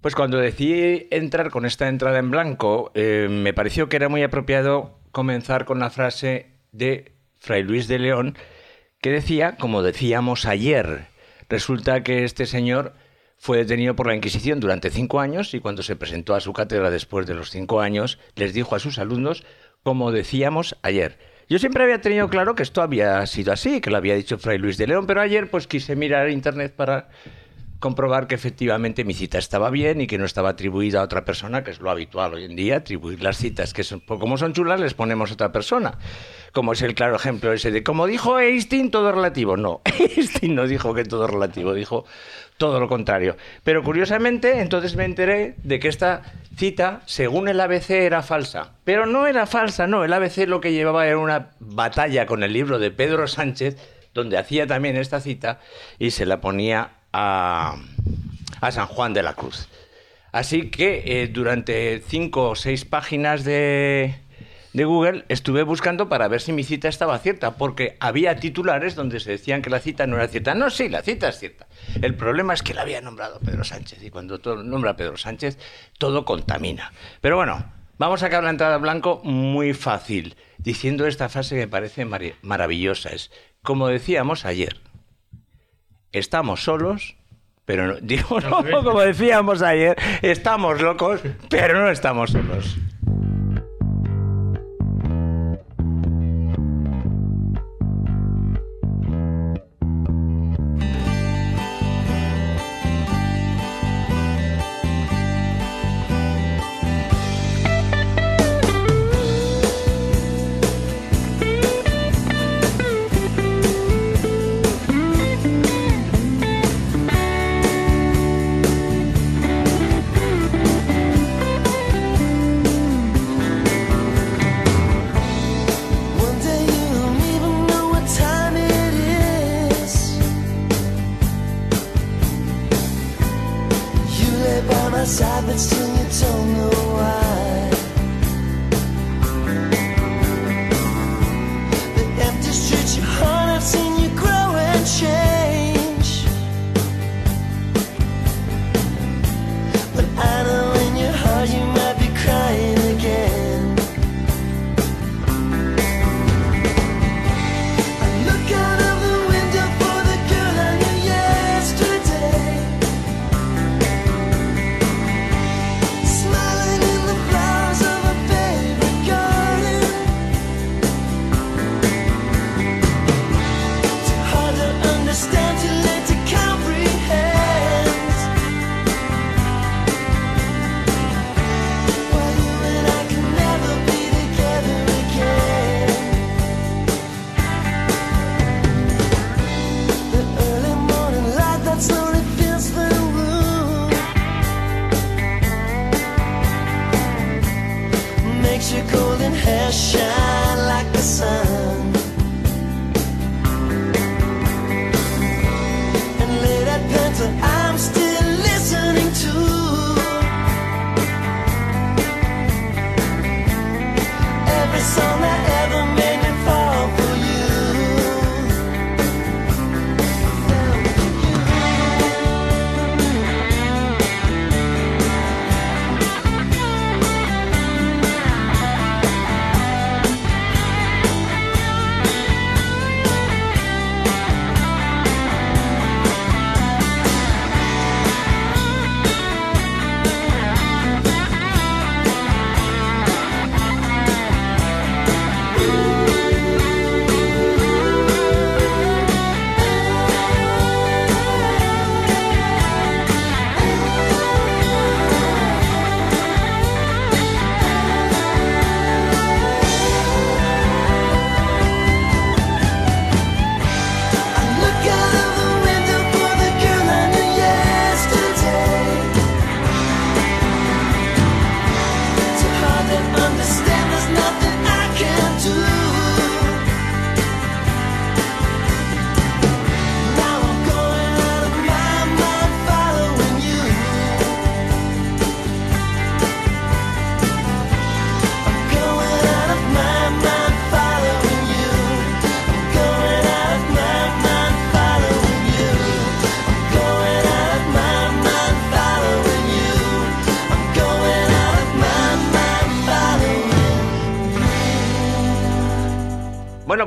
Pues cuando decidí entrar con esta entrada en blanco, eh, me pareció que era muy apropiado comenzar con la frase de Fray Luis de León, que decía, como decíamos ayer, resulta que este señor fue detenido por la Inquisición durante cinco años y cuando se presentó a su cátedra después de los cinco años, les dijo a sus alumnos, como decíamos ayer. Yo siempre había tenido claro que esto había sido así, que lo había dicho Fray Luis de León, pero ayer pues quise mirar internet para comprobar que efectivamente mi cita estaba bien y que no estaba atribuida a otra persona, que es lo habitual hoy en día, atribuir las citas que son, como son chulas les ponemos a otra persona. Como es el claro ejemplo ese de, como dijo Einstein, todo relativo. No, Einstein no dijo que todo relativo, dijo todo lo contrario. Pero curiosamente, entonces me enteré de que esta cita, según el ABC, era falsa. Pero no era falsa, no. El ABC lo que llevaba era una batalla con el libro de Pedro Sánchez, donde hacía también esta cita y se la ponía a, San Juan de la Cruz. Así que eh, durante cinco o seis páginas de, de Google estuve buscando para ver si mi cita estaba cierta, porque había titulares donde se decían que la cita no era cierta. No, sí, la cita es cierta. El problema es que la había nombrado Pedro Sánchez, y cuando todo nombra Pedro Sánchez, todo contamina. Pero bueno, vamos a acabar la entrada blanco muy fácil, diciendo esta frase que me parece maravillosa. Es, como decíamos ayer, estamos solos, pero no, digo, no, como decíamos ayer, estamos locos, pero no estamos solos.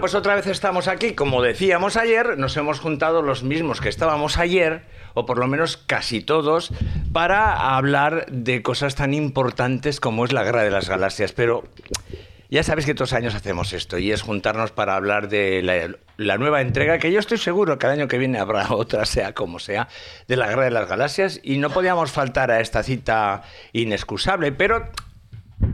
Pues otra vez estamos aquí. Como decíamos ayer, nos hemos juntado los mismos que estábamos ayer, o por lo menos casi todos, para hablar de cosas tan importantes como es la Guerra de las Galaxias. Pero ya sabéis que todos los años hacemos esto y es juntarnos para hablar de la, la, nueva entrega, que yo estoy seguro que el año que viene habrá otra, sea como sea, de la Guerra de las Galaxias y no podíamos faltar a esta cita inexcusable, pero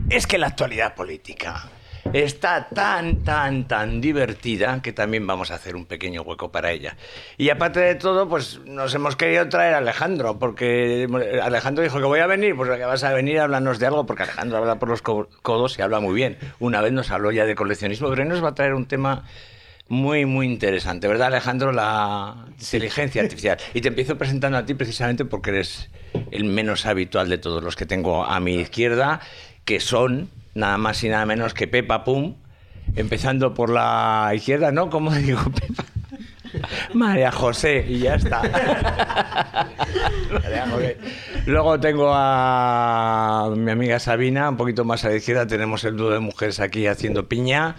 es que la actualidad política está tan, tan, tan divertida que también vamos a hacer un pequeño hueco para ella. Y aparte de todo, pues nos hemos querido traer a Alejandro, porque Alejandro dijo que voy a venir, pues que vas a venir a hablarnos de algo, porque Alejandro habla por los codos y habla muy bien. Una vez nos habló ya de coleccionismo, pero nos va a traer un tema muy, muy interesante, ¿verdad, Alejandro? La inteligencia artificial. Y te empiezo presentando a ti precisamente porque eres el menos habitual de todos los que tengo a mi izquierda, que son nada más y nada menos que Pepa Pum, empezando por la izquierda, ¿no? ¿Cómo digo Pepa? María José, y ya está. Luego tengo a mi amiga Sabina, un poquito más a la izquierda tenemos el dúo de mujeres aquí haciendo piña.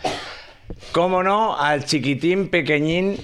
¿Cómo no? Al chiquitín pequeñín,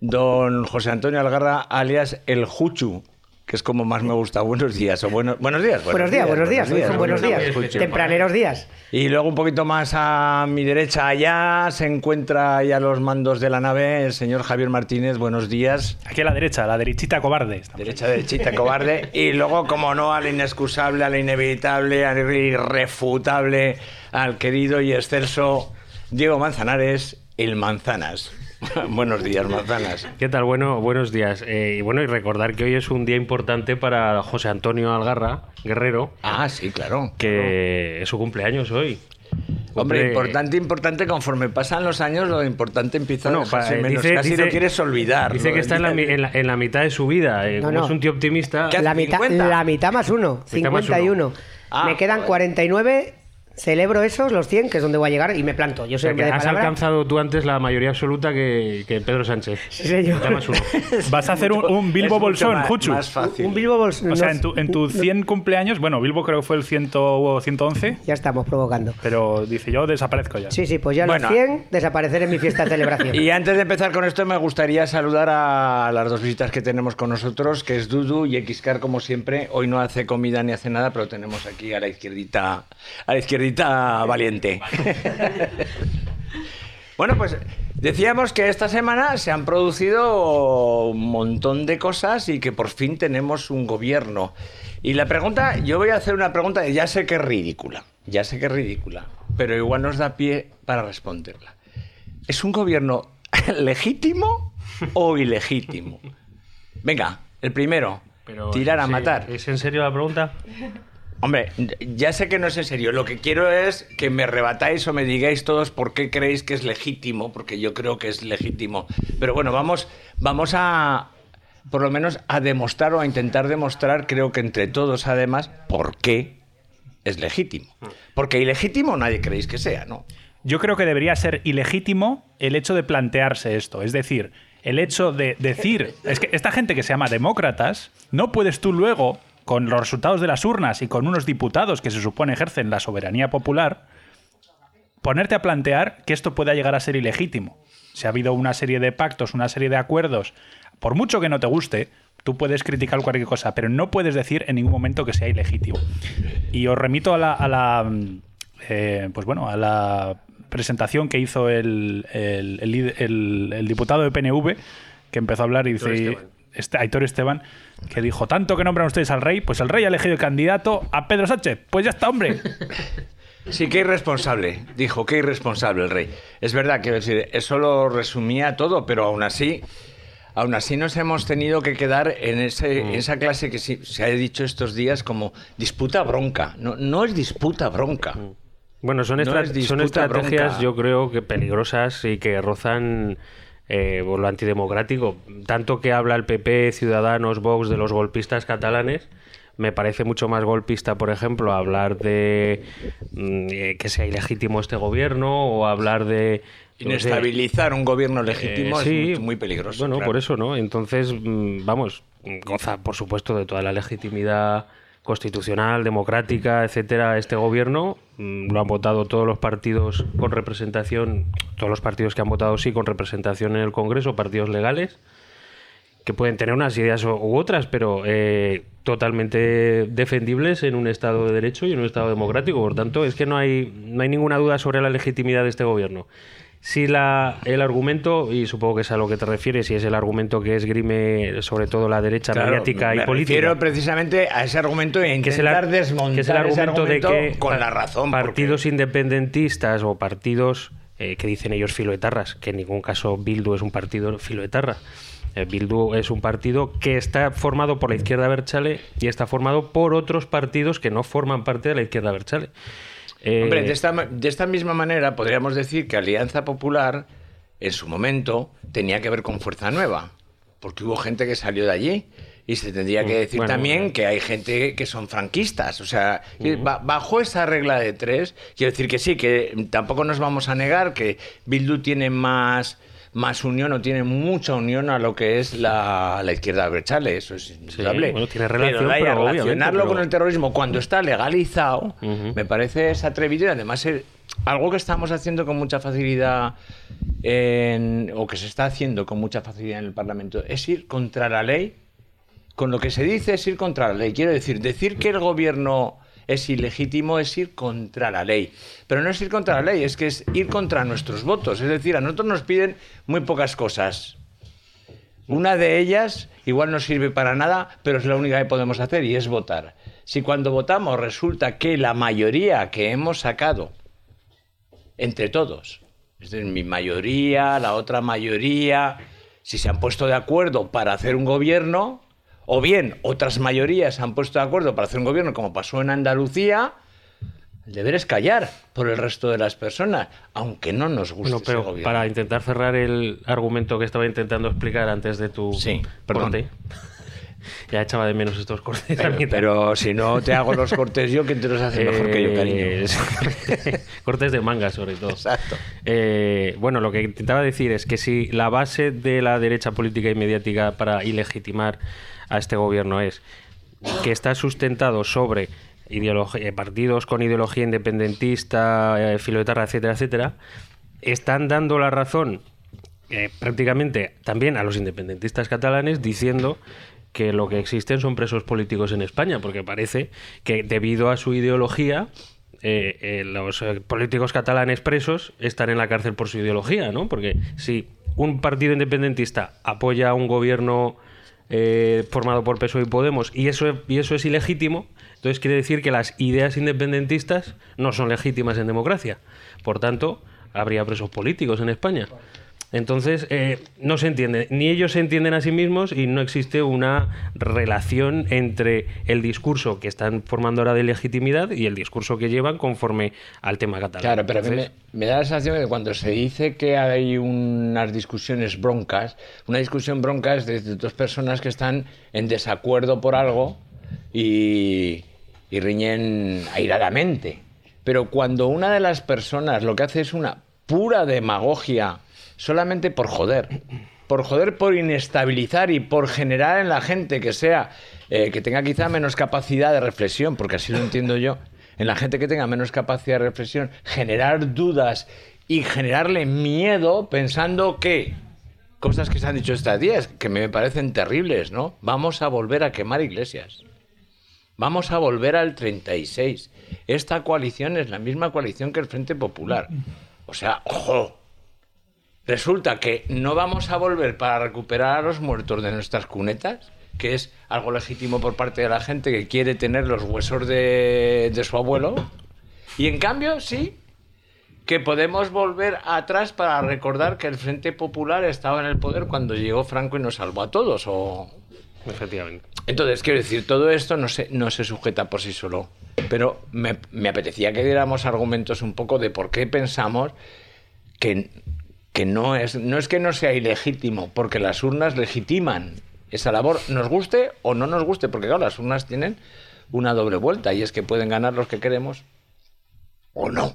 don José Antonio Algarra, alias el Juchu que es como más me gusta. Buenos días o buenos, buenos días. Buenos, días, buenos días. Buenos buenos días. Tempraneros días. Y luego un poquito más a mi derecha allá se encuentra ya los mandos de la nave el señor Javier Martínez. Buenos días. Aquí a la derecha, la derechita cobarde. Derecha, derechita cobarde. Y luego, como no, al inexcusable, al inevitable, al irrefutable, al querido y excelso Diego Manzanares, el Manzanas. Buenos días, manzanas. ¿Qué tal? Bueno, buenos días. Eh, y bueno, y recordar que hoy es un día importante para José Antonio Algarra, guerrero. Ah, sí, claro. Que es su cumpleaños hoy. Hombre, importante, importante, conforme pasan los años, lo importante empieza a dejarse menos. Dice, Casi lo quieres olvidar. Dice que está en la, mitad de su vida. Eh, como es un tío optimista. La mitad, la mitad más uno, 51. Ah, Me quedan 49 celebro esos, los 100, que es donde voy a llegar, y me planto. Yo soy que has alcanzado tú antes la mayoría absoluta que, Pedro Sánchez. Sí, señor. Vas a hacer un, Bilbo Bolsón, Juchu. Un Bilbo Bolsón. O sea, en tu, en tu 100 cumpleaños, bueno, Bilbo creo que fue el 100 o 111. Ya estamos provocando. Pero dice, yo desaparezco ya. Sí, sí, pues ya los 100 desaparecer en mi fiesta de celebración. Y antes de empezar con esto, me gustaría saludar a las dos visitas que tenemos con nosotros, que es Dudu y Xcar, como siempre. Hoy no hace comida ni hace nada, pero tenemos aquí a la izquierdita, a la valiente. bueno, pues decíamos que esta semana se han producido un montón de cosas y que por fin tenemos un gobierno. Y la pregunta, yo voy a hacer una pregunta, ya sé que es ridícula, ya sé que es ridícula, pero igual nos da pie para responderla. ¿Es un gobierno legítimo o ilegítimo? Venga, el primero, tirar a matar. ¿Es en serio la pregunta? Hombre, ya sé que no es en serio. Lo que quiero es que me rebatáis o me digáis todos por qué creéis que es legítimo, porque yo creo que es legítimo. Pero bueno, vamos, vamos a, por lo menos, a demostrar o a intentar demostrar, creo que entre todos además, por qué es legítimo. Porque ilegítimo nadie creéis que sea, ¿no? Yo creo que debería ser ilegítimo el hecho de plantearse esto. Es decir, el hecho de decir, es que esta gente que se llama demócratas, no puedes tú luego con los resultados de las urnas y con unos diputados que se supone ejercen la soberanía popular, ponerte a plantear que esto pueda llegar a ser ilegítimo. Si ha habido una serie de pactos, una serie de acuerdos, por mucho que no te guste, tú puedes criticar cualquier cosa, pero no puedes decir en ningún momento que sea ilegítimo. Y os remito a la, eh, pues bueno, a la presentación que hizo el, el, diputado de PNV, que empezó a hablar y dice, este, Aitor Esteban, que dijo, tanto que nombran ustedes al rey, pues el rey ha elegido el candidato a Pedro Sánchez. Pues ya está, hombre. Sí, qué irresponsable, dijo, qué irresponsable el rey. Es verdad que decir, eso lo resumía todo, pero aún así, aún así nos hemos tenido que quedar en, ese, mm. esa clase que se ha dicho estos días como disputa bronca. No, no es disputa bronca. Mm. Bueno, son, son estrategias, yo creo que peligrosas y que rozan eh, por lo antidemocrático. Tanto que habla el PP, Ciudadanos, Vox de los golpistas catalanes, me parece mucho más golpista, por ejemplo, hablar de mm, eh, que sea ilegítimo este gobierno o hablar de Inestabilizar un gobierno legítimo eh, es muy, peligroso. Bueno, por eso, ¿no? Entonces, mm, vamos, goza, por supuesto, de toda la legitimidad constitucional, democrática, etcétera, este gobierno. Mm, lo han votado todos los partidos con representación, todos los partidos que han votado sí con representación en el Congreso, partidos legales, que pueden tener unas ideas u otras, pero eh, totalmente defendibles en un Estado de Derecho y en un Estado democrático. Por tanto, es que no hay, no hay ninguna duda sobre la legitimidad de este gobierno. Si la, el argumento, y supongo que es a lo que te refieres, y es el argumento que esgrime sobre todo la derecha mediática y me política. Refiero precisamente a ese argumento y intentar que es el, desmontar que es el argumento, de que con la razón. Partidos independentistas o partidos eh, que dicen ellos filoetarras, que en ningún caso Bildu es un partido filoetarra. Eh, Bildu es un partido que está formado por la izquierda Berchale y está formado por otros partidos que no forman parte de la izquierda Berchale. Hombre, de esta, de esta misma manera podríamos decir que Alianza Popular en su momento tenía que ver con Fuerza Nueva, porque hubo gente que salió de allí. Y se tendría que mm, decir también que hay gente que son franquistas. O sea, bajo esa regla de tres, quiero decir que sí, que tampoco nos vamos a negar que Bildu tiene más más unión o tiene mucha unión a lo que es la, la izquierda brechale, eso es indudable. bueno, tiene relación, pero, relacionarlo con el terrorismo cuando está legalizado me parece es atrevido y además es algo que estamos haciendo con mucha facilidad en, o que se está haciendo con mucha facilidad en el Parlamento es ir contra la ley. Con lo que se dice es ir contra la ley. Quiero decir, decir que el gobierno es ilegítimo, es ir contra la ley. Pero no es ir contra la ley, es que es ir contra nuestros votos. Es decir, a nosotros nos piden muy pocas cosas. Una de ellas igual no sirve para nada, pero es la única que podemos hacer y es votar. Si cuando votamos resulta que la mayoría que hemos sacado entre todos, es decir, mi mayoría, la otra mayoría, si se han puesto de acuerdo para hacer un gobierno, o bien otras mayorías se han puesto de acuerdo para hacer un gobierno como pasó en Andalucía, el deber es callar por el resto de las personas, aunque no nos guste pero ese gobierno. Para intentar cerrar el argumento que estaba intentando explicar antes de tu sí, corte, ya echaba de menos estos cortes. Pero, si no te hago los cortes yo, ¿quién te los hace mejor que yo, cariño? Eh, cortes de manga, sobre todo. Exacto. Eh, bueno, lo que intentaba decir es que si la base de la derecha política y mediática para ilegitimar a este gobierno es que está sustentado sobre eh, partidos con ideología independentista, eh, filoetarra, etcétera, etcétera, están dando la razón eh, prácticamente también a los independentistas catalanes diciendo que lo que existen son presos políticos en España, porque parece que debido a su ideología los políticos catalanes presos están en la cárcel por su ideología, ¿no? Porque si un partido independentista apoya a un gobierno eh, formado por PSOE y Podemos y eso, y eso es ilegítimo, entonces quiere decir que las ideas independentistas no son legítimas en democracia. Por tanto, habría presos políticos en España. Entonces, eh, no se entiende, ni ellos se entienden a sí mismos y no existe una relación entre el discurso que están formando ahora de legitimidad y el discurso que llevan conforme al tema catalán. Claro, pero me, da la sensación de que cuando se dice que hay unas discusiones broncas, una discusión bronca es de dos personas que están en desacuerdo por algo y, y riñen airadamente. Pero cuando una de las personas lo que hace es una pura demagogia, solamente por joder. Por joder, por inestabilizar y por generar en la gente que sea, eh, que tenga quizá menos capacidad de reflexión, porque así lo entiendo yo, en la gente que tenga menos capacidad de reflexión, generar dudas y generarle miedo pensando que cosas que se han dicho estos días, que me parecen terribles, ¿no? Vamos a volver a quemar iglesias. Vamos a volver al 36. Esta coalición es la misma coalición que el Frente Popular. O sea, ojo, Resulta que no vamos a volver para recuperar a los muertos de nuestras cunetas, que es algo legítimo por parte de la gente que quiere tener los huesos de, su abuelo. Y en cambio, sí, que podemos volver atrás para recordar que el Frente Popular estaba en el poder cuando llegó Franco y nos salvó a todos. O... Efectivamente. Entonces, quiero decir, todo esto no se, no se sujeta por sí solo. Pero me, me apetecía que diéramos argumentos un poco de por qué pensamos que que no es, no es que no sea ilegítimo, porque las urnas legitiman esa labor, nos guste o no nos guste, porque claro, las urnas tienen una doble vuelta y es que pueden ganar los que queremos o no.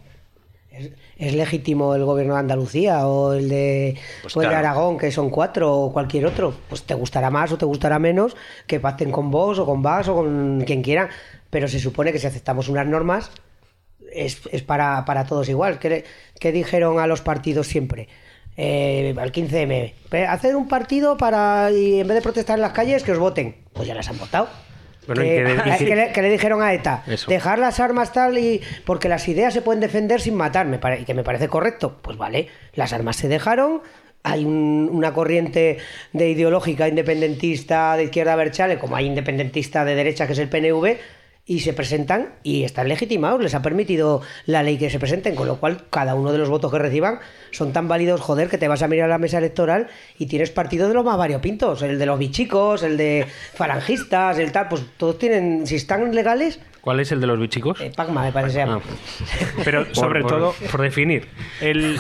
¿Es, legítimo el gobierno de Andalucía o el de, pues de Aragón, que son cuatro, o cualquier otro? Pues te gustará más o te gustará menos que pacten con vos o con Vas o con quien quiera. pero se supone que si aceptamos unas normas es, es para, para, todos igual. ¿Qué, ¿Qué, dijeron a los partidos siempre? Eh, al 15M, hacer un partido para, y en vez de protestar en las calles, que os voten. Pues ya las han votado. que, le, dijeron a ETA? Dejar las armas tal y. Porque las ideas se pueden defender sin matar, me y que me parece correcto. Pues vale, las armas se dejaron, hay una corriente de ideológica independentista de izquierda berchale, como hay independentista de derecha que es el PNV, y se presentan y están legitimados, les ha permitido la ley que se presenten, con lo cual cada uno de los votos que reciban son tan válidos, joder, que te vas a mirar a la mesa electoral y tienes partido de los más variopintos, el de los bichicos, el de falangistas, el tal, pues todos tienen, si están legales, ¿Cuál es el de los bichicos? Eh, Pacma, me parece. Ah. Pero sobre todo, por definir. El,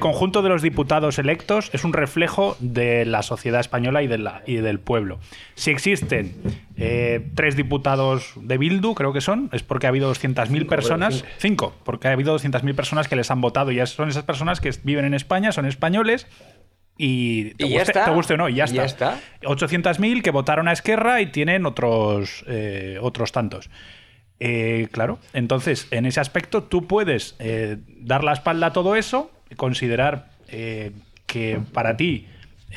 conjunto de los diputados electos es un reflejo de la sociedad española y, de la, y del pueblo. Si existen eh, tres diputados de Bildu, creo que son, es porque ha habido 200.000 personas. Cinco. porque ha habido 200.000 personas que les han votado y son esas personas que viven en España, son españoles y te, guste, o no, y ya está. 800.000 que votaron a Esquerra y tienen otros, eh, otros tantos. Eh, claro, entonces en ese aspecto tú puedes eh, dar la espalda a todo eso, considerar que para ti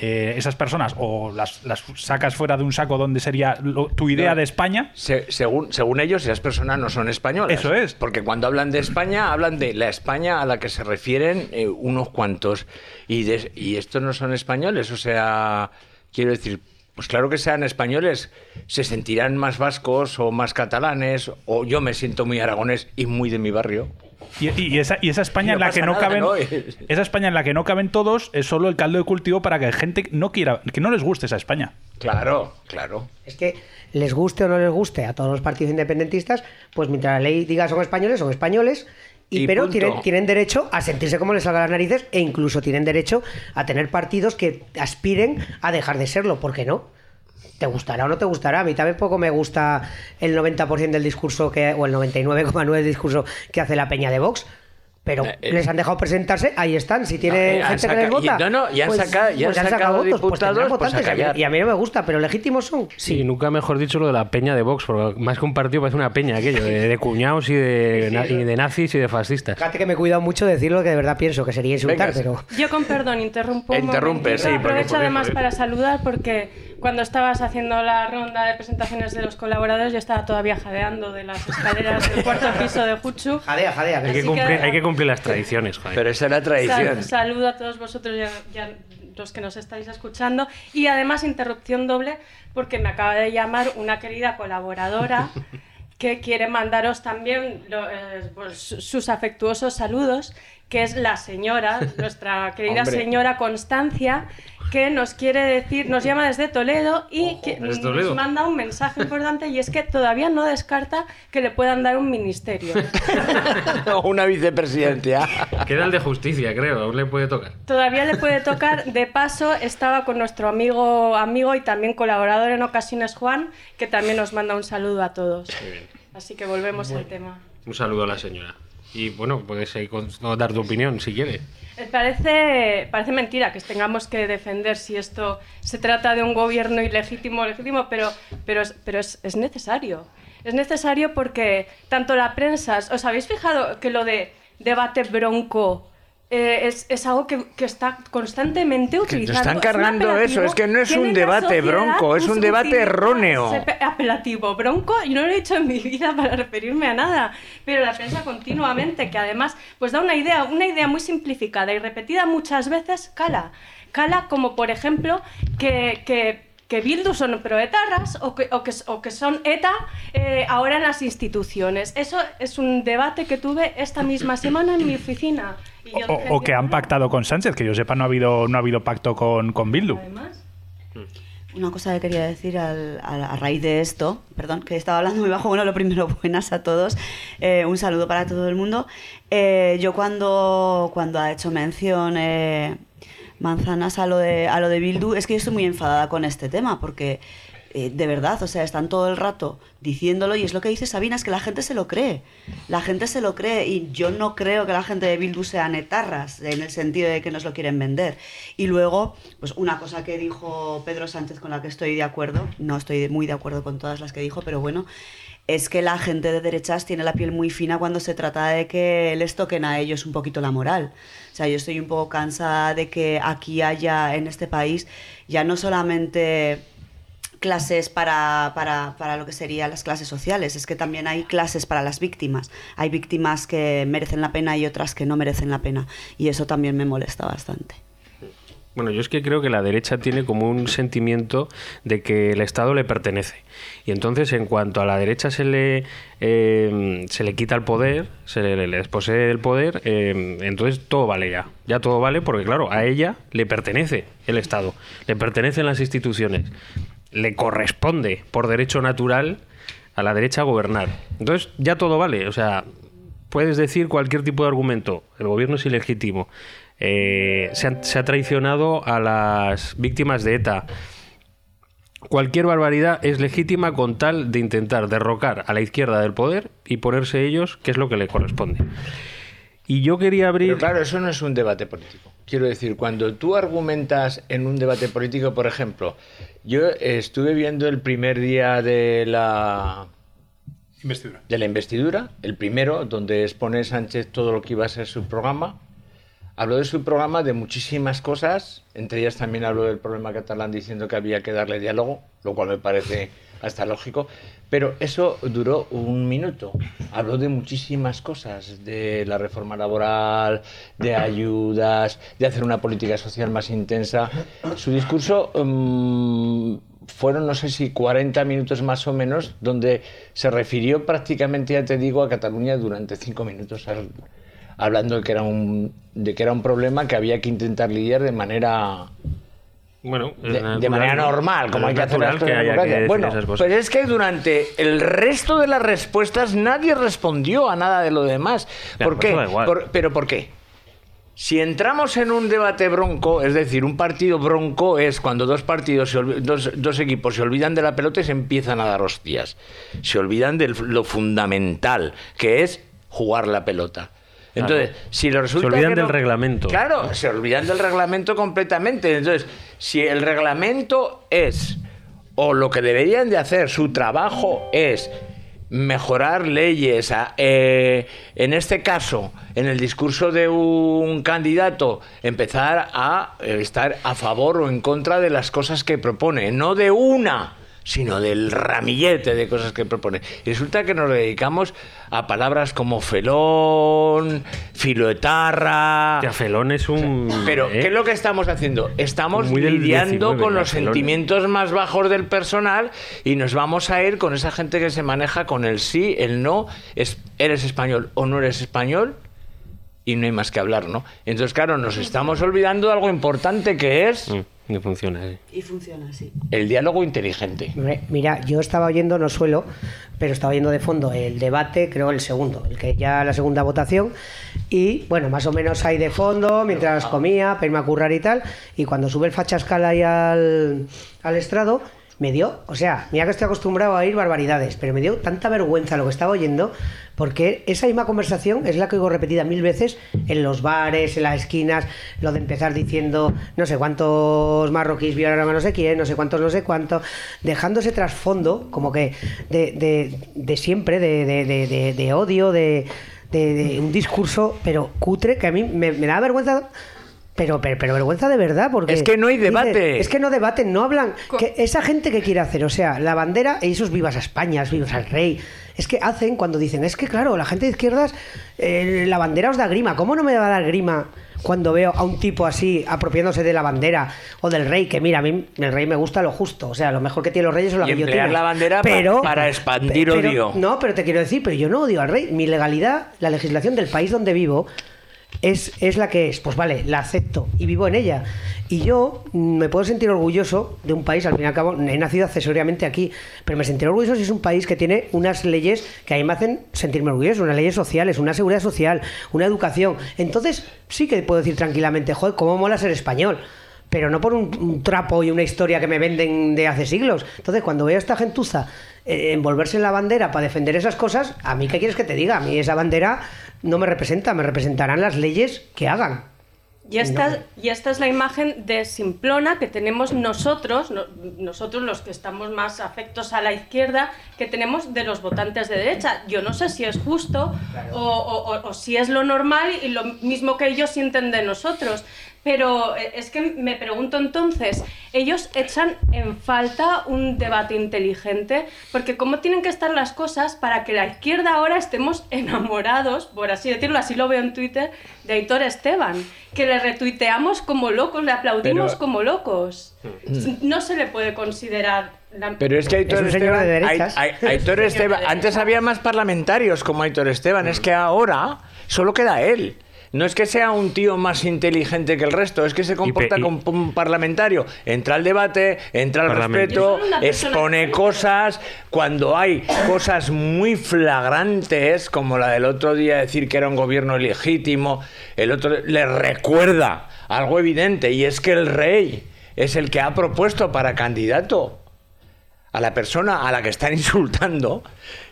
esas personas o las, sacas fuera de un saco donde sería tu idea de España. según, según ellos, esas personas no son españolas. Eso es. Porque cuando hablan de España, hablan de la España a la que se refieren unos cuantos. Y, y estos no son españoles, o sea, quiero decir, pues claro que sean españoles, se sentirán más vascos o más catalanes, o yo me siento muy aragonés y muy de mi barrio. Y, esa, y esa España en la que no caben esa España en la que no caben todos es solo el caldo de cultivo para que gente no quiera que no les guste esa España. Claro, claro. Es que les guste o no les guste a todos los partidos independentistas, pues mientras la ley diga son españoles, son españoles y, pero tienen, tienen, derecho a sentirse como les salga las narices e incluso tienen derecho a tener partidos que aspiren a dejar de serlo, ¿por qué no? ¿Te gustará o no te gustará? A mí también poco me gusta el 90% del discurso que, o el 99,9% del discurso que hace la peña de Vox, pero eh, eh. les han dejado presentarse, ahí están. Si tiene eh, gente que les vota. no, no, ya han, pues, sacado, ya pues han sacado, votos, pues diputados, pues y a mí no me gusta, pero legítimos son. Sí. nunca mejor dicho lo de la peña de Vox, porque más que un partido parece una peña aquello, de, cuñados y de, y de, nazis y de fascistas. Fíjate que me he cuidado mucho de decir lo que de verdad pienso, que sería insultar, pero. Yo con perdón interrumpo. Interrumpe, sí. Aprovecho además para saludar porque cuando estabas haciendo la ronda de presentaciones de los colaboradores, yo estaba todavía jadeando de las escaleras del cuarto piso de Jutsu. Jadea, jadea. Hay que, cumplir, hay que cumplir las tradiciones, joder. Pero esa es la tradición. saludo a todos vosotros y a, los que nos estáis escuchando. Y además, interrupción doble, porque me acaba de llamar una querida colaboradora que quiere mandaros también eh, pues, sus afectuosos saludos, que es la señora, nuestra querida señora Constancia, que nos quiere decir, nos llama desde Toledo y que nos manda un mensaje importante y es que todavía no descarta que le puedan dar un ministerio. o una vicepresidencia. Queda el de justicia, creo, aún le puede tocar. Todavía le puede tocar. De paso, estaba con nuestro amigo, amigo y también colaborador en ocasiones, Juan, que también nos manda un saludo a todos. Así que volvemos al tema. Un saludo a la señora. Y bueno, puedes dar tu opinión si quiere. Eh, parece, parece mentira que tengamos que defender si esto se trata de un gobierno ilegítimo o legítimo, pero, pero, pero es, es necesario. Es necesario porque tanto la prensa, ¿os habéis fijado que lo de debate bronco eh, es, es, algo que, que, está constantemente utilizando. están cargando eso, es que no es un debate bronco, es un debate erróneo. Apelativo, bronco, y no lo he dicho en mi vida para referirme a nada, pero la prensa continuamente, que además pues da una idea, una idea muy simplificada y repetida muchas veces, cala. Cala como por ejemplo que, que que Bildu son proetarras o que, o que, o que son ETA eh, ahora en las instituciones. Eso es un debate que tuve esta misma semana en mi oficina. O, que han pactado con Sánchez, que yo sepa no ha habido, no ha habido pacto con, con Bildu. Una cosa que quería decir a, raíz de esto, perdón, que estaba hablando muy bajo, bueno, lo primero, buenas a todos, eh, un saludo para todo el mundo. Eh, yo cuando, cuando ha hecho mención eh, Manzanas a lo, de, a lo de Bildu, es que yo estoy muy enfadada con este tema, porque eh, de verdad, o sea, están todo el rato diciéndolo y es lo que dice Sabina, es que la gente se lo cree. La gente se lo cree y yo no creo que la gente de Bildu sean etarras en el sentido de que nos lo quieren vender. Y luego, pues una cosa que dijo Pedro Sánchez con la que estoy de acuerdo, no estoy muy de acuerdo con todas las que dijo, pero bueno, es que la gente de derechas tiene la piel muy fina cuando se trata de que les toquen a ellos un poquito la moral. O sea, yo estoy un poco cansada de que aquí haya en este país ya no solamente clases para, para, para, lo que serían las clases sociales, es que también hay clases para las víctimas. Hay víctimas que merecen la pena y otras que no merecen la pena. Y eso también me molesta bastante. Bueno, yo es que creo que la derecha tiene como un sentimiento de que el Estado le pertenece. Y entonces, en cuanto a la derecha se le, eh, se le quita el poder, se le, le desposee el poder, eh, entonces todo vale ya. Ya todo vale porque, claro, a ella le pertenece el Estado, le pertenecen las instituciones le corresponde por derecho natural a la derecha gobernar. Entonces ya todo vale, o sea, puedes decir cualquier tipo de argumento, el gobierno es ilegítimo, eh, se, ha, traicionado a las víctimas de ETA. Cualquier barbaridad es legítima con tal de intentar derrocar a la izquierda del poder y ponerse ellos, que es lo que le corresponde. Y yo quería abrir... Pero claro, eso no es un debate político. Quiero decir, cuando tú argumentas en un debate político, por ejemplo, yo estuve viendo el primer día de la investidura. de la investidura, el primero, donde expone Sánchez todo lo que iba a ser su programa. Habló de su programa de muchísimas cosas, entre ellas también habló del problema catalán diciendo que había que darle diálogo, lo cual me parece hasta lógico, pero eso duró un minuto. Habló de muchísimas cosas, de la reforma laboral, de ayudas, de hacer una política social más intensa. Su discurso um, fueron, no sé si 40 minutos más o menos, donde se refirió prácticamente, ya te digo, a Cataluña durante cinco minutos, hablando de que, era un, de que era un problema que había que intentar lidiar de manera bueno, de, manera normal, como hay que hacer que Bueno, pues es que durante el resto de las respuestas nadie respondió a nada de lo demás. ¿Por pues qué? ¿Pero por qué? Si entramos en un debate bronco, es decir, un partido bronco es cuando dos partidos, dos, dos, equipos se olvidan de la pelota y se empiezan a dar hostias. Se olvidan de lo fundamental, que es jugar la pelota. Entonces, si lo resulta se olvidan del reglamento. Claro, se olvidan del reglamento completamente. Entonces, si el reglamento es o lo que deberían de hacer, su trabajo es mejorar leyes, eh, en este caso, en el discurso de un candidato, empezar a estar a favor o en contra de las cosas que propone, no de una sino del ramillete de cosas que propone. Y resulta que nos dedicamos a palabras como felón, filoetarra. Ya, felón es un. Pero, ¿qué es ¿eh? lo que estamos haciendo? Estamos lidiando con los sentimientos más bajos del personal y nos vamos a ir con esa gente que se maneja con el sí, el no, es, eres español o no eres español y no hay más que hablar, ¿no? Entonces, claro, nos estamos olvidando de algo importante que es. Mm. Y funciona, Y funciona, sí. El diálogo inteligente. Mira, yo estaba oyendo, no suelo, pero estaba oyendo de fondo el debate, creo el segundo, el que ya la segunda votación. Y bueno, más o menos ahí de fondo, mientras comía, perma currar y tal. Y cuando sube el fachascal ahí al, al estrado, me dio, o sea, mira que estoy acostumbrado a oír barbaridades, pero me dio tanta vergüenza lo que estaba oyendo, porque esa misma conversación es la que oigo repetida mil veces en los bares, en las esquinas, lo de empezar diciendo no sé cuántos marroquíes violaron a no sé quién, no sé cuántos, no sé cuántos, dejando ese trasfondo como que de, siempre, de, de odio, de, un discurso, pero cutre, que a mí me, me da vergüenza pero, pero, vergüenza de verdad, porque... Es que no hay debate. es que no debaten, no hablan... Que esa gente que quiere hacer, o sea, la bandera, esos vivas a España, vivas al rey, es que hacen cuando dicen, es que claro, la gente de izquierdas, eh, la bandera os da grima, ¿cómo no me va a dar grima cuando veo a un tipo así apropiándose de la bandera o del rey, que mira, a mí el rey me gusta lo justo, o sea, lo mejor que tiene los reyes es la y emplear la bandera pero, para expandir odio. No, pero te quiero decir, pero yo no odio al rey. Mi legalidad, la legislación del país donde vivo, es, es, la que es, pues vale, la acepto y vivo en ella. Y yo me puedo sentir orgulloso de un país, al fin y al cabo, he nacido accesoriamente aquí, pero me sentiré orgulloso si es un país que tiene unas leyes que a mí me hacen sentirme orgulloso, unas leyes sociales, una seguridad social, una educación. Entonces sí que puedo decir tranquilamente, joder, cómo mola ser español. pero no por un, trapo y una historia que me venden de hace siglos. Entonces, cuando veo a esta gentuza eh, envolverse en la bandera para defender esas cosas, a mí, ¿qué quieres que te diga? A mí esa bandera no me representa, me representarán las leyes que hagan. Y esta, y esta es la imagen de Simplona que tenemos nosotros, nosotros los que estamos más afectos a la izquierda, que tenemos de los votantes de derecha. Yo no sé si es justo o, o, si es lo normal y lo mismo que ellos sienten de nosotros. Pero eh, es que me pregunto entonces, ellos echan en falta un debate inteligente, porque cómo tienen que estar las cosas para que la izquierda ahora estemos enamorados, por así decirlo, así lo veo en Twitter, de Aitor Esteban, que le retuiteamos como locos, le aplaudimos como locos. Mm. No se le puede considerar Pero es que Aitor Esteban, Aitor Esteban, antes había más parlamentarios como Aitor Esteban, es que ahora solo queda él. No es que sea un tío más inteligente que el resto, es que se comporta como un parlamentario. Entra al debate, entra al respeto, expone cosas. Cuando hay cosas muy flagrantes, como la del otro día decir que era un gobierno legítimo, el otro le recuerda algo evidente y es que el rey es el que ha propuesto para candidato a la persona a la que están insultando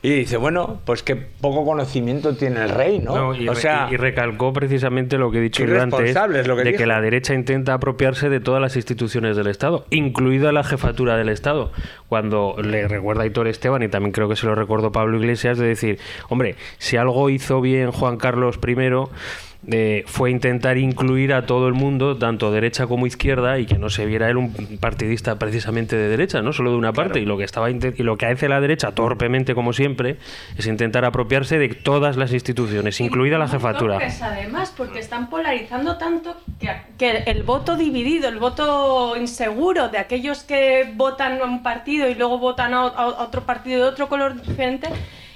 y dice, bueno, pues qué poco conocimiento tiene el rey, ¿no? y, o sea, y, recalcó precisamente lo que he dicho antes, de que la derecha intenta apropiarse de todas las instituciones del Estado, incluida la jefatura del Estado, cuando le recuerda a Hitor Esteban, y también creo que se lo recordó Pablo Iglesias, de decir, hombre, si algo hizo bien Juan Carlos I, fue intentar incluir a todo el mundo, tanto derecha como izquierda, y que no se viera él un partidista precisamente de derecha, no solo de una parte. Y lo que estaba y lo que hace la derecha torpemente, como siempre, es intentar apropiarse de todas las instituciones, incluida la jefatura. además, porque están polarizando tanto que, el voto dividido, el voto inseguro de aquellos que votan a un partido y luego votan a otro partido de otro color diferente,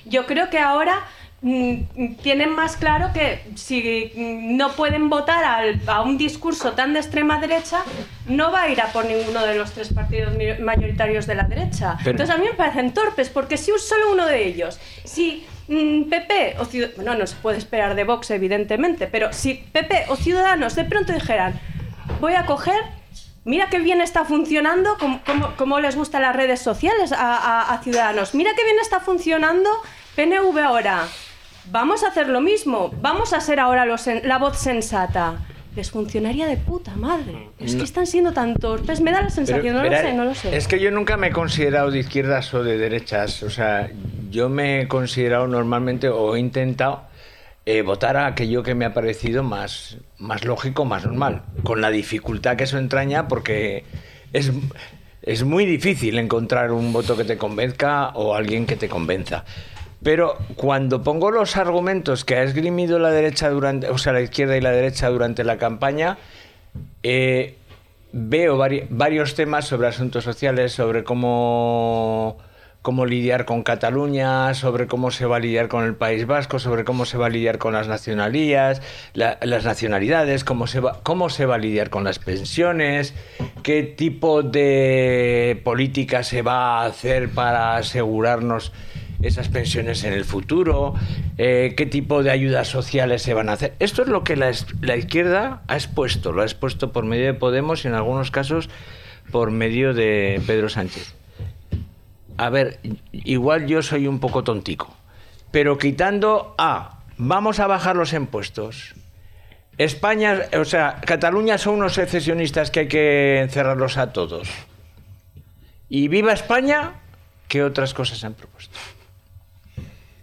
yo creo que ahora tienen más claro que si no pueden votar a un discurso tan de extrema derecha, no va a ir a por ninguno de los tres partidos mayoritarios de la derecha. Entonces a mí me parecen torpes, porque si solo uno de ellos, si PP mm, o Ciudadanos, bueno, no se puede esperar de Vox evidentemente, pero si PP o Ciudadanos de pronto dijeran, voy a coger Mira qué bien está funcionando, cómo, les gustan las redes sociales a, a Ciudadanos. Mira qué bien está funcionando PNV ahora vamos a hacer lo mismo, vamos a ser ahora la voz sensata. Les funcionaría de puta madre. Es que están siendo tan torpes. Me da la sensación, no lo sé, no lo sé. Es que yo nunca me he considerado de izquierdas o de derechas. O sea, yo me he considerado normalmente o he intentado eh, votar a aquello que me ha parecido más, más lógico, más normal. Con la dificultad que eso entraña, porque es, es muy difícil encontrar un voto que te convenzca o alguien que te convenza. Pero cuando pongo los argumentos que ha esgrimido la derecha durante, o sea, la izquierda y la derecha durante la campaña, eh, veo varios temas sobre asuntos sociales, sobre cómo, cómo lidiar con Cataluña, sobre cómo se va a lidiar con el País Vasco, sobre cómo se va a lidiar con las nacionalías, las nacionalidades, cómo se, va, cómo se va a lidiar con las pensiones, qué tipo de política se va a hacer para asegurarnos esas pensiones en el futuro, eh, qué tipo de ayudas sociales se van a hacer. Esto es lo que la, izquierda ha expuesto, lo ha expuesto por medio de Podemos y en algunos casos por medio de Pedro Sánchez. A ver, igual yo soy un poco tontico, pero quitando a, vamos a bajar los impuestos. España, o sea, Cataluña son unos secesionistas que hay que encerrarlos a todos. Y viva España, ¿qué otras cosas han propuesto?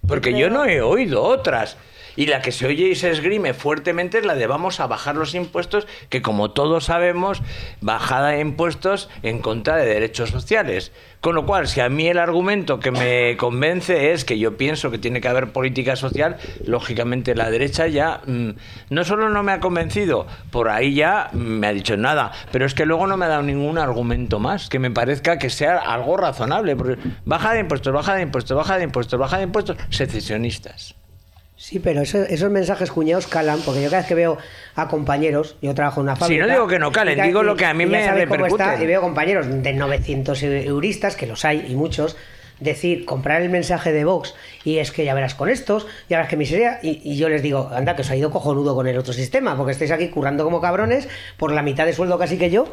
Porque yo no he oído otras. Y la que se oye y se esgrime fuertemente es la de vamos a bajar los impuestos, que como todos sabemos, bajada de impuestos en contra de derechos sociales. Con lo cual, si a mí el argumento que me convence es que yo pienso que tiene que haber política social, lógicamente la derecha ya mm, no solo no me ha convencido, por ahí ya me ha dicho nada, pero es que luego no me ha dado ningún argumento más que me parezca que sea algo razonable. Porque baja de impuestos, baja de impuestos, baja de impuestos, baja de impuestos, secesionistas. Sí, pero esos mensajes cuñados calan, porque yo cada vez que veo a compañeros, yo trabajo en una fábrica... Sí, no digo que no calen, digo lo que a mí me repercute. y veo compañeros de 900 euristas, que los hay y muchos, decir, comprar el mensaje de Vox y es que ya verás con estos, ya verás que miseria. Y, y yo les digo, anda, que os ha ido cojonudo con el otro sistema, porque estáis aquí currando como cabrones por la mitad de sueldo casi que yo,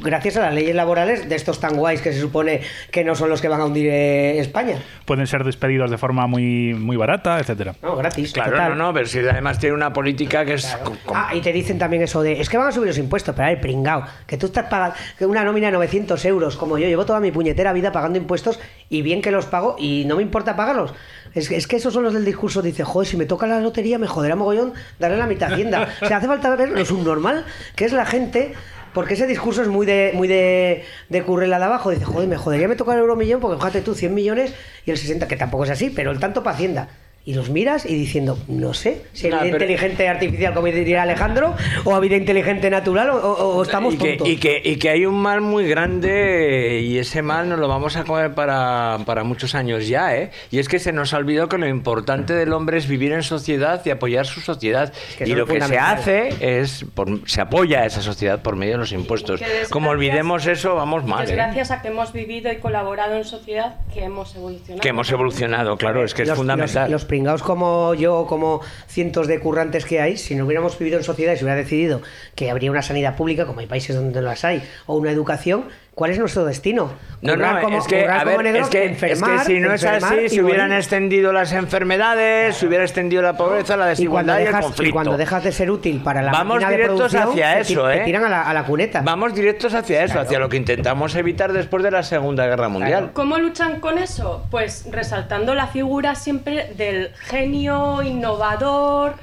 gracias a las leyes laborales de estos tan guays que se supone que no son los que van a hundir eh, España. Pueden ser despedidos de forma muy, muy barata, etcétera. No, gratis. Claro, total. no, no, pero si además tiene una política que es... Claro. Ah, y te dicen también eso de, es que van a subir los impuestos, pero a ver, pringao, que tú estás pagando que una nómina de 900 euros, como yo, llevo toda mi puñetera vida pagando impuestos y bien que los pago y no me importa pagarlos. Es, que- es que esos son los del discurso, dice, joder, si me toca la lotería me joderá mogollón darle la mitad a Hacienda. O sea, hace falta ver lo subnormal que es la gente... Porque ese discurso es muy de muy de, de currela de abajo. Dice, joder, me jodería me toca el euro millón porque fíjate tú, 100 millones y el 60, que tampoco es así, pero el tanto para Hacienda. Y los miras y diciendo, no sé, si No, hay vida pero- inteligente artificial, como diría Alejandro, o a vida inteligente natural, o, o- o estamos y que, tontos. y, que, y que hay un mal muy grande y ese mal nos lo vamos a comer para, para muchos años ya, ¿eh? Y es que se nos ha olvidado que lo importante del hombre es vivir en sociedad y apoyar su sociedad. que y lo es que se hace es, por- se apoya a esa sociedad por medio de los impuestos. Como olvidemos eso, vamos mal, Es ¿eh? gracias a que hemos vivido y colaborado en sociedad que hemos evolucionado. Que hemos evolucionado, claro, es que es fundamental. Los, los pringaos como yo, como cientos de currantes que hay, si no hubiéramos vivido en sociedad y se hubiera decidido que habría una sanidad pública, como hay países donde las hay, o una educación, ¿cuál es nuestro destino? No, no, como- es que, a ver, negros, es que, es que enfermar, si no es así, se hubieran morir. extendido las enfermedades, se hubiera extendido la pobreza, la y desigualdad y, el dejas, y conflicto. cuando dejas de ser útil para la Vamos de directos hacia eso, te ¿eh? tiran a la, a la cuneta. Vamos directos hacia eso, Claro. hacia lo que intentamos evitar después de la Segunda Guerra Mundial. ¿Cómo luchan con eso? Pues resaltando la figura siempre del genio innovador,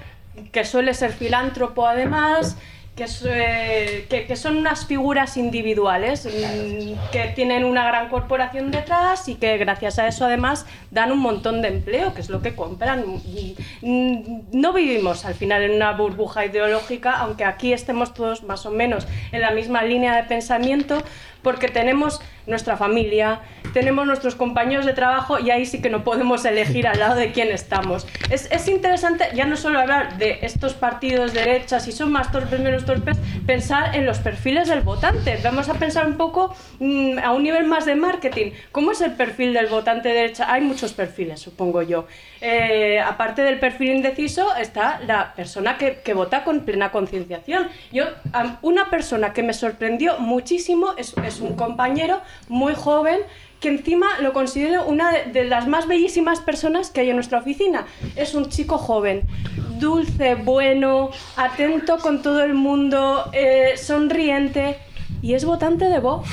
que suele ser filántropo además, que, es, eh, que- que son unas figuras individuales mm, que tienen una gran corporación detrás y que gracias a eso además dan un montón de empleo, que es lo que compran. Y, mm, No vivimos al final en una burbuja ideológica, aunque aquí estemos todos más o menos en la misma línea de pensamiento, porque tenemos nuestra familia, tenemos nuestros compañeros de trabajo y ahí sí que no podemos elegir al lado de quién estamos. Es, es interesante ya no solo hablar de estos partidos de derecha, si son más torpes, menos torpes, pensar en los perfiles del votante. Vamos a pensar un poco mm, a un nivel más de marketing. ¿Cómo es el perfil del votante de derecha? Hay muchos perfiles, supongo yo. Eh, aparte del perfil indeciso está la persona que, que vota con plena concienciación. Yo, una persona que me sorprendió muchísimo es, es un compañero muy joven que encima lo considero una de, las más bellísimas personas que hay en nuestra oficina. Es un chico joven, dulce, bueno, atento con todo el mundo, eh, sonriente y es votante de Vox.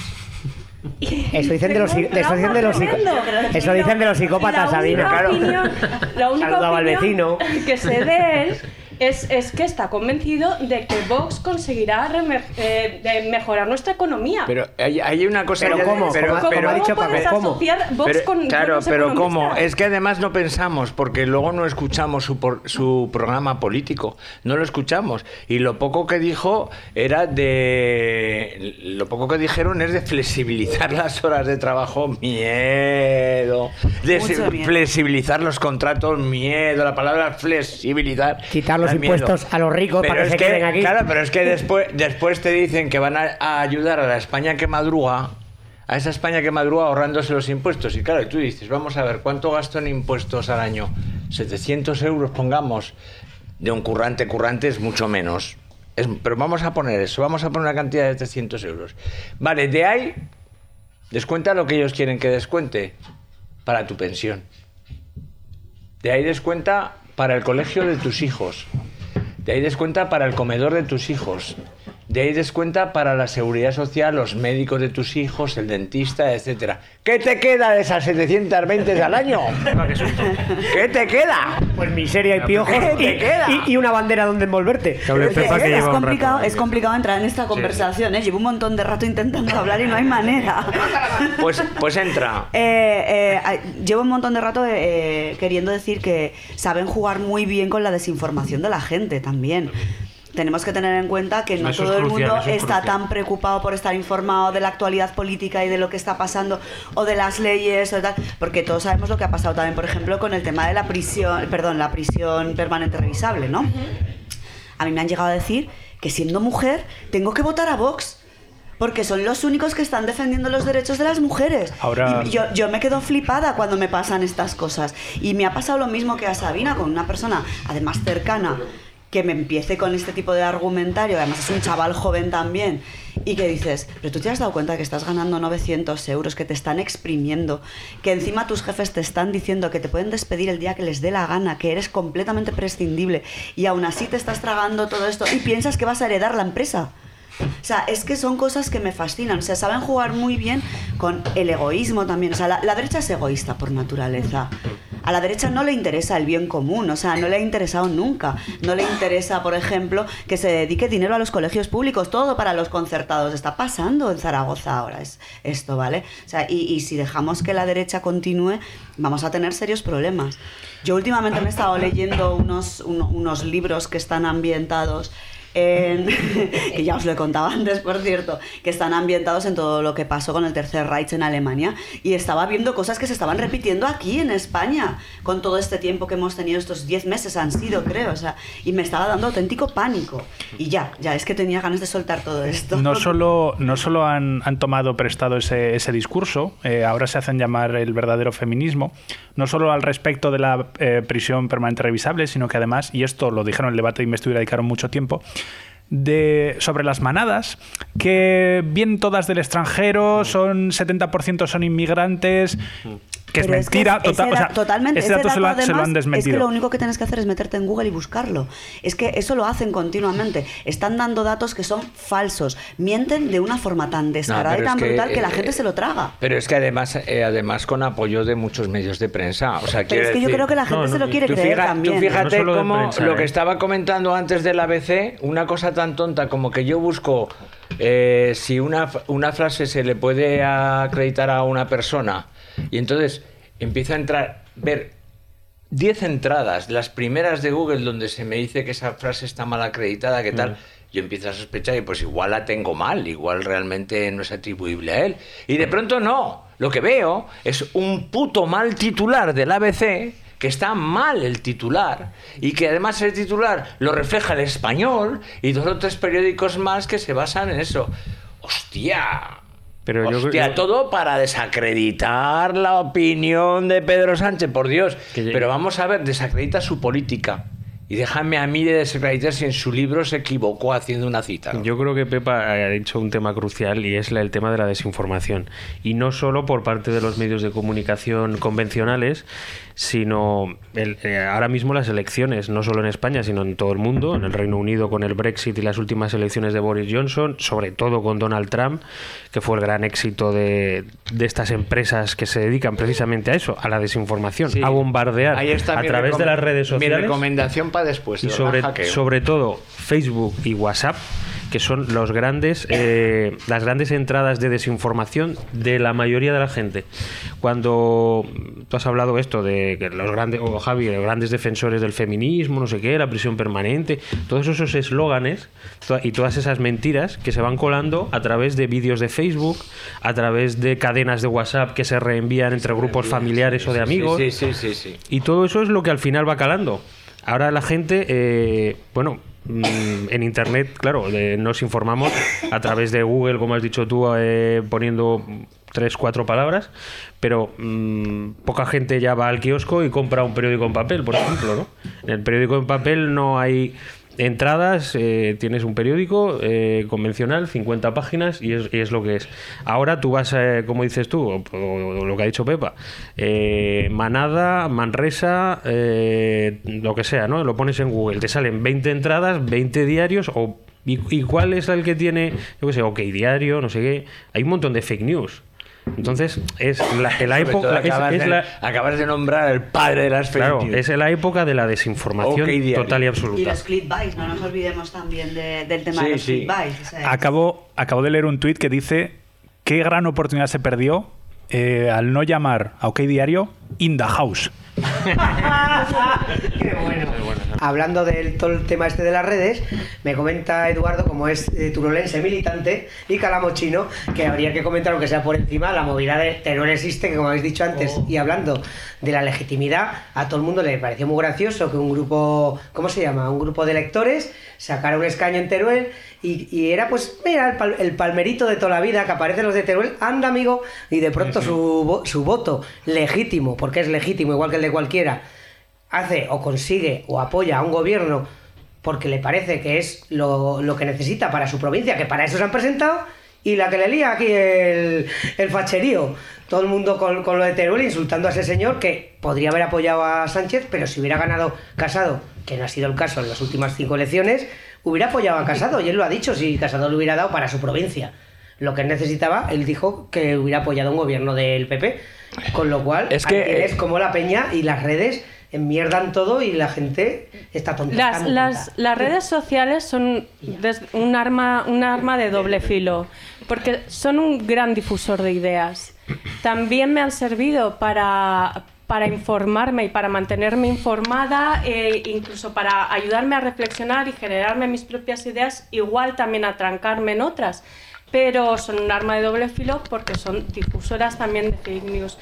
Eso dicen de los eso dicen de los eso dicen de los psicópatas, Sabina, claro. opinión- la única Saludaba al vecino. que se de él es, es que está convencido de que Vox conseguirá eh, de mejorar nuestra economía. Pero hay, hay una cosa... Pero ¿cómo? Pero, ¿Cómo- pero- cómo ha dicho Paco? puedes ¿Cómo? asociar Vox pero- con claro, pero ¿cómo? Es que además no pensamos, porque luego no escuchamos su, por- su programa político, no lo escuchamos. Y lo poco que dijo era de... Lo poco que dijeron es de flexibilizar las horas de trabajo, miedo. De flexibilizar los contratos, miedo. La palabra flexibilizar. Quitar los da miedo. impuestos a los ricos Pero para que se queden aquí. Claro, pero es que después, después te dicen que van a, a ayudar a la España que madruga, a esa España que madruga ahorrándose los impuestos. Y claro, tú dices, vamos a ver, ¿cuánto gasto en impuestos al año? 700 euros, pongamos. De un currante, currante es mucho menos. Es- pero vamos a poner eso, vamos a poner una cantidad de 300 euros. Vale, de ahí, descuenta lo que ellos quieren que descuente para tu pensión. De ahí descuenta para el colegio de tus hijos. De ahí descuenta para el comedor de tus hijos. De ahí descuenta para la seguridad social, los médicos de tus hijos, el dentista, etcétera. ¿Qué te queda de esas 720 al año? ¿Qué te queda? Pues miseria y piojos ¿qué y, te queda? y- y una bandera donde envolverte. Que es complicado, rato. es complicado entrar en esta conversación, ¿eh? Llevo un montón de rato intentando hablar y no hay manera. Pues, pues entra. Eh, eh, llevo un montón de rato eh, eh, queriendo decir que saben jugar muy bien con la desinformación de la gente también. Tenemos que tener en cuenta que no Eso es todo el crucial, mundo es está crucial. tan preocupado por estar informado de la actualidad política y de lo que está pasando o de las leyes o tal, porque todos sabemos lo que ha pasado también, por ejemplo, con el tema de la prisión, perdón, la prisión permanente revisable, ¿no? A mí me han llegado a decir que siendo mujer tengo que votar a Vox. porque son los únicos que están defendiendo los derechos de las mujeres. Ahora... yo, yo me quedo flipada cuando me pasan estas cosas. Y me ha pasado lo mismo que a Sabina, con una persona además cercana que me empiece con este tipo de argumentario, además es un chaval joven también, y que dices, pero tú te has dado cuenta que estás ganando 900 euros, que te están exprimiendo, que encima tus jefes te están diciendo que te pueden despedir el día que les dé la gana, que eres completamente prescindible, y aún así te estás tragando todo esto y piensas que vas a heredar la empresa. O sea, es que son cosas que me fascinan. O sea, saben jugar muy bien con el egoísmo también. O sea, la, derecha es egoísta por naturaleza. A la derecha no le interesa el bien común, o sea, no le ha interesado nunca. No le interesa, por ejemplo, que se dedique dinero a los colegios públicos, todo para los concertados. Está pasando en Zaragoza ahora es esto, ¿vale? O sea, y, si dejamos que la derecha continúe, vamos a tener serios problemas. Yo últimamente me he estado leyendo unos, unos libros que están ambientados que ya os lo he contado antes, por cierto, que están ambientados en todo lo que pasó con el Tercer Reich en Alemania y estaba viendo cosas que se estaban repitiendo aquí en España con todo este tiempo que hemos tenido, estos 10 meses han sido, creo, o sea, y me estaba dando auténtico pánico. Y ya, ya es que tenía ganas de soltar todo esto. No solo, no solo han, han tomado prestado ese, ese discurso, eh, ahora se hacen llamar el verdadero feminismo, no solo al respecto de la eh, prisión permanente revisable, sino que además, y esto lo dijeron en el debate de investidura, dedicaron mucho tiempo, de, sobre las manadas, que vienen todas del extranjero, son 70% son inmigrantes, que es mentira. totalmente. Ese dato, se, lo, han desmentido. Es que lo único que tienes que hacer es meterte en Google y buscarlo. Es que eso lo hacen continuamente. Están dando datos que son falsos. Mienten de una forma tan descarada y tan brutal que la gente se lo traga. Pero es que además, eh, además con apoyo de muchos medios de prensa. O sea, pero es que yo creo que la gente se lo quiere creer también. Tú fíjate cómo lo que ¿eh? estaba comentando antes del ABC, una cosa tan tonta como que yo busco eh, si una, una frase se le puede acreditar a una persona y entonces empiezo a entrar, ver 10 entradas, las primeras de Google donde se me dice que esa frase está mal acreditada, que tal, mm. yo empiezo a sospechar y pues igual la tengo mal, igual realmente no es atribuible a él. Y de pronto no, lo que veo es un puto mal titular del ABC que está mal el titular y que además el titular lo refleja el español y dos o tres periódicos más que se basan en eso. Hostia, pero Hostia, todo para desacreditar la opinión de Pedro Sánchez, por Dios. Pero vamos a ver, desacredita su política. Y déjame a mí de desacreditar si en su libro se equivocó haciendo una cita. Yo creo que Pepa ha dicho un tema crucial y es el tema de la desinformación. Y no solo por parte de los medios de comunicación convencionales, sino eh, ahora mismo las elecciones, no solo en España, sino en todo el mundo, en el Reino Unido con el Brexit y las últimas elecciones de Boris Johnson, sobre todo con Donald Trump, que fue el gran éxito de, estas empresas que se dedican precisamente a eso, a la desinformación, a bombardear a través de las redes sociales. Mi recomendación para después. Y sobre, sobre todo Facebook y WhatsApp que son los grandes, eh, las grandes entradas de desinformación de la mayoría de la gente. Cuando tú has hablado esto de que los grandes, o Javi, los grandes defensores del feminismo, no sé qué, la prisión permanente, todos esos eslóganes y todas esas mentiras que se van colando a través de vídeos de Facebook, a través de cadenas de WhatsApp que se reenvían entre grupos familiares o de amigos. Sí, sí, sí, y todo eso es lo que al final va calando. Ahora la gente, eh, bueno, en internet, claro, nos informamos a través de Google, como has dicho tú, eh, poniendo tres, cuatro palabras, pero mm, poca gente ya va al kiosco y compra un periódico en papel, por ejemplo, ¿no? En el periódico en papel no hay entradas, eh, tienes un periódico eh, convencional, 50 páginas y es, lo que es. Ahora tú vas, eh, como dices tú, o, lo que ha dicho Pepa, Manada, Manresa, lo que sea, ¿no? Lo pones en Google, te salen 20 entradas, 20 diarios o... ¿Y, cuál es el que tiene, yo qué sé, OK Diario, no sé qué? Hay un montón de fake news. Entonces, es la, época. acabas de nombrar el padre de las Claro, es la época de la desinformación total y absoluta. Y los clickbaits, no nos olvidemos también del tema de los sí. Acabo, acabo de leer un tuit que dice: Qué gran oportunidad se perdió eh, al no llamar a OK Diario In the House. Qué bueno. Hablando del todo el tema este de las redes, me comenta Eduardo, como es eh, turolense militante y calamochino, que habría que comentar, aunque sea por encima, la movida de Teruel existe, que como habéis dicho antes, Oh. y hablando de la legitimidad, a todo el mundo le pareció muy gracioso que un grupo, ¿cómo se llama? Un grupo de electores sacara un escaño en Teruel y, y era pues, mira, el, pal- el palmerito de toda la vida que aparecen los de Teruel, anda amigo, y de pronto su, vo- su voto legítimo, porque es legítimo igual que el de cualquiera, hace o consigue o apoya a un gobierno porque le parece que es lo, lo que necesita para su provincia, que para eso se han presentado, y la que le lía aquí el, el facherío. Todo el mundo con, con lo de Teruel insultando a ese señor que podría haber apoyado a Sánchez, pero si hubiera ganado Casado, que no ha sido el caso en las últimas cinco elecciones, hubiera apoyado a Casado, y él lo ha dicho, si Casado le hubiera dado para su provincia. Lo que él necesitaba, él dijo que hubiera apoyado un gobierno del PP. Con lo cual, Es que, tienes eh, como la peña y las redes enmierdan todo y la gente está tonta. Las, está muy las, tonta. las redes sociales son un arma, un arma de doble filo, porque son un gran difusor de ideas. También me han servido para, para informarme y para mantenerme informada, e incluso para ayudarme a reflexionar y generarme mis propias ideas, igual también a trancarme en otras. Pero son un arma de doble filo porque son difusoras también de fake news.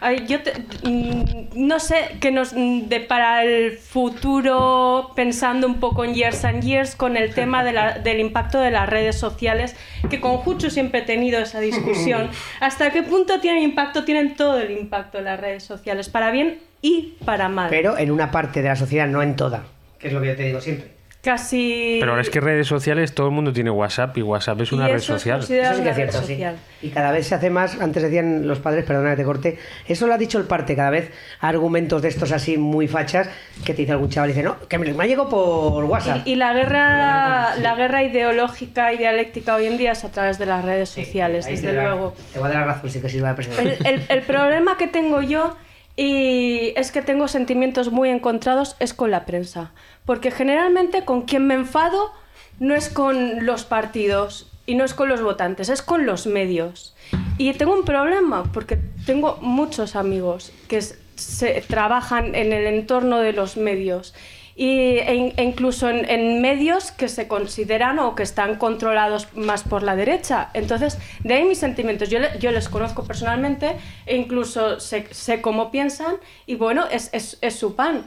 Ay, yo te- mm, no sé qué nos mm, depara el futuro pensando un poco en years and years con el tema de la- del impacto de las redes sociales, que con Juchu siempre he tenido esa discusión. ¿Hasta qué punto tienen impacto? Tienen todo el impacto de las redes sociales, para bien y para mal. Pero en una parte de la sociedad, no en toda. Que es lo que yo te digo siempre. Casi... Pero es que redes sociales, todo el mundo tiene WhatsApp y WhatsApp es una red es social. Eso sí que es una red cierto, sí. social. Y cada vez se hace más, antes decían los padres, perdona que te corte, eso lo ha dicho el parte, cada vez argumentos de estos así muy fachas que te dice algún chaval y dice, no, que me, me ha llegado por WhatsApp. Y, y la guerra, la guerra ideológica y dialéctica hoy en día es a través de las redes sociales, desde te da- luego. Te voy a dar la razón, sí que sirva de El, el- el problema que tengo yo y es que tengo sentimientos muy encontrados es con la prensa, porque generalmente con quien me enfado no es con los partidos y no es con los votantes, es con los medios. Y tengo un problema porque tengo muchos amigos que se, trabajan en el entorno de los medios y, e, e incluso en, en medios que se consideran o que están controlados más por la derecha. Entonces, de ahí mis sentimientos. Yo, yo les conozco personalmente e incluso sé, sé cómo piensan y bueno, es, es- es su pan.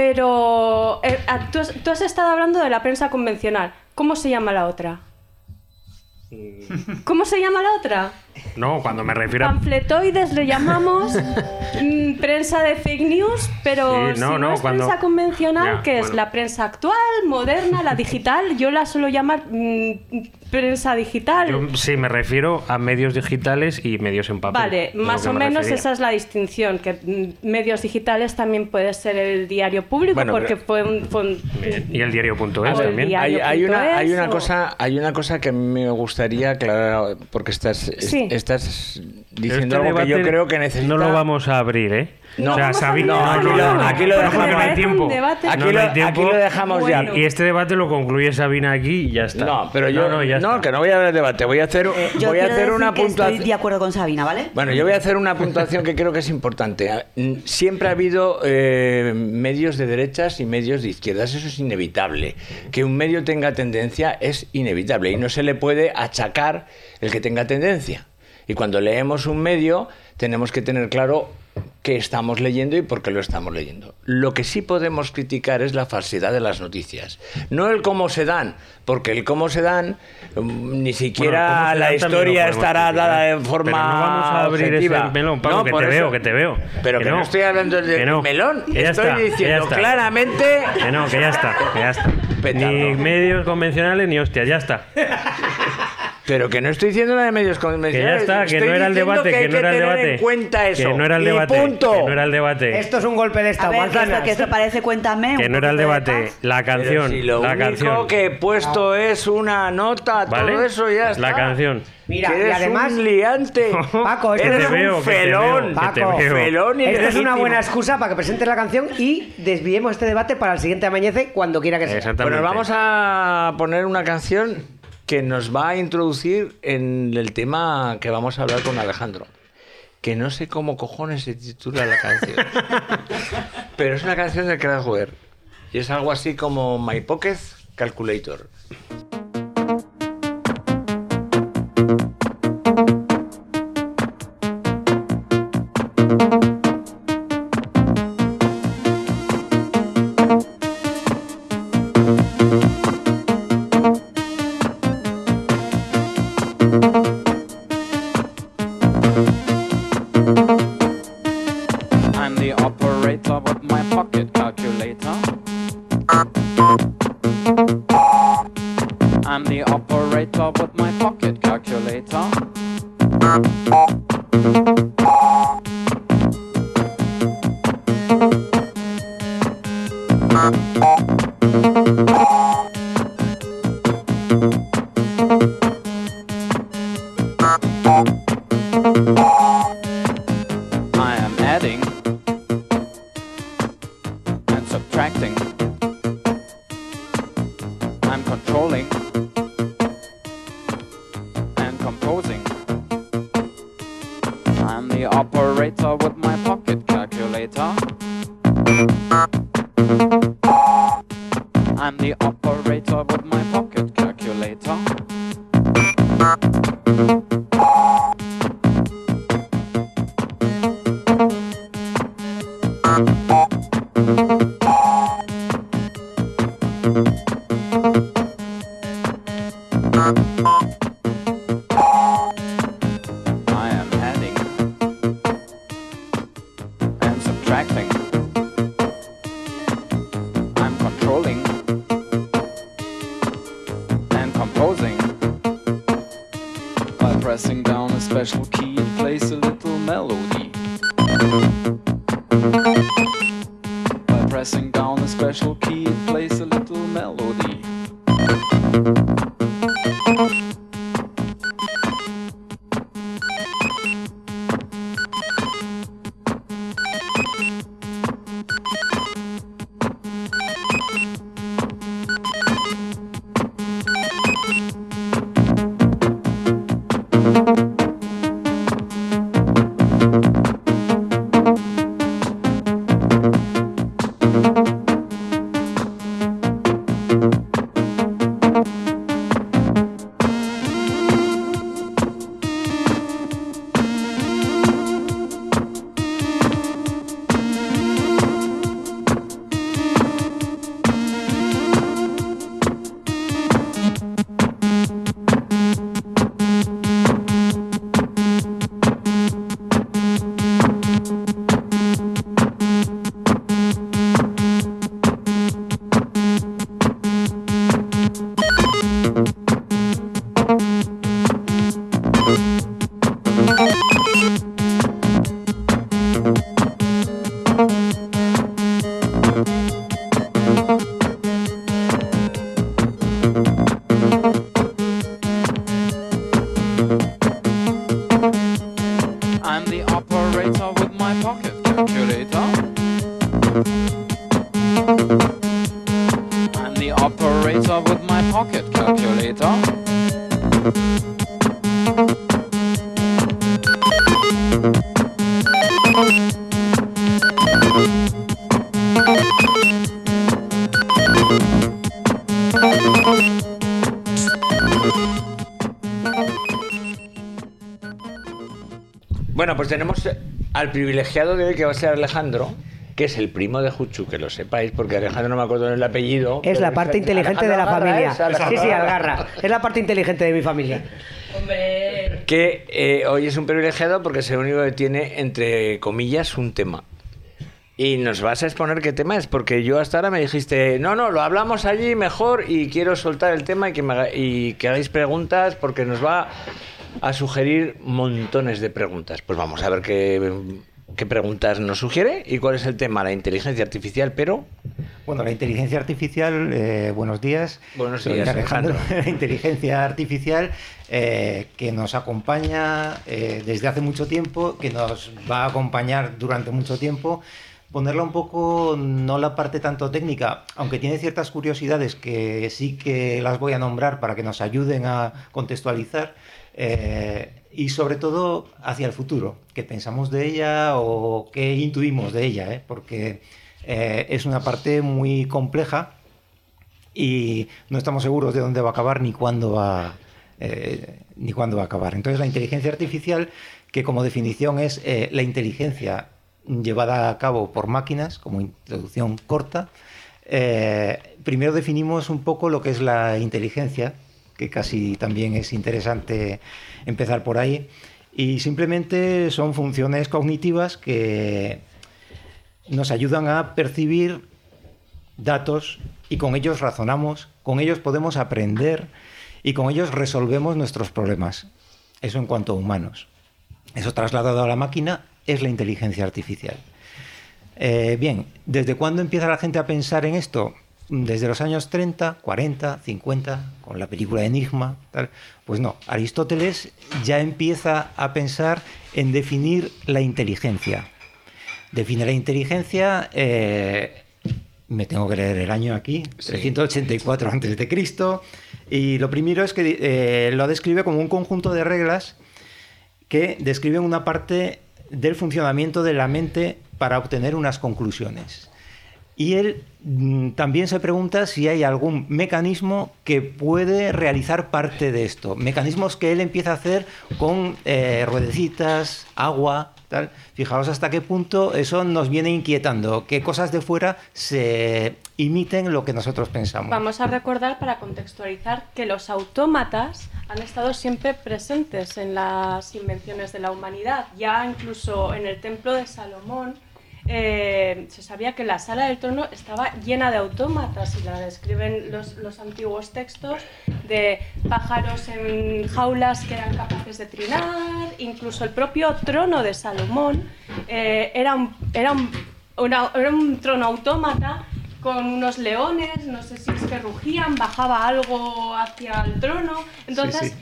Pero eh, ah, tú, has, tú has estado hablando de la prensa convencional. ¿Cómo se llama la otra? ¿Cómo se llama la otra? No, cuando me refiero a... Panfletoides le llamamos mm, prensa de fake news, pero Sí, no, si no, no, es cuando- prensa convencional, Ya, que es bueno. la prensa actual, moderna, la digital, yo la suelo llamar mm, prensa digital. Yo sí me refiero a medios digitales y medios en papel. Vale, Es más o me menos refería. esa es la distinción, que mm, medios digitales también puede ser el diario público, Bueno, porque pero- fue un... fue un- Y el diario.es también. día- Hay, hay una, hay una o- cosa, hay una cosa que me gustaría aclarar porque estás, es- Estás diciendo este algo que yo creo que necesita. No lo vamos a abrir, ¿eh? No, o sea, Sabi- no, aquí no, lo- no, aquí lo no, dejamos. no hay tiempo. Aquí, lo, aquí dejamos Bueno. ya. Y este debate lo concluye Sabina aquí y ya está. No, pero yo No, no, ya está. que no voy a ver debate, voy a hacer, Yo voy a hacer decir una que estoy puntuación. de acuerdo con Sabina, ¿vale? Bueno, yo voy a hacer una puntuación que creo que es importante. Siempre ha habido eh, medios de derechas y medios de izquierdas, eso es inevitable. Que un medio tenga tendencia es inevitable y no se le puede achacar el que tenga tendencia. Y cuando leemos un medio tenemos que tener claro qué estamos leyendo y por qué lo estamos leyendo. Lo que sí podemos criticar es la falsedad de las noticias. No el cómo se dan, porque el cómo se dan mm, ni siquiera Bueno, la historia estará dada de forma Pero no vamos a abrir objetiva. ese melón, Paco, No, que te eso- veo, que te veo. Pero que, no. estoy hablando de melón, estoy está, diciendo claramente Que no, que ya está, que ya está. Ni medios convencionales ni hostias, ya está. Pero que no estoy diciendo nada de medios Que ya convencionales. está, que estoy no era el debate, hay que no era el debate. en cuenta eso. Que no era el debate. punto. Que no era el debate. Esto es un golpe de A estado, ver, que esto, que esto parece cuéntame. Que no era el debate. La Pero canción. si lo la único canción. que he puesto es una nota, ¿Vale? todo eso ya está. La canción. Mira, Que y eres además- un liante. Paco, esto eres es un veo, que te felón. veo, que te Paco, veo. felón y Esta es una buena excusa para que presentes la canción y desviemos este debate para el siguiente amanece cuando quiera que sea. Exactamente. Bueno, vamos a poner una canción que nos va a introducir en el tema que vamos a hablar con Alejandro. Que no sé cómo cojones se titula la canción. Pero es una canción de Kraftwerk. Y es algo así como My Pocket Calculator. Tenemos al privilegiado de hoy que va a ser Alejandro, que es el primo de Juchu, que lo sepáis, porque Alejandro no me acuerdo del apellido. Es la parte inteligente de la familia. sí, sí, Algarra. Es la parte inteligente de mi familia. Hombre. Que eh, hoy es un privilegiado porque es el único que tiene, entre comillas, un tema. Y nos vas a exponer qué tema es, porque yo hasta ahora me dijiste, no, no, lo hablamos allí mejor y quiero soltar el tema y que, me, y que hagáis preguntas porque nos va a sugerir montones de preguntas. Pues vamos a ver qué, preguntas nos sugiere y cuál es el tema, la inteligencia artificial, pero... Bueno, la inteligencia artificial, eh, buenos días. Buenos días, Alejandro. La inteligencia artificial eh, que nos acompaña eh, desde hace mucho tiempo, que nos va a acompañar durante mucho tiempo ponerla un poco, no la parte tanto técnica, aunque tiene ciertas curiosidades que sí que las voy a nombrar para que nos ayuden a contextualizar, eh, y sobre todo hacia el futuro, qué pensamos de ella o qué intuimos de ella, ¿eh? porque Eh, es una parte muy compleja y no estamos seguros de dónde va a acabar ni cuándo va, ni cuándo va a acabar. Entonces la inteligencia artificial, que como definición es la inteligencia llevada a cabo por máquinas, como introducción corta, primero definimos un poco lo que es la inteligencia, que casi también es interesante empezar por ahí, y simplemente son funciones cognitivas que nos ayudan a percibir datos y con ellos razonamos, con ellos podemos aprender y con ellos resolvemos nuestros problemas. Eso en cuanto a humanos. Eso trasladado a la máquina es la inteligencia artificial. Eh, bien, ¿desde cuándo empieza la gente a pensar en esto? Desde los años 30, 40, 50, con la película Enigma. Tal. Pues no, Aristóteles ya empieza a pensar en definir la inteligencia. Define la inteligencia eh, me tengo que leer el año aquí, 384 a.C. Y lo primero es que eh, lo describe como un conjunto de reglas que describen una parte del funcionamiento de la mente para obtener unas conclusiones. Y él mm, también se pregunta si hay algún mecanismo que puede realizar parte de esto. Mecanismos que él empieza a hacer con eh, ruedecitas, agua, Fijaos hasta qué punto eso nos viene inquietando, que cosas de fuera se imiten lo que nosotros pensamos. Vamos a recordar para contextualizar que los autómatas han estado siempre presentes en las invenciones de la humanidad, ya incluso en el templo de Salomón eh, se sabía que la sala del trono estaba llena de autómatas y la describen los, antiguos textos de pájaros en jaulas que eran capaces de trinar, incluso el propio trono de Salomón eh, era, un, era, un, trono autómata con unos leones, no sé si es que rugían, bajaba algo hacia el trono. Entonces,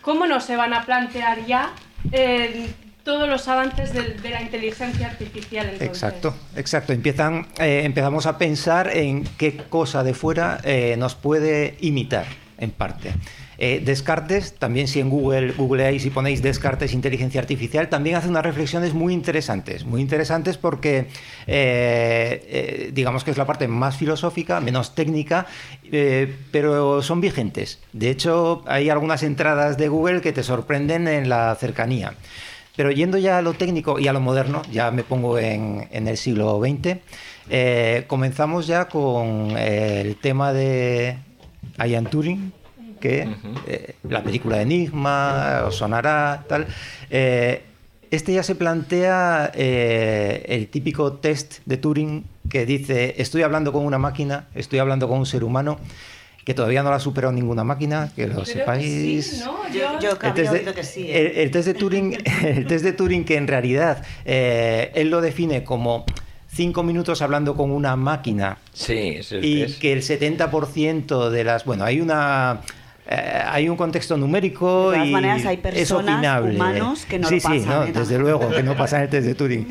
¿cómo no se van a plantear ya eh, todos los avances de, la inteligencia artificial. Exacto, exacto. Empiezan, eh, empezamos a pensar en qué cosa de fuera eh, nos puede imitar, en parte. Eh, Descartes, también si en Google googleáis y ponéis Descartes inteligencia artificial, también hace unas reflexiones muy interesantes, muy interesantes porque digamos que es la parte más filosófica, menos técnica, pero son vigentes. De hecho, hay algunas entradas de Google que te sorprenden en la cercanía. Pero yendo ya a lo técnico y a lo moderno, ya me pongo en, el siglo XX, eh, comenzamos ya con eh, el tema de Ian Turing, que eh, la película de Enigma, os sonará, tal. este ya se plantea el típico test de Turing que dice, estoy hablando con una máquina, estoy hablando con un ser humano, que todavía no la ha superado ninguna máquina, que lo sepáis. Yo, el, que sí. ¿eh? el, test de Turing, el test de Turing que en realidad eh, él lo define como cinco minutos hablando con una máquina. Sí, y que el 70% de las, bueno, hay una eh, hay un contexto numérico de todas y maneras hay personas, humanos que no sí, lo pasan. Sí, no, desde luego, que no pasan el test de Turing.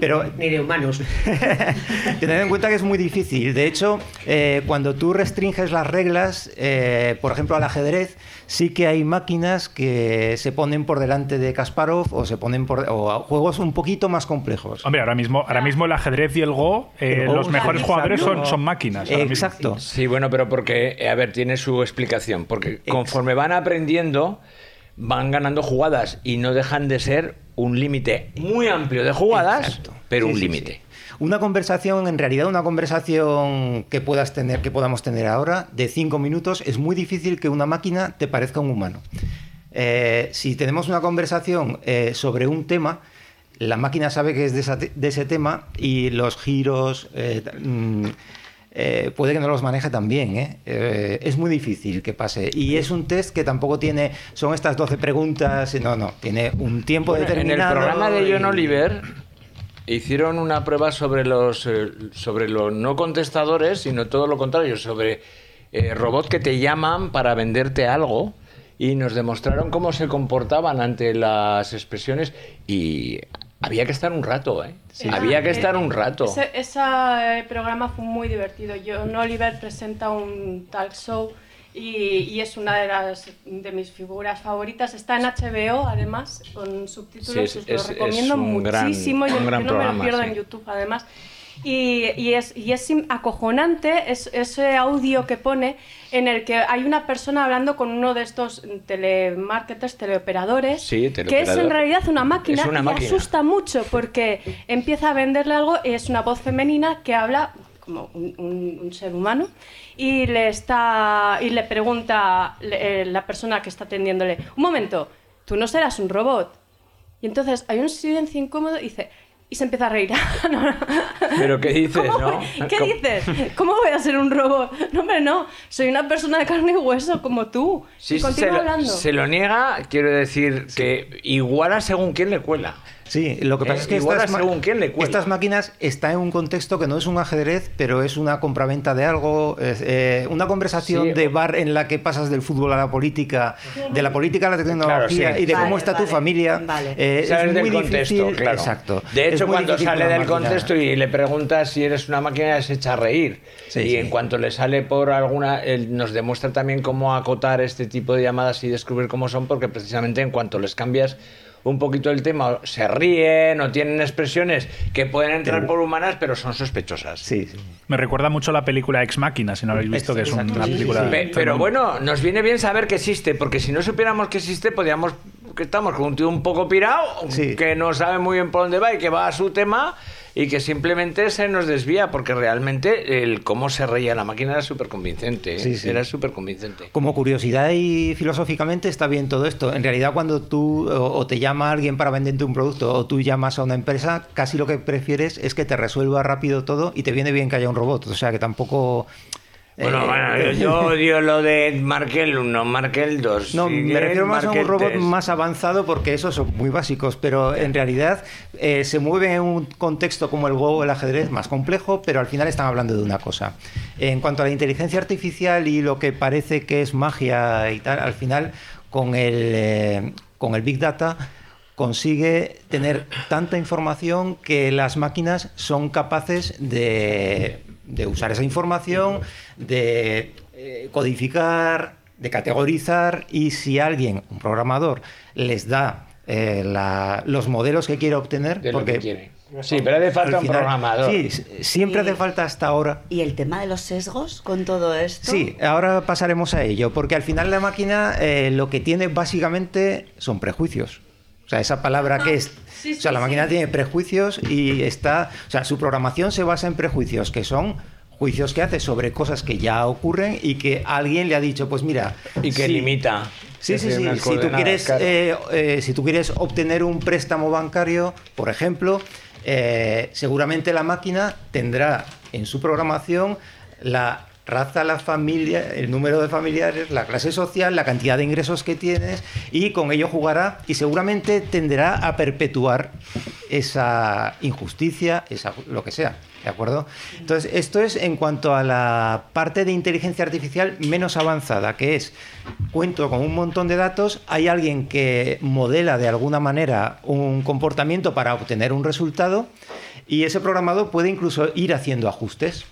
Pero, ni de humanos. Tened en cuenta que es muy difícil. De hecho, eh, cuando tú restringes las reglas, eh, por ejemplo, al ajedrez, sí que hay máquinas que se ponen por delante de Kasparov o se ponen por o juegos un poquito más complejos. Hombre, ahora mismo, ahora mismo el ajedrez y el Go, eh, los mejores jugadores son, son máquinas. Exacto. Sí, bueno, pero porque, a ver, tiene su explicación. Porque conforme van aprendiendo van ganando jugadas y no dejan de ser un límite muy amplio de jugadas, pero un límite. Una conversación, en realidad una conversación que puedas tener, que podamos tener ahora, de cinco minutos, es muy difícil que una máquina te parezca un humano. Eh, si tenemos una conversación eh, sobre un tema, la máquina sabe que es de, ese tema y los giros, eh, mm, eh, puede que no los maneje también. ¿eh? ¿eh? es muy difícil que pase. Y es un test que tampoco tiene, son estas 12 preguntas, no, no, tiene un tiempo determinado. En el programa de John Oliver hicieron una prueba sobre los, eh, sobre los no contestadores, sino todo lo contrario, sobre robots que te llaman para venderte algo y nos demostraron cómo se comportaban ante las expresiones y había que estar un rato, ¿eh? Había que estar un rato. Ese, eh, programa fue muy divertido. John Oliver presenta un talk show y, es una de las de mis figuras favoritas. Está en HBO, además, con subtítulos. os lo recomiendo muchísimo. Yo no me lo pierdo en YouTube, además. Y, es, y es acojonante ese audio que pone en el que hay una persona hablando con uno de estos telemarketers, teleoperadores, que es en realidad una máquina y asusta mucho porque empieza a venderle algo y es una voz femenina que habla como un, ser humano y le está y le pregunta eh, la persona que está atendiéndole un momento tú no serás un robot y entonces hay un silencio incómodo y dice y se empieza a reír. ¿Pero qué dices, no? ¿Qué dices? ¿Cómo voy a ser un robot? No, hombre, no. Soy una persona de carne y hueso como tú. Sí, y se, lo, se lo niega, quiero decir que iguala según quién le cuela. Sí, lo que pasa es que estas, estas, máquinas están en un contexto que no es un ajedrez, pero es una compraventa de algo, eh, una conversación de bar en la que pasas del fútbol a la política, de la política a la tecnología y de cómo está tu familia. Eh, es muy contexto, claro. Exacto. De hecho, cuando sale del contexto y le preguntas si eres una máquina, se echa a reír. y en cuanto le sale por alguna, él nos demuestra también cómo acotar este tipo de llamadas y descubrir cómo son, porque precisamente en cuanto les cambias un poquito el tema, se ríen o tienen expresiones que pueden entrar por humanas, pero son sospechosas. Sí, Me recuerda mucho la película Ex Máquina, si no habéis visto, que es una película. pero bueno, nos viene bien saber que existe, porque si no supiéramos que existe, podríamos que estamos con un tío un poco pirado, que no sabe muy bien por dónde va y que va a su tema y que simplemente se nos desvía, porque realmente el cómo se reía la máquina era súper convincente. ¿eh? Era súper convincente. Como curiosidad y filosóficamente está bien todo esto. En realidad, cuando tú o, te llama alguien para venderte un producto o tú llamas a una empresa, casi lo que prefieres es que te resuelva rápido todo y te viene bien que haya un robot. O sea, que tampoco bueno, bueno, eh, yo odio lo de Markel 1, Markel 2. No, me refiero más a un robot más avanzado porque esos son muy básicos, pero en realidad eh, se mueven en un contexto como el Go o el ajedrez más complejo, pero al final están hablando de una cosa. En cuanto a la inteligencia artificial y lo que parece que es magia y tal, al final con el, eh, con el Big Data consigue tener tanta información que las máquinas son capaces de de usar esa información, de eh, codificar, de categorizar y si alguien, un programador, les da eh, los modelos que quiere obtener, porque Sí, pero hace falta un programador. Sí, siempre hace falta hasta ahora. ¿Y el tema de los sesgos con todo esto? Sí, ahora pasaremos a ello, porque al final la máquina eh, lo que tiene básicamente son prejuicios. O sea, esa palabra que es... o sea, la máquina tiene prejuicios y está... O sea, su programación se basa en prejuicios, que son juicios que hace sobre cosas que ya ocurren y que alguien le ha dicho, pues mira... Y que limita. Sí, sí, sí. Si tú, quieres, eh, eh, si tú quieres obtener un préstamo bancario, por ejemplo, eh, seguramente la máquina tendrá en su programación la raza, la familia, el número de familiares, la clase social, la cantidad de ingresos que tienes y con ello jugará y seguramente tenderá a perpetuar esa injusticia, esa, lo que sea. ¿De acuerdo? Entonces, esto es en cuanto a la parte de inteligencia artificial menos avanzada, que es, cuento con un montón de datos, hay alguien que modela de alguna manera un comportamiento para obtener un resultado y ese programador puede incluso ir haciendo ajustes.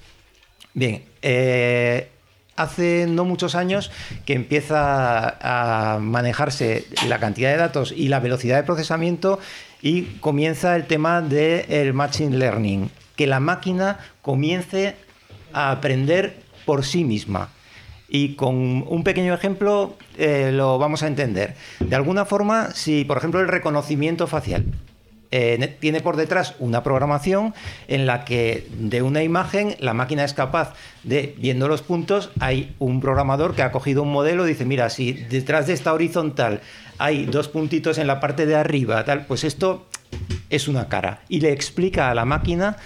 Bien, eh, hace no muchos años que empieza a manejarse la cantidad de datos y la velocidad de procesamiento y comienza el tema del machine learning, que la máquina comience a aprender por sí misma. Y con un pequeño ejemplo eh, lo vamos a entender. De alguna forma, si por ejemplo el reconocimiento facial eh, tiene por detrás una programación en la que de una imagen la máquina es capaz de, viendo los puntos, hay un programador que ha cogido un modelo y dice, mira, si detrás de esta horizontal hay dos puntitos en la parte de arriba, tal, pues esto es una cara. Y le explica a la máquina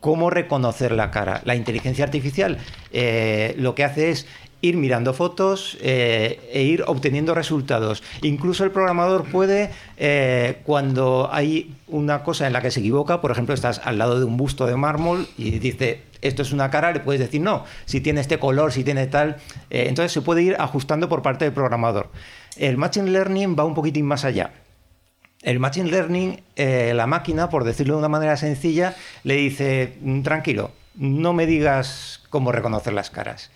cómo reconocer la cara. La inteligencia artificial eh, lo que hace es ir mirando fotos eh, e ir obteniendo resultados. Incluso el programador puede, eh, cuando hay una cosa en la que se equivoca, por ejemplo, estás al lado de un busto de mármol y dice, esto es una cara, le puedes decir, no, si tiene este color, si tiene tal. Eh, entonces se puede ir ajustando por parte del programador. El Machine Learning va un poquitín más allá. El Machine Learning, la máquina, por decirlo de una manera sencilla, le dice, mm, tranquilo, no me digas cómo reconocer las caras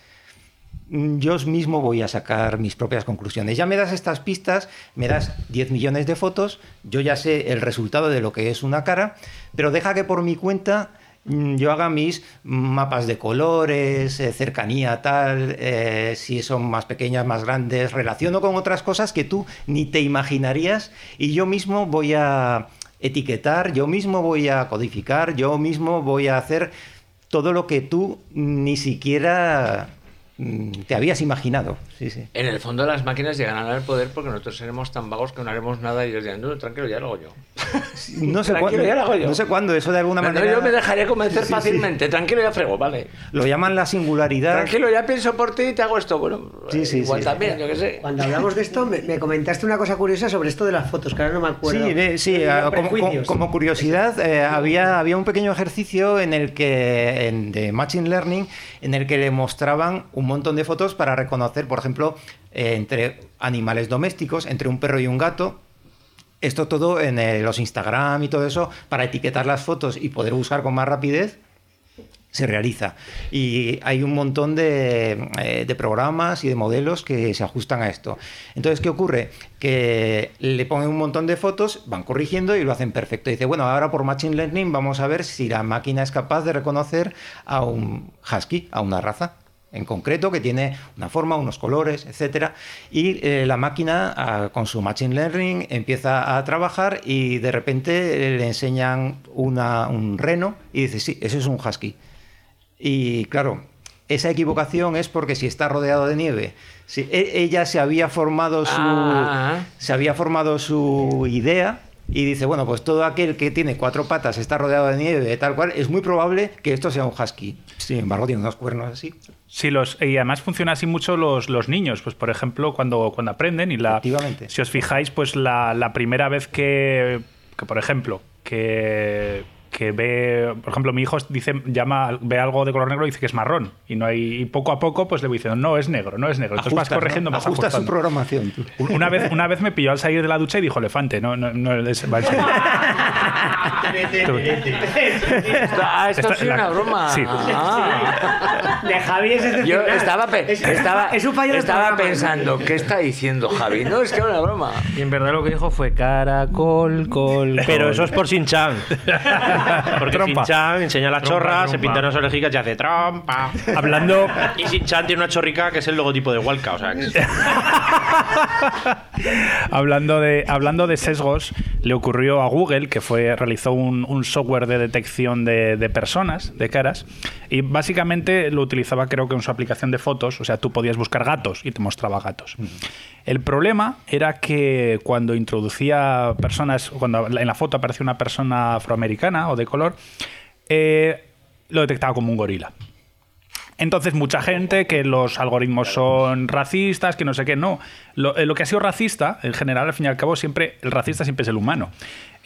yo mismo voy a sacar mis propias conclusiones. Ya me das estas pistas, me das 10 millones de fotos, yo ya sé el resultado de lo que es una cara, pero deja que por mi cuenta mm, yo haga mis mapas de colores, eh, cercanía tal, eh, si son más pequeñas, más grandes, relaciono con otras cosas que tú ni te imaginarías y yo mismo voy a etiquetar, yo mismo voy a codificar, yo mismo voy a hacer todo lo que tú ni siquiera mm, te habías imaginado. Sí, sí. En el fondo las máquinas llegarán al poder porque nosotros seremos tan vagos que no haremos nada y ellos dirán, no, tranquilo, ya lo hago yo. No sé, cuándo, ya lo hago yo. no sé cuándo, eso de alguna manera... yo me dejaré convencer Sí, sí. fácilmente, tranquilo, ya frego, vale. Lo llaman la singularidad. Tranquilo, ya pienso por ti y te hago esto. Bueno, Sí, sí, igual sí. también, yo qué sé. Cuando hablamos de esto, me, me comentaste una cosa curiosa sobre esto de las fotos, que ahora no me acuerdo. Sí, de- sí, como curiosidad, eh, había, había un pequeño ejercicio en el que, en, de Machine Learning, en el que le mostraban un montón de fotos para reconocer, por ejemplo, eh, entre animales domésticos, entre un perro y un gato. Esto todo en eh, los Instagram y todo eso, para etiquetar las fotos y poder buscar con más rapidez, se realiza. Y hay un montón de, eh, de programas y de modelos que se ajustan a esto. Entonces, ¿qué ocurre? Que le ponen un montón de fotos, van corrigiendo y lo hacen perfecto. dice, bueno, ahora por Machine Learning vamos a ver si la máquina es capaz de reconocer a un husky, a una raza en concreto que tiene una forma, unos colores, etcétera, y eh, la máquina ah, con su machine learning empieza a trabajar y de repente eh, le enseñan una- un reno y dice sí, ese es un husky. Y claro, esa equivocación es porque si está rodeado de nieve, si e- ella se había formado su Ah. se había formado su idea y dice, bueno, pues todo aquel que tiene cuatro patas está rodeado de nieve, tal cual, es muy probable que esto sea un husky. Sin embargo, tiene unos cuernos así. Sí, los, y además funciona así mucho los, los niños, pues por ejemplo, cuando, cuando aprenden y la... Efectivamente. Si os fijáis, pues la, la primera vez que, que, por ejemplo, que, que ve, por ejemplo, mi hijo dice, llama, ve algo de color negro y dice que es marrón. Y no hay, y poco a poco, pues le voy diciendo, no, es negro, no es negro. Entonces vas Ajustas, ¿no? corrigiendo, vas Ajustas su ajustando. programación. tú. Una vez, una vez me pilló al salir de la ducha y dijo elefante, no, no, no es-. Ah, esto la- una broma. sí. Ah. De Javi es. Yo estaba, pe- Es- estaba, es un fallo estaba programa. pensando, ¿qué está diciendo Javi? No, es que era una broma. Y en verdad lo que dijo fue caracol, col, Pero col. eso es por Shin-Chan. Porque Trompa. Shin-Chan enseña la Trompa, chorra, se trompa. pinta unas orejicas y hace trompa. Hablando, Y Shin-Chan tiene una chorrica que es el logotipo de Walca. O sea, que es- hablando, de, hablando de sesgos, le ocurrió a Google, que fue, realizó un, un software de detección de, de personas, de caras, y básicamente lo utilizaba creo que en su aplicación de fotos, o sea, tú podías buscar gatos y te mostraba gatos. El problema era que cuando introducía personas, cuando en la foto aparecía una persona afroamericana o de color, eh, lo detectaba como un gorila. Entonces, mucha gente que los algoritmos son racistas, que no sé qué, no. Lo, eh, lo que ha sido racista, en general, al fin y al cabo, siempre, el racista siempre es el humano.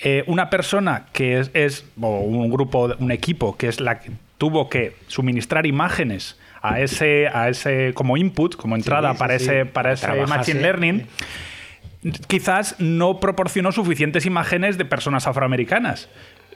Eh, una persona que es, es- o un grupo, un equipo, que es la que tuvo que suministrar imágenes a ese, a ese como input, como entrada sí, para sí. ese, para ese Trabajase. machine learning, quizás no proporcionó suficientes imágenes de personas afroamericanas.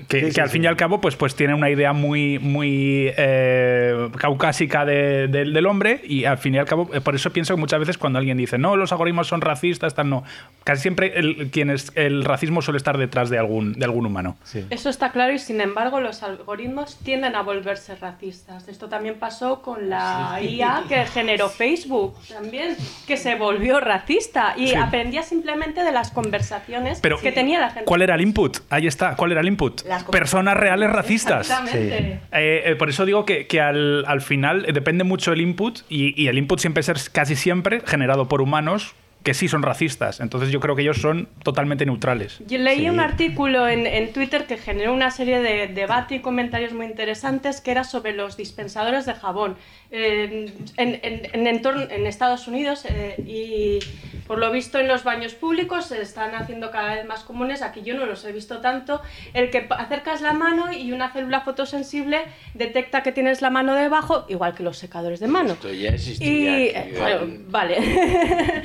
Que, Sí, que sí, al fin sí. y al cabo, pues, pues tiene una idea muy, muy eh, caucásica de- de- del hombre, y al fin y al cabo, eh, por eso pienso que muchas veces cuando alguien dice no, los algoritmos son racistas, tal, no. Casi siempre el, quien es- el racismo suele estar detrás de algún, de algún humano. Eso está claro y sin embargo los algoritmos tienden a volverse racistas. Esto también pasó con la IA que generó Facebook también, que se volvió racista y Sí. aprendía simplemente de las conversaciones Pero, que tenía la gente. ¿cuál era el input? Ahí está, ¿cuál era el input? Las Personas reales racistas. Exactamente. Eh, eh, por eso digo que, que al, al final eh, depende mucho el input y, y el input siempre es casi siempre generado por humanos que sí son racistas. Entonces yo creo que ellos son totalmente neutrales. Yo leí Sí. un artículo en, en Twitter que generó una serie de debate y comentarios muy interesantes que era sobre los dispensadores de jabón eh, en, en- en entorno- en Estados Unidos eh, y por lo visto en los baños públicos se están haciendo cada vez más comunes, aquí yo no los he visto tanto, el que acercas la mano y una célula fotosensible detecta que tienes la mano debajo, igual que los secadores de mano. Esto ya existía. Y, aquí, eh, bueno, vale.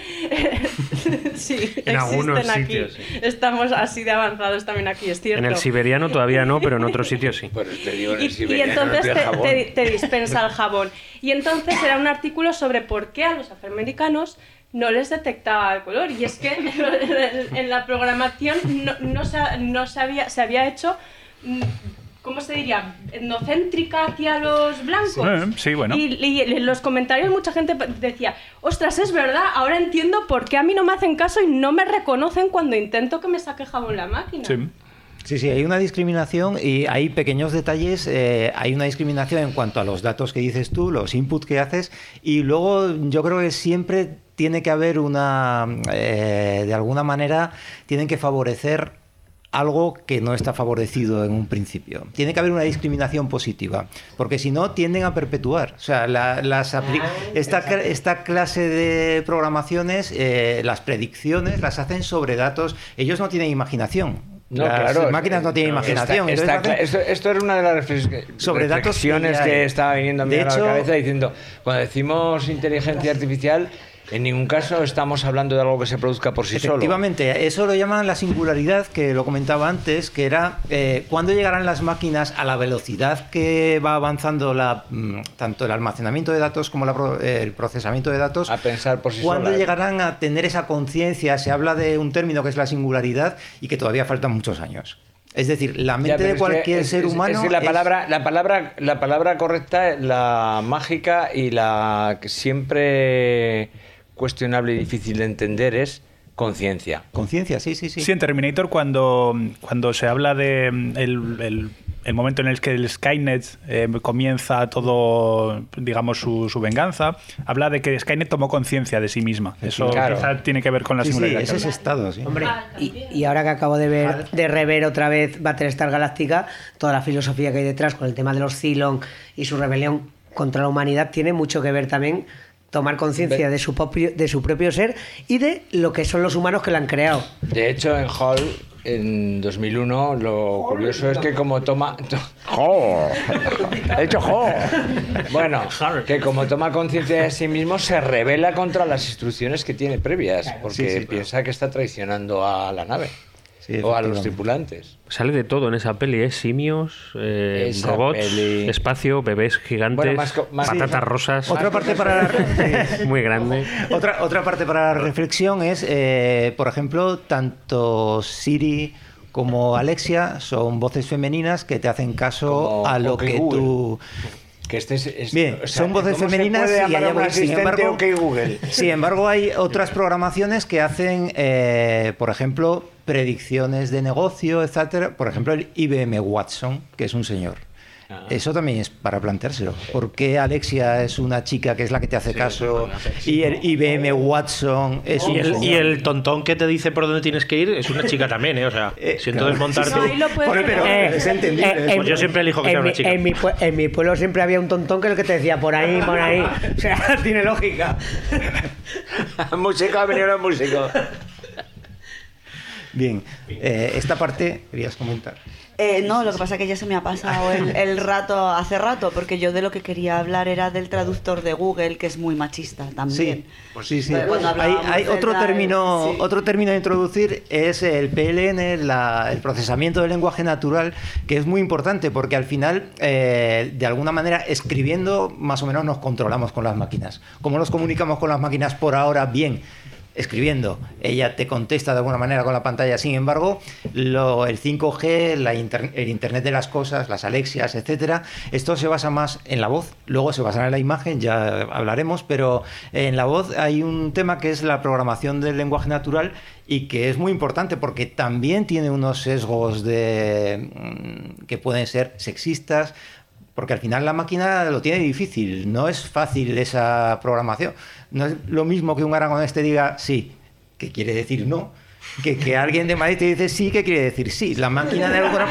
sí, En algunos existen aquí. sitios, sí. Estamos así de avanzados también aquí, es cierto. En el siberiano todavía no, pero en otros sitios sí. Pues te digo, en Y, el y siberiano entonces no te, te- te dispensa el jabón. Y entonces era un artículo sobre por qué a los afroamericanos no les detectaba el color. Y es que en la programación no, no se, no se había, se había hecho mm, ¿cómo se diría? Etnocéntrica hacia los blancos. Sí, bueno. Y, y en los comentarios mucha gente decía, ostras, es verdad, ahora entiendo por qué a mí no me hacen caso y no me reconocen cuando intento que me saque jabón la máquina. Sí. Sí, sí, hay una discriminación y hay pequeños detalles. eh, hay una discriminación en cuanto a los datos que dices tú, los inputs que haces, y luego yo creo que siempre tiene que haber una, eh, de alguna manera, tienen que favorecer algo que no está favorecido en un principio. Tiene que haber una discriminación positiva, porque si no tienden a perpetuar. O sea, la- las esta, esta clase de programaciones, eh, las predicciones las hacen sobre datos. Ellos no tienen imaginación. No, las claro. máquinas no tienen Está- imaginación. está entonces hacen- esto, esto era una de las reflex- Sobre datos que reflexiones ya que, hay. estaba viniendo a mí a la cabeza diciendo, cuando decimos inteligencia artificial, en ningún caso estamos hablando de algo que se produzca por sí solo. Efectivamente, eso lo llaman la singularidad, que lo comentaba antes, que era eh, cuándo llegarán las máquinas a la velocidad que va avanzando la, mm, tanto el almacenamiento de datos como la eh, el procesamiento de datos. A pensar por sí ¿Cuándo solas. llegarán a tener esa conciencia? Se habla de un término que es la singularidad y que todavía faltan muchos años. Es decir, la mente de cualquier es- ser es- humano. es que la palabra, la palabra, la palabra correcta, la mágica y la que siempre cuestionable y difícil de entender es conciencia. Conciencia, sí, sí, sí. Sí, en Terminator cuando, cuando se habla de mm, el, el- el momento en el que el Skynet eh, comienza todo, digamos, su, su venganza, habla de que Skynet tomó conciencia de sí misma. Eso claro. quizá tiene que ver con la Sí, es estado, sí. Hombre, Ah, y, y ahora que acabo de ver, de rever otra vez Battlestar Galáctica, toda la filosofía que hay detrás con el tema de los Cylon y su rebelión contra la humanidad tiene mucho que ver también tomar conciencia de su propio de su propio ser y de lo que son los humanos que la han creado. De hecho, en Hall, en 2001, lo curioso es que como toma... to- ¡Hall! He dicho Hall. Bueno, que como toma conciencia de sí mismo, se revela contra las instrucciones que tiene previas, porque Sí, sí. piensa que está traicionando a la nave. Sí, o a los tripulantes. Sale de todo en esa peli, ¿eh? Simios, eh, robots, peli- espacio, bebés gigantes, Bueno, más co- más- patatas sí. rosas, Otra parte para la, muy grande. Otra, otra parte para la reflexión es, eh, por ejemplo, tanto Siri como Alexia son voces femeninas que te hacen caso Como a lo que Google. tú... Que este es, es- Bien, o sea, son voces ¿cómo se femeninas y llamar a hay un sin embargo, OK Google? sin embargo hay otras programaciones que hacen, eh, por ejemplo, predicciones de negocio, etcétera. Por ejemplo, el IBM Watson, que es un señor. Ah. Eso también es para planteárselo. ¿Por qué Alexia es una chica que es la que te hace caso y el IBM Watson es un Y el, y el tontón que te dice por dónde tienes que ir es una chica también, ¿eh? O sea, Eh, si claro. entonces montarte... No, ahí lo puedes Joder, pero ver. es entendible. eh, Pues yo siempre elijo que en sea una mi- chica. En mi, pue- en mi pueblo siempre había un tontón que es el que te decía por ahí, por ahí. O sea, tiene lógica. músico, ha venido el músico. Bien, eh, esta parte querías comentar. Eh, no, lo que pasa es que ya se me ha pasado el, el rato hace rato, porque yo de lo que quería hablar era del traductor de Google, que es muy machista también. Sí, sí, sí. Pues cuando Hay, otro término, sí. otro término a introducir es el PLN, la- el procesamiento del lenguaje natural, que es muy importante porque al final, eh, de alguna manera, escribiendo, más o menos nos controlamos con las máquinas. ¿Cómo nos comunicamos con las máquinas por ahora? Bien. Escribiendo, ella te contesta de alguna manera con la pantalla. Sin embargo, lo- el 5G, la el Internet de las cosas, las Alexias, etcétera, esto se basa más en la voz. Luego se basará en la imagen, ya hablaremos, pero en la voz hay un tema que es la programación del lenguaje natural y que es muy importante porque también tiene unos sesgos de mm, que pueden ser sexistas, porque al final la máquina lo tiene difícil, no es fácil esa programación. No es lo mismo que un aragonés te diga sí, que quiere decir no, que, que alguien de Madrid te dice sí, que quiere decir sí. La máquina de alguna,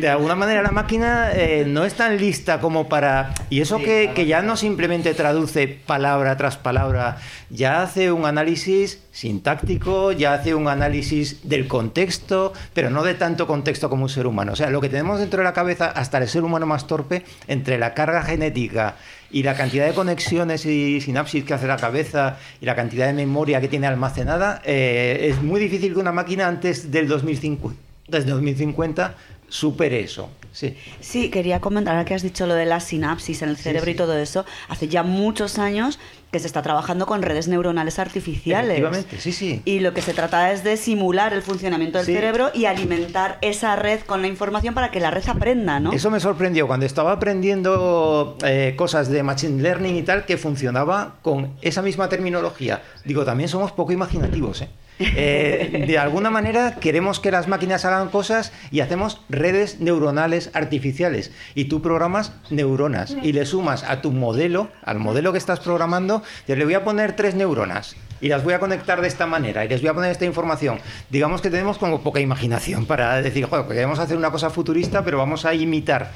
de alguna manera la máquina eh, no es tan lista como para... Y eso que, que ya no simplemente traduce palabra tras palabra, ya hace un análisis sintáctico, ya hace un análisis del contexto, pero no de tanto contexto como un ser humano. O sea, lo que tenemos dentro de la cabeza, hasta el ser humano más torpe, entre la carga genética y la cantidad de conexiones y sinapsis que hace la cabeza y la cantidad de memoria que tiene almacenada, eh, es muy difícil que una máquina antes del 2050, desde 2050 supere eso. Sí. sí, quería comentar, ahora que has dicho lo de la sinapsis en el cerebro y todo eso, hace ya muchos años que se está trabajando con redes neuronales artificiales. Efectivamente, sí, sí. Y lo que se trata es de simular el funcionamiento del cerebro y alimentar esa red con la información para que la red aprenda, ¿no? Eso me sorprendió cuando estaba aprendiendo eh, cosas de Machine Learning y tal, que funcionaba con esa misma terminología. Digo, también somos poco imaginativos, ¿eh? Eh, de alguna manera queremos que las máquinas hagan cosas y hacemos redes neuronales artificiales. Y tú programas neuronas y le sumas a tu modelo, al modelo que estás programando, te le voy a poner tres neuronas y las voy a conectar de esta manera y les voy a poner esta información. Digamos que tenemos como poca imaginación para decir, joder, queremos hacer una cosa futurista, pero vamos a imitar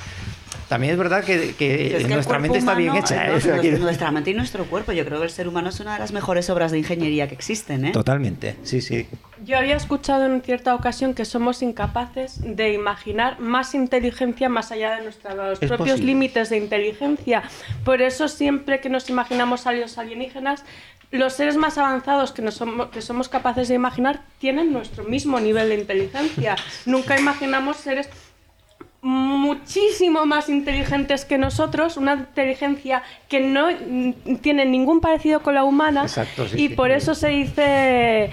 también es verdad que, nuestra mente está bien hecha. ¿eh? Nuestra, mente y nuestro cuerpo. Yo creo que el ser humano es una de las mejores obras de ingeniería que existen. ¿eh? Totalmente, sí, sí. Yo había escuchado en cierta ocasión que somos incapaces de imaginar más inteligencia más allá de nuestros propios límites de inteligencia. Por eso siempre que nos imaginamos a los alienígenas, los seres más avanzados que, somos, que somos capaces de imaginar tienen nuestro mismo nivel de inteligencia. Nunca imaginamos seres muchísimo más inteligentes que nosotros, una inteligencia que no tiene ningún parecido con la humana. Y por eso se dice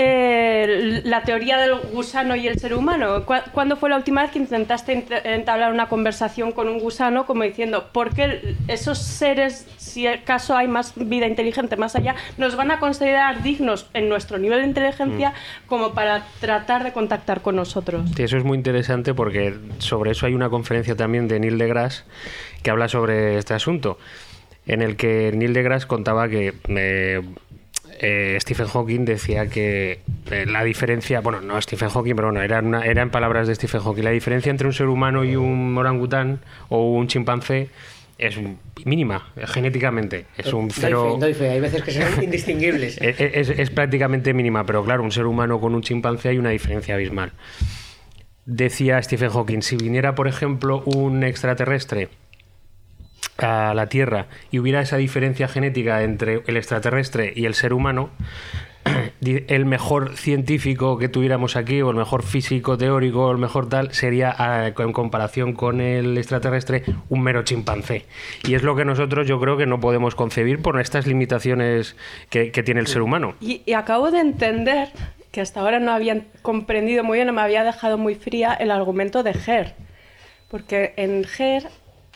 eh, la teoría del gusano y el ser humano. ¿Cuándo fue la última vez que intentaste entablar una conversación con un gusano como diciendo, ¿por qué esos seres, si acaso hay más vida inteligente más allá, nos van a considerar dignos en nuestro nivel de inteligencia mm. como para tratar de contactar con nosotros? Sí, eso es muy interesante porque sobre eso hay una conferencia también de Neil deGrasse que habla sobre este asunto en el que Neil deGrasse contaba que eh, eh, Stephen Hawking decía que eh, la diferencia, bueno, no Stephen Hawking, pero bueno, era, era en palabras de Stephen Hawking, la diferencia entre un ser humano y un orangután o un chimpancé es mínima genéticamente. Es un cero. Hay veces que son indistinguibles. es, prácticamente mínima, pero claro, un ser humano con un chimpancé hay una diferencia abismal. Decía Stephen Hawking: si viniera, por ejemplo, un extraterrestre a la Tierra y hubiera esa diferencia genética entre el extraterrestre y el ser humano, el mejor científico que tuviéramos aquí, o el mejor físico teórico, o el mejor tal, sería en comparación con el extraterrestre un mero chimpancé. Y es lo que nosotros yo creo que no podemos concebir por estas limitaciones que, tiene el ser humano. Y, y, acabo de entender que hasta ahora no habían comprendido muy bien, no me había dejado muy fría el argumento de GER. Porque en GER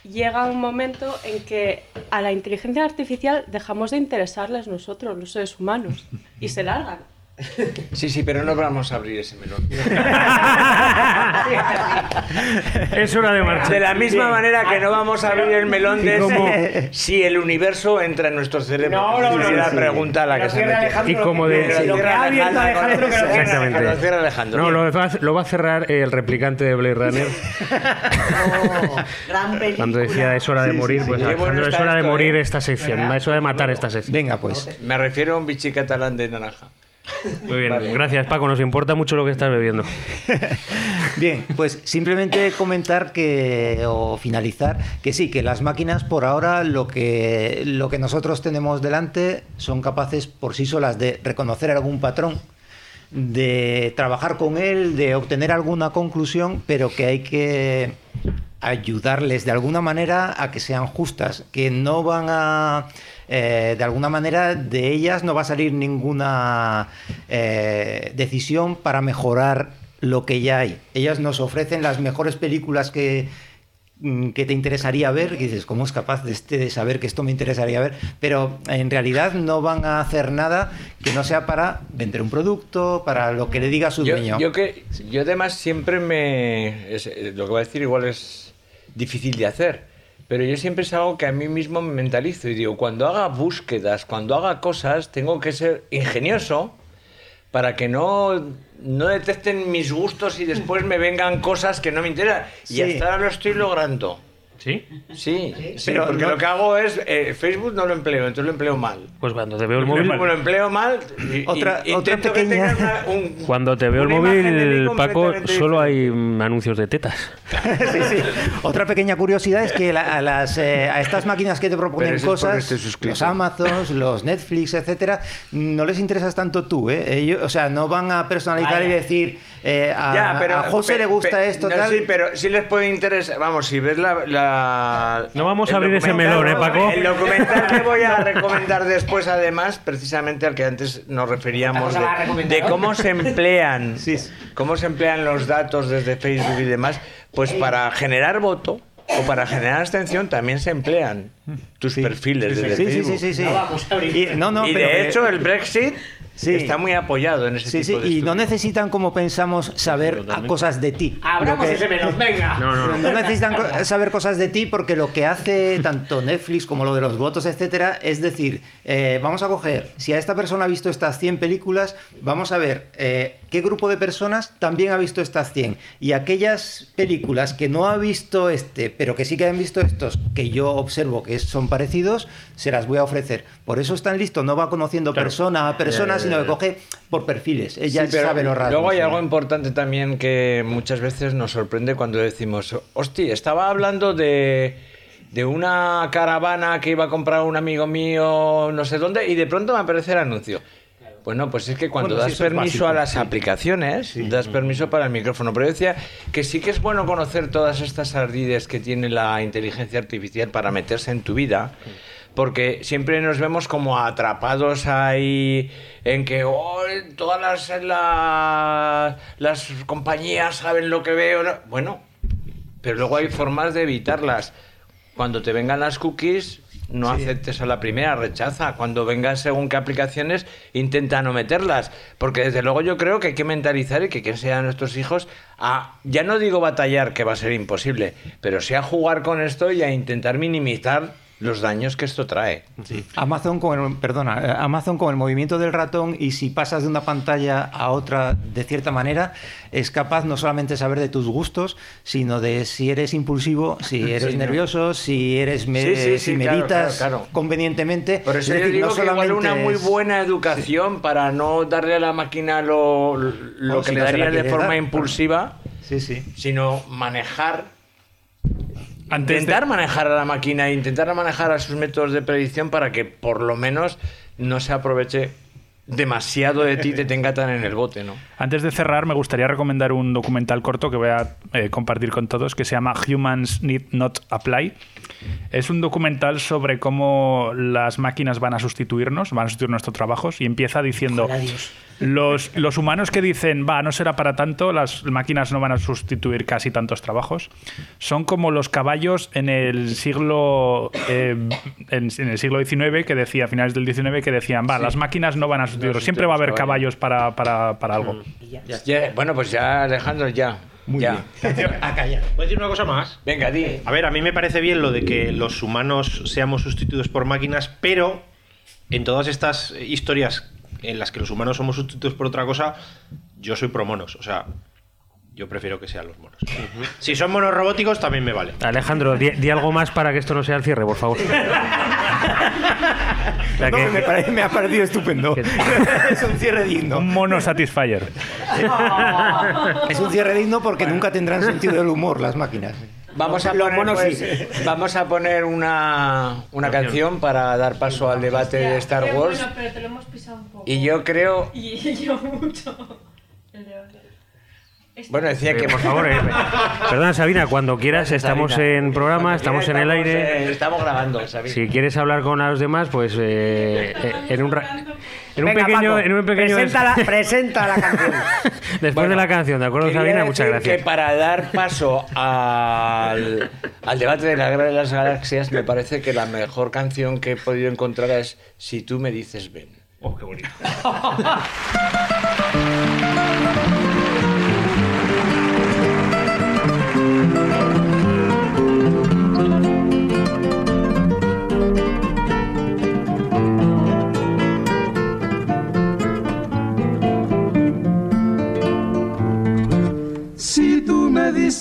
llega un momento en que a la inteligencia artificial dejamos de interesarles nosotros, los seres humanos, y se largan. Sí, sí, pero no vamos a abrir ese melón. es hora de marchar. De la misma manera que no vamos a abrir el melón de si el universo entra en nuestro cerebro. No, no, no. la pregunta a la que se mete. Y como de... Lo que ha abierto Alejandro que Exactamente. No, lo va, lo va a cerrar el replicante de Blade Runner. Oh, gran película. Cuando decía es hora de morir, pues Alejandro, es hora de morir ¿eh? esta sección. Es hora de matar esta sección. Venga, pues. Me refiero a un bichi catalán de naranja. Muy bien, gracias Paco, nos importa mucho lo que estás bebiendo. bien, pues simplemente comentar que, o finalizar, que sí, que las máquinas por ahora lo que, lo que nosotros tenemos delante son capaces por sí solas de reconocer algún patrón, de trabajar con él, de obtener alguna conclusión, pero que hay que ayudarles de alguna manera a que sean justas, que no van a eh, de alguna manera de ellas no va a salir ninguna eh, decisión para mejorar lo que ya hay. Ellas nos ofrecen las mejores películas que, mm, que te interesaría ver, y dices, ¿cómo es capaz de, este, de saber que esto me interesaría ver? Pero en realidad no van a hacer nada que no sea para vender un producto, para lo que le diga su dueño. Yo, que, yo además siempre me... lo que voy a decir igual es difícil de hacer, pero yo siempre es algo que a mí mismo me mentalizo y digo, cuando haga búsquedas, cuando haga cosas, tengo que ser ingenioso para que no, no detecten mis gustos y después me vengan cosas que no me interesan. Y hasta ahora lo estoy logrando. ¿Sí? Sí, pero porque lo que hago es. eh, Facebook no lo empleo, entonces lo empleo mal. Pues cuando te veo el móvil. lo empleo mal. y- Otra- y otra intento que pequeña- tenga una- un- Cuando te veo el móvil, Paco, solo hay anuncios de tetas. sí, sí. Otra pequeña curiosidad es que la- a, las, eh, a estas máquinas que te proponen cosas, los Amazons, los Netflix, etcétera, no les interesas tanto tú, ¿eh? Ellos, o sea, no van a personalizar y decir eh, a, Ya, pero, a José pe- le gusta pe- esto, no, tal. Sí, pero sí les puede interesar. Vamos, si ves la. la- No vamos a abrir ese melón, ¿eh, Paco? El documental que voy a recomendar después, además, precisamente al que antes nos referíamos de, cómo se emplean, Sí. cómo se emplean los datos desde Facebook y demás, pues para generar voto. O para generar abstención también se emplean tus perfiles desde Sí, sí, Facebook. sí, sí, sí. No vamos a abrir. Y, no, no, y pero de hecho el Brexit Sí. está muy apoyado en ese Sí, sí, tipo de y no necesitan como pensamos saber a cosas de ti. Abramos que- ese melón, venga. No, no, no. No necesitan saber cosas de ti porque lo que hace tanto Netflix como lo de los votos, etcétera, es decir, eh, vamos a coger, si a esta persona ha visto estas 100 películas, vamos a ver eh, qué grupo de personas también ha visto estas 100. Y aquellas películas que no ha visto este, pero que sí que han visto estos, que yo observo que son parecidos, se las voy a ofrecer. Por eso es tan listo, no va conociendo persona a persona, sino que coge por perfiles. Ella Sí, sabe los rasgos. Luego hay ¿no? algo importante también que muchas veces nos sorprende cuando decimos, hostia, estaba hablando de, de una caravana que iba a comprar un amigo mío no sé dónde y de pronto me aparece el anuncio. Bueno, pues es que cuando Bueno, das permiso a las sí. aplicaciones, das permiso para el micrófono. Pero yo decía que sí que es bueno conocer todas estas ardides que tiene la inteligencia artificial para meterse en tu vida. Porque siempre nos vemos como atrapados ahí en que oh, todas las, la- las compañías saben lo que veo. ¿no? Bueno, pero luego hay formas de evitarlas. Cuando te vengan las cookies, no aceptes a la primera, rechaza. Cuando vengan según qué aplicaciones, intenta no meterlas. Porque desde luego yo creo que hay que mentalizar y que que sean nuestros hijos a, ya no digo batallar, que va a ser imposible, pero sí a jugar con esto y a intentar minimizar los daños que esto trae. Amazon con el, perdona, eh, Amazon con el movimiento del ratón y si pasas de una pantalla a otra de cierta manera es capaz no solamente de saber de tus gustos, sino de si eres impulsivo, si eres Sí, ¿no? nervioso, si eres me- Sí, sí, sí, si claro, meditas claro, claro. convenientemente. Por eso Es decir, digo no que igual solamente una muy buena educación para no darle a la máquina lo, que si le no daría de forma dar, impulsiva, Sí, sí. sino manejar Antes de- intentar manejar a la máquina e intentar manejar a sus métodos de predicción para que por lo menos no se aproveche demasiado de ti y te tenga tan en el bote, ¿no? Antes de cerrar, me gustaría recomendar un documental corto que voy a eh, compartir con todos que se llama Humans Need Not Apply. Es un documental sobre cómo las máquinas van a sustituirnos, van a sustituir nuestros trabajos y empieza diciendo. Los, los humanos que dicen, va, no será para tanto, las máquinas no van a sustituir casi tantos trabajos, son como los caballos en el siglo eh, en, en el siglo XIX que decía, a finales del XIX, que decían, va, las máquinas no van a sustituir, siempre va a haber los caballos para, para, para algo. Ya, bueno, pues ya, Alejandro, ya. ya. A callar. ¿Puedo decir una cosa más? Venga, di. A ver, a mí me parece bien lo de que los humanos seamos sustituidos por máquinas, pero en todas estas historias en las que los humanos somos sustituidos por otra cosa, yo soy pro monos. O sea, yo prefiero que sean los monos. Si son monos robóticos, también me vale. Alejandro, di, di algo más para que esto no sea el cierre, por favor. No, que- me ha parecido estupendo. es un cierre digno. Un mono satisfier. Es un cierre digno porque nunca tendrán sentido del humor las máquinas. Vamos a, Los monos pues, sí. vamos a poner una, una canción para dar paso al debate de Star Wars. Bueno, pero te lo hemos pisado un poco. Y yo creo, Y yo mucho. El debate. Este- bueno, decía que por favor, eh, perdona Sabina, cuando quieras, estamos Sabina. en programa, estamos en el aire. eh, estamos grabando, Sabina. Si quieres hablar con los demás, pues eh, eh, en un ra- en un Venga, pequeño, Paco, en un pequeño presenta, la, presenta la canción. después de la canción, ¿de acuerdo, Sabina? Muchas gracias. Que para dar paso al, al debate de la guerra de las galaxias, me parece que la mejor canción que he podido encontrar es Si tú me dices ven. Oh, qué bonito.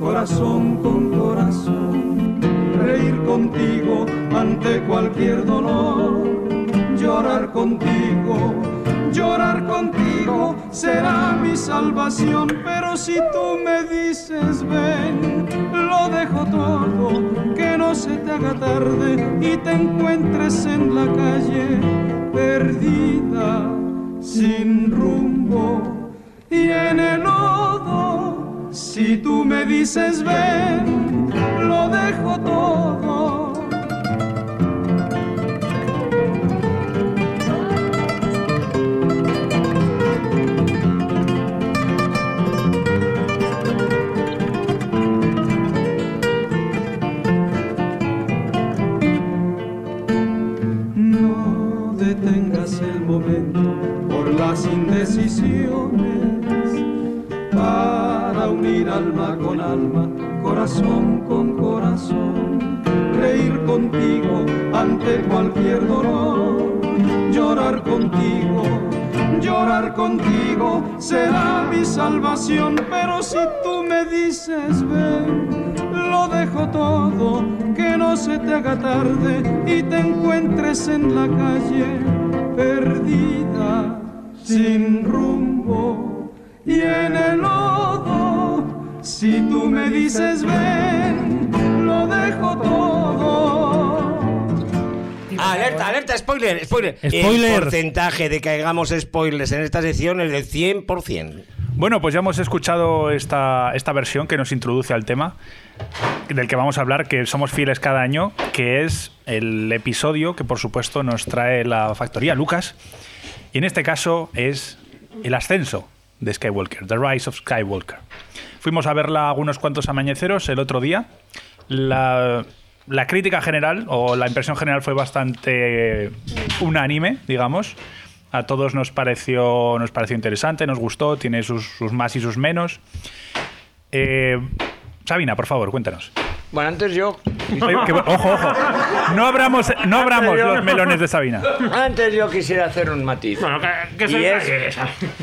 corazón con corazón, reír contigo ante cualquier dolor, llorar contigo llorar contigo será mi salvación, pero si tú me dices ven, lo dejo todo, que no se te haga tarde y te encuentres en la calle perdida, sin rumbo. Y en el. Si tú me dices ven, lo dejo todo corazón con corazón, reír contigo ante cualquier dolor, llorar contigo, llorar contigo será mi salvación, pero si tú me dices ven, lo dejo todo, que no se te haga tarde y te encuentres en la calle perdida sin rumbo y en el lodo. Si tú me dices ven, lo dejo todo. Alerta, alerta, spoiler, spoiler. Spoiler. El porcentaje de que hagamos spoilers en esta sección es del 100%. Bueno, pues ya hemos escuchado esta, esta versión que nos introduce al tema del que vamos a hablar, que somos fieles cada año, que es el episodio que por supuesto nos trae la factoría Lucas y en este caso es el ascenso de Skywalker, The Rise of Skywalker. Fuimos a verla algunos cuantos amañeceros el otro día. La, crítica general o la impresión general fue bastante unánime, digamos. A todos nos pareció, nos pareció interesante, nos gustó, tiene sus, más y sus menos. Eh, Sabina, por favor, cuéntanos. Bueno, antes yo. ojo, ojo. No abramos, no abramos los melones de Sabina. Antes yo quisiera hacer un matiz. y es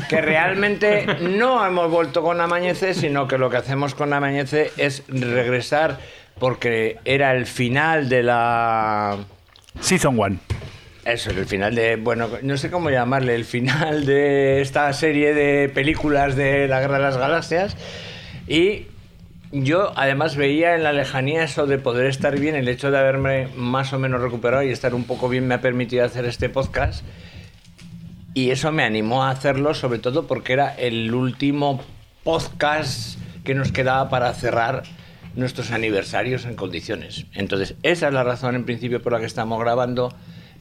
que realmente no hemos vuelto con Amañece, sino que lo que hacemos con Amañece es regresar porque era el final de la. Season 1. Eso, el final de. Bueno, no sé cómo llamarle, el final de esta serie de películas de la Guerra de las Galaxias. Y yo además veía en la lejanía eso de poder estar bien, el hecho de haberme más o menos recuperado y estar un poco bien me ha permitido hacer este podcast. Y eso me animó a hacerlo, sobre todo porque era el último podcast que nos quedaba para cerrar nuestros aniversarios en condiciones. Entonces, esa es la razón en principio por la que estamos grabando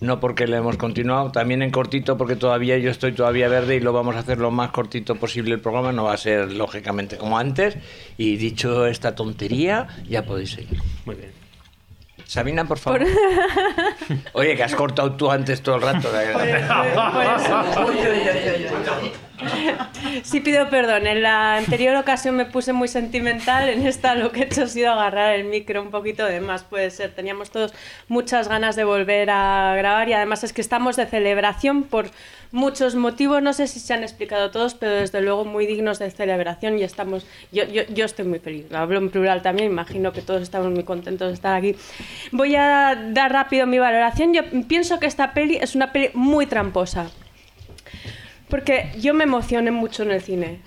no porque le hemos continuado, también en cortito porque todavía yo estoy todavía verde y lo vamos a hacer lo más cortito posible el programa, no va a ser lógicamente como antes. Y dicho esta tontería, ya podéis seguir. Muy bien. Sabina, por favor. Oye, que has cortado tú antes todo el rato. Sí pido perdón. En la anterior ocasión me puse muy sentimental. En esta lo que he hecho ha sido agarrar el micro un poquito de más. Puede ser. Teníamos todos muchas ganas de volver a grabar y además es que estamos de celebración por muchos motivos. No sé si se han explicado todos, pero desde luego muy dignos de celebración y estamos... Yo, yo, yo estoy muy feliz. Hablo en plural también. Imagino que todos estamos muy contentos de estar aquí. Voy a dar rápido mi valoración. Yo pienso que esta peli es una peli muy tramposa. Porque yo me emocioné mucho en el cine.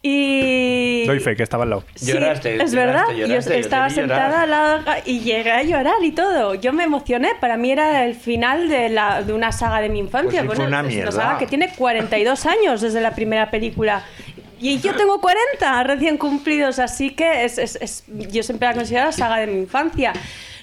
Y... Doy fe, que estaba al lado. Sí, es verdad. yo estaba sentada al lado y llegué a llorar y todo. Yo me emocioné. Para mí era el final de, la, de una saga de mi infancia. Pues una, una saga que tiene 42 años desde la primera película. Y yo tengo 40 recién cumplidos, así que es, es, es, yo siempre la considero la saga de mi infancia.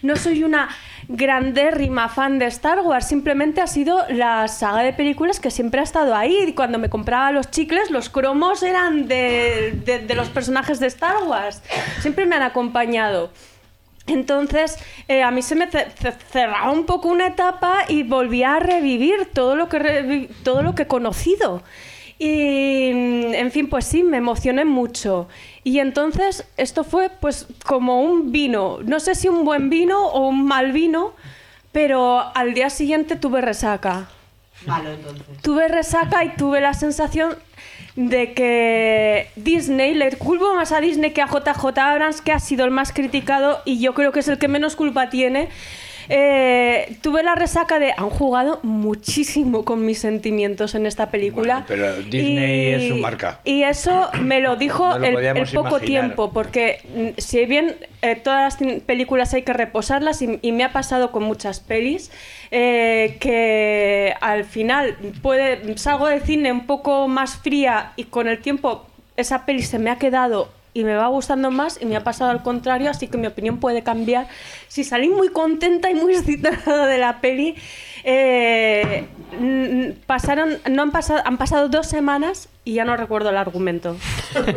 No soy una grandérrima fan de Star Wars, simplemente ha sido la saga de películas que siempre ha estado ahí. Cuando me compraba los chicles, los cromos eran de, de los personajes de Star Wars. Siempre me han acompañado. Entonces, eh, a mí se me cerraba un poco una etapa y volvía a revivir todo lo que, todo lo que he conocido. Y, en fin, pues sí, me emocioné mucho. Y entonces, esto fue pues como un vino. No sé si un buen vino o un mal vino, pero al día siguiente tuve resaca. Malo, entonces. Tuve resaca y tuve la sensación de que Disney, le culpo más a Disney que a JJ Abrams, que ha sido el más criticado y yo creo que es el que menos culpa tiene eh, tuve la resaca de. Han jugado muchísimo con mis sentimientos en esta película. pero Disney es su marca. Y eso me lo dijo el, poco tiempo, porque mm, si bien eh, todas las películas hay que reposarlas, y, me ha pasado con muchas pelis, eh, que al final puede, salgo del cine un poco más fría y con el tiempo esa peli se me ha quedado y me va gustando más y me ha pasado al contrario, así que mi opinión puede cambiar. Si salí muy contenta y muy excitada de la peli, eh, pasaron, no han pasado, han pasado dos semanas y ya no recuerdo el argumento.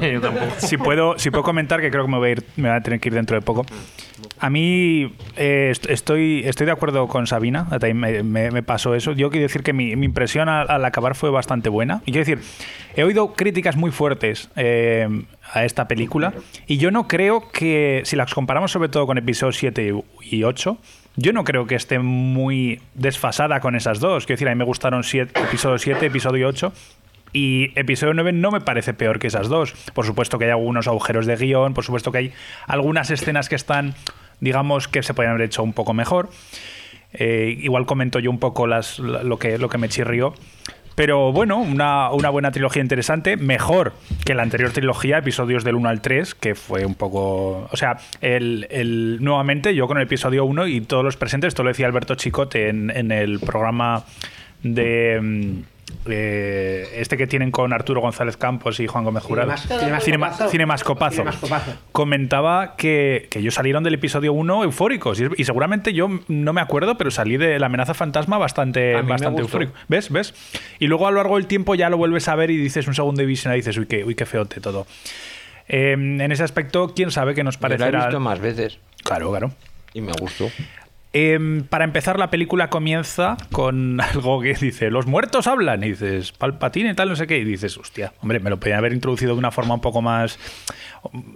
si puedo, si puedo comentar, que creo que me voy a, ir, me voy a tener que ir dentro de poco. A mí eh, estoy, estoy de acuerdo con Sabina, me, me, pasó eso. Yo quiero decir que mi, impresión al, acabar fue bastante buena. Y quiero decir, he oído críticas muy fuertes eh, a esta película y yo no creo que, si las comparamos sobre todo con episodios 7 y 8, yo no creo que esté muy desfasada con esas dos. Quiero decir, a mí me gustaron episodio 7, episodio 8. Y episodio 9 no me parece peor que esas dos. Por supuesto que hay algunos agujeros de guion, por supuesto que hay algunas escenas que están, digamos, que se podrían haber hecho un poco mejor. Eh, igual comento yo un poco las, lo, que, lo que me chirrió. Pero bueno, una, buena trilogía interesante, mejor que la anterior trilogía, episodios del 1 al 3, que fue un poco... O sea, el, nuevamente yo con el episodio 1 y todos los presentes, esto lo decía Alberto Chicote en, en el programa de... Eh, este que tienen con Arturo González Campos y Juan Gómez Jurado, Cinemascopazo, comentaba que, ellos salieron del episodio 1 eufóricos y, seguramente yo no me acuerdo, pero salí de la amenaza fantasma bastante, bastante eufórico. ¿Ves? ¿Ves? Y luego a lo largo del tiempo ya lo vuelves a ver y dices un segundo de visión y dices, uy, qué, uy, qué feote todo. Em, en ese aspecto, quién sabe qué nos parecerá. Lo he visto más veces. Claro, claro. Y me gustó. Em, para empezar, la película comienza con algo que dice: Los muertos hablan. Y dices, Palpatine, tal, no sé qué. Y dices, hostia, hombre, me lo podían haber introducido de una forma un poco más.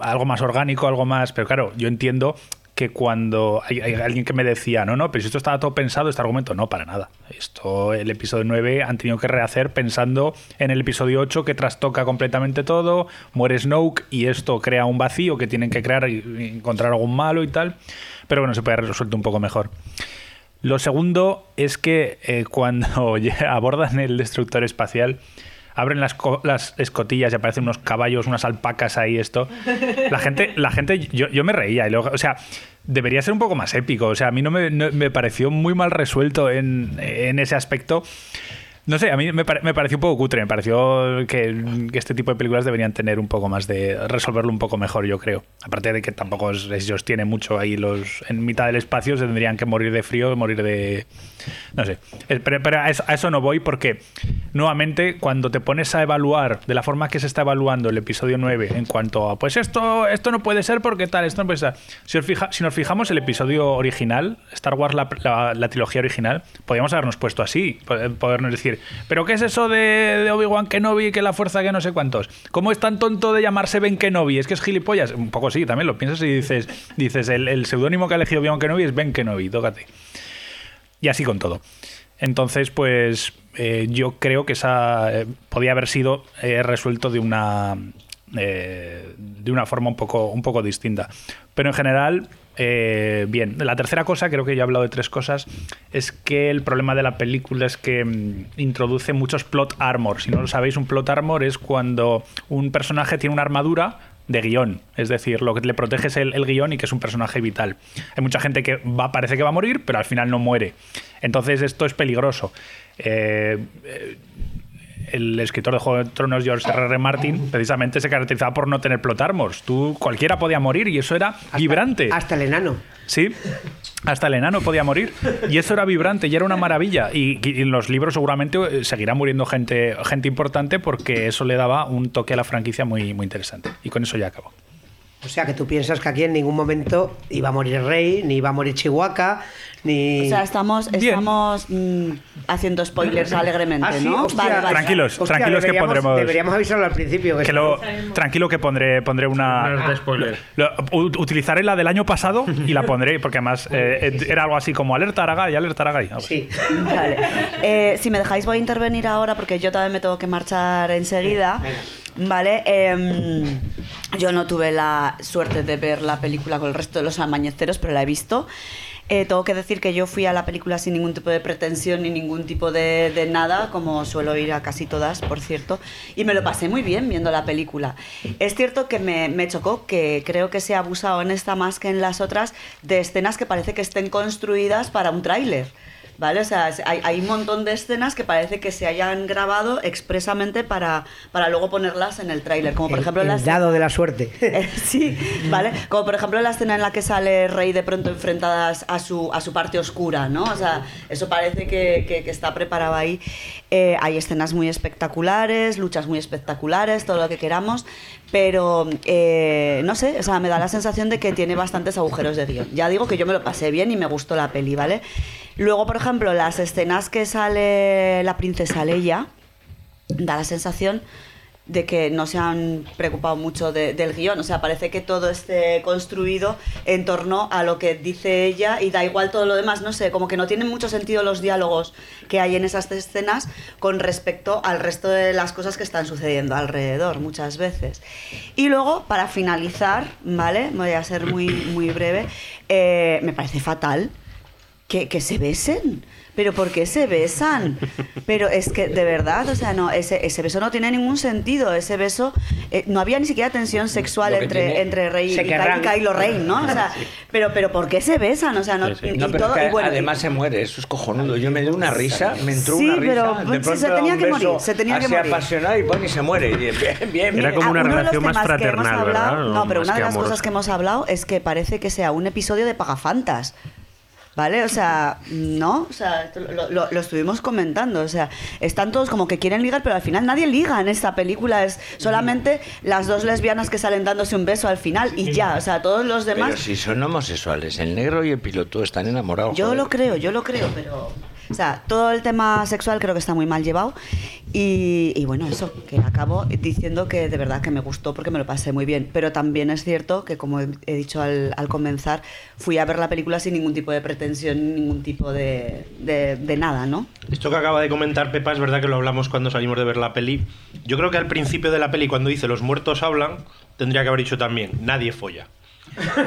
algo más orgánico, algo más. Pero claro, yo entiendo que cuando hay, alguien que me decía, no, no, pero si esto estaba todo pensado, este argumento, no, para nada. Esto, el episodio 9 han tenido que rehacer pensando en el episodio 8 que trastoca completamente todo, muere Snoke y esto crea un vacío que tienen que crear y encontrar algún malo y tal. Pero bueno, se puede haber resuelto un poco mejor. Lo segundo es que eh, cuando abordan el destructor espacial, abren las, las, escotillas y aparecen unos caballos, unas alpacas ahí, esto. La gente, la gente yo, yo me reía. Y luego, o sea, debería ser un poco más épico. O sea, a mí no me, me pareció muy mal resuelto en, en ese aspecto. No sé, a mí me, pareció un poco cutre, me pareció que, este tipo de películas deberían tener un poco más de resolverlo un poco mejor, yo creo. Aparte de que tampoco ellos tienen mucho ahí los en mitad del espacio, se tendrían que morir de frío, morir de no sé. Pero, a, eso, no voy porque nuevamente cuando te pones a evaluar de la forma que se está evaluando el episodio 9 en cuanto a pues esto esto no puede ser porque tal, esto no puede ser. Si, si nos fijamos el episodio original, Star Wars la, la trilogía original, podríamos habernos puesto así, podernos decir ¿pero qué es eso de, Obi-Wan Kenobi que la fuerza que no sé cuántos? ¿Cómo es tan tonto de llamarse Ben Kenobi? ¿Es que es gilipollas? Un poco sí, también lo piensas y dices, dices el, el seudónimo que ha elegido Obi-Wan Kenobi es Ben Kenobi, tócate. Y así con todo. Entonces, pues eh, yo creo que esa eh, podía haber sido eh, resuelto de una de una forma un poco, un poco distinta. Pero en general, eh, bien, la tercera cosa, creo que ya he hablado de tres cosas, es que el problema de la película es que mm, introduce muchos plot armor. Si no lo sabéis, un plot armor es cuando un personaje tiene una armadura de guion, es decir, lo que le protege es el, guion y que es un personaje vital. Hay mucha gente que parece que va a morir, pero al final no muere. Entonces esto es peligroso. eh, eh el escritor de Juego de Tronos, George R. R. Martin, precisamente se caracterizaba por no tener plot armors. Tú, cualquiera podía morir y eso era vibrante. Hasta el enano. Sí. hasta el enano podía morir. Y eso era vibrante y era una maravilla. Y, y en los libros seguramente eh, seguirá muriendo gente, gente importante porque eso le daba un toque a la franquicia muy, muy interesante. Y con eso ya acabo. O sea, que tú piensas que aquí en ningún momento iba a morir Rey, ni iba a morir Chihuahua, ni... O sea, estamos, estamos mm, haciendo spoilers alegremente, Ah, sí, ¿no? hostia. Tranquilos, Hostia, tranquilos que pondremos. Deberíamos avisarlo al principio. Que Que lo, tranquilo que pondré, pondré una... Alerta de spoiler. Lo- utilizaré la del año pasado y la pondré, porque además eh, era algo así como alerta Aragay, alerta Aragay. Algo así. Sí. Vale. Eh, si me dejáis voy a intervenir ahora porque yo también me tengo que marchar enseguida. Vale. Em, yo no tuve la suerte de ver la película con el resto de los amañeceros, pero la he visto. Eh, tengo que decir que yo fui a la película sin ningún tipo de pretensión ni ningún tipo de, de nada, como suelo ir a casi todas, por cierto, y me lo pasé muy bien viendo la película. Es cierto que me, me chocó que creo que se ha abusado en esta más que en las otras de escenas que parece que estén construidas para un tráiler. ¿Vale? O sea, hay, hay un montón de escenas que parece que se hayan grabado expresamente para, para luego ponerlas en el tráiler. Como por El- ejemplo el dado de la suerte. eh, sí, ¿vale? Como por ejemplo la escena en la que sale Rey de pronto enfrentadas a su, a su parte oscura, ¿no? O sea, eso parece que, que- que está preparado ahí. Eh, hay escenas muy espectaculares, luchas muy espectaculares, todo lo que queramos, pero eh, no sé, o sea, me da la sensación de que tiene bastantes agujeros de guion. Ya digo que yo me lo pasé bien y me gustó la peli, ¿vale? Luego, por ejemplo, las escenas que sale la princesa Leia, da la sensación de que no se han preocupado mucho de- del guion. O sea, parece que todo esté construido en torno a lo que dice ella y da igual todo lo demás. No sé, como que no tienen mucho sentido los diálogos que hay en esas escenas con respecto al resto de las cosas que están sucediendo alrededor muchas veces. Y luego, para finalizar, ¿vale? Voy a ser muy, muy breve. eh, me parece fatal que, que se besen. Pero ¿por qué se besan? Pero es que, de verdad, o sea, no, ese, ese beso no tiene ningún sentido. Ese beso, eh, no había ni siquiera tensión sexual entre, tiene- entre Rey y. Ky- y Kylo Ren, ¿no? O sea, pero, pero ¿por qué se besan? O sea, no, Sí, sí. No, y pero todo- es que y bueno, además y- se muere, eso es cojonudo. Yo me dio una risa, me entró Sí, una risa. pero, de pues, pronto se tenía que morir, se tenía que morir. apasionado y, pon, y se muere. Y bien, bien, Era como una Ah, uno de los relación más fraternal, hablado- ¿verdad? No, pero una de las cosas que hemos hablado es que parece que sea un episodio de Pagafantas. ¿Vale? O sea, no, o sea, esto lo, lo- lo estuvimos comentando. O sea, están todos como que quieren ligar, pero al final nadie liga en esta película. Es solamente las dos lesbianas que salen dándose un beso al final y ya. O sea, todos los demás. Pero si son homosexuales, el negro y el piloto están enamorados. Yo joder. lo creo, yo lo creo, pero. O sea, todo el tema sexual creo que está muy mal llevado. Y, bueno, eso, que acabo diciendo que de verdad que me gustó porque me lo pasé muy bien. Pero también es cierto que, como he, dicho al, al comenzar, fui a ver la película sin ningún tipo de pretensión, ningún tipo de, de, de nada, ¿no? Esto que acaba de comentar Pepa es verdad que lo hablamos cuando salimos de ver la peli. Yo creo que al principio de la peli, cuando dice los muertos hablan, tendría que haber dicho también, nadie folla.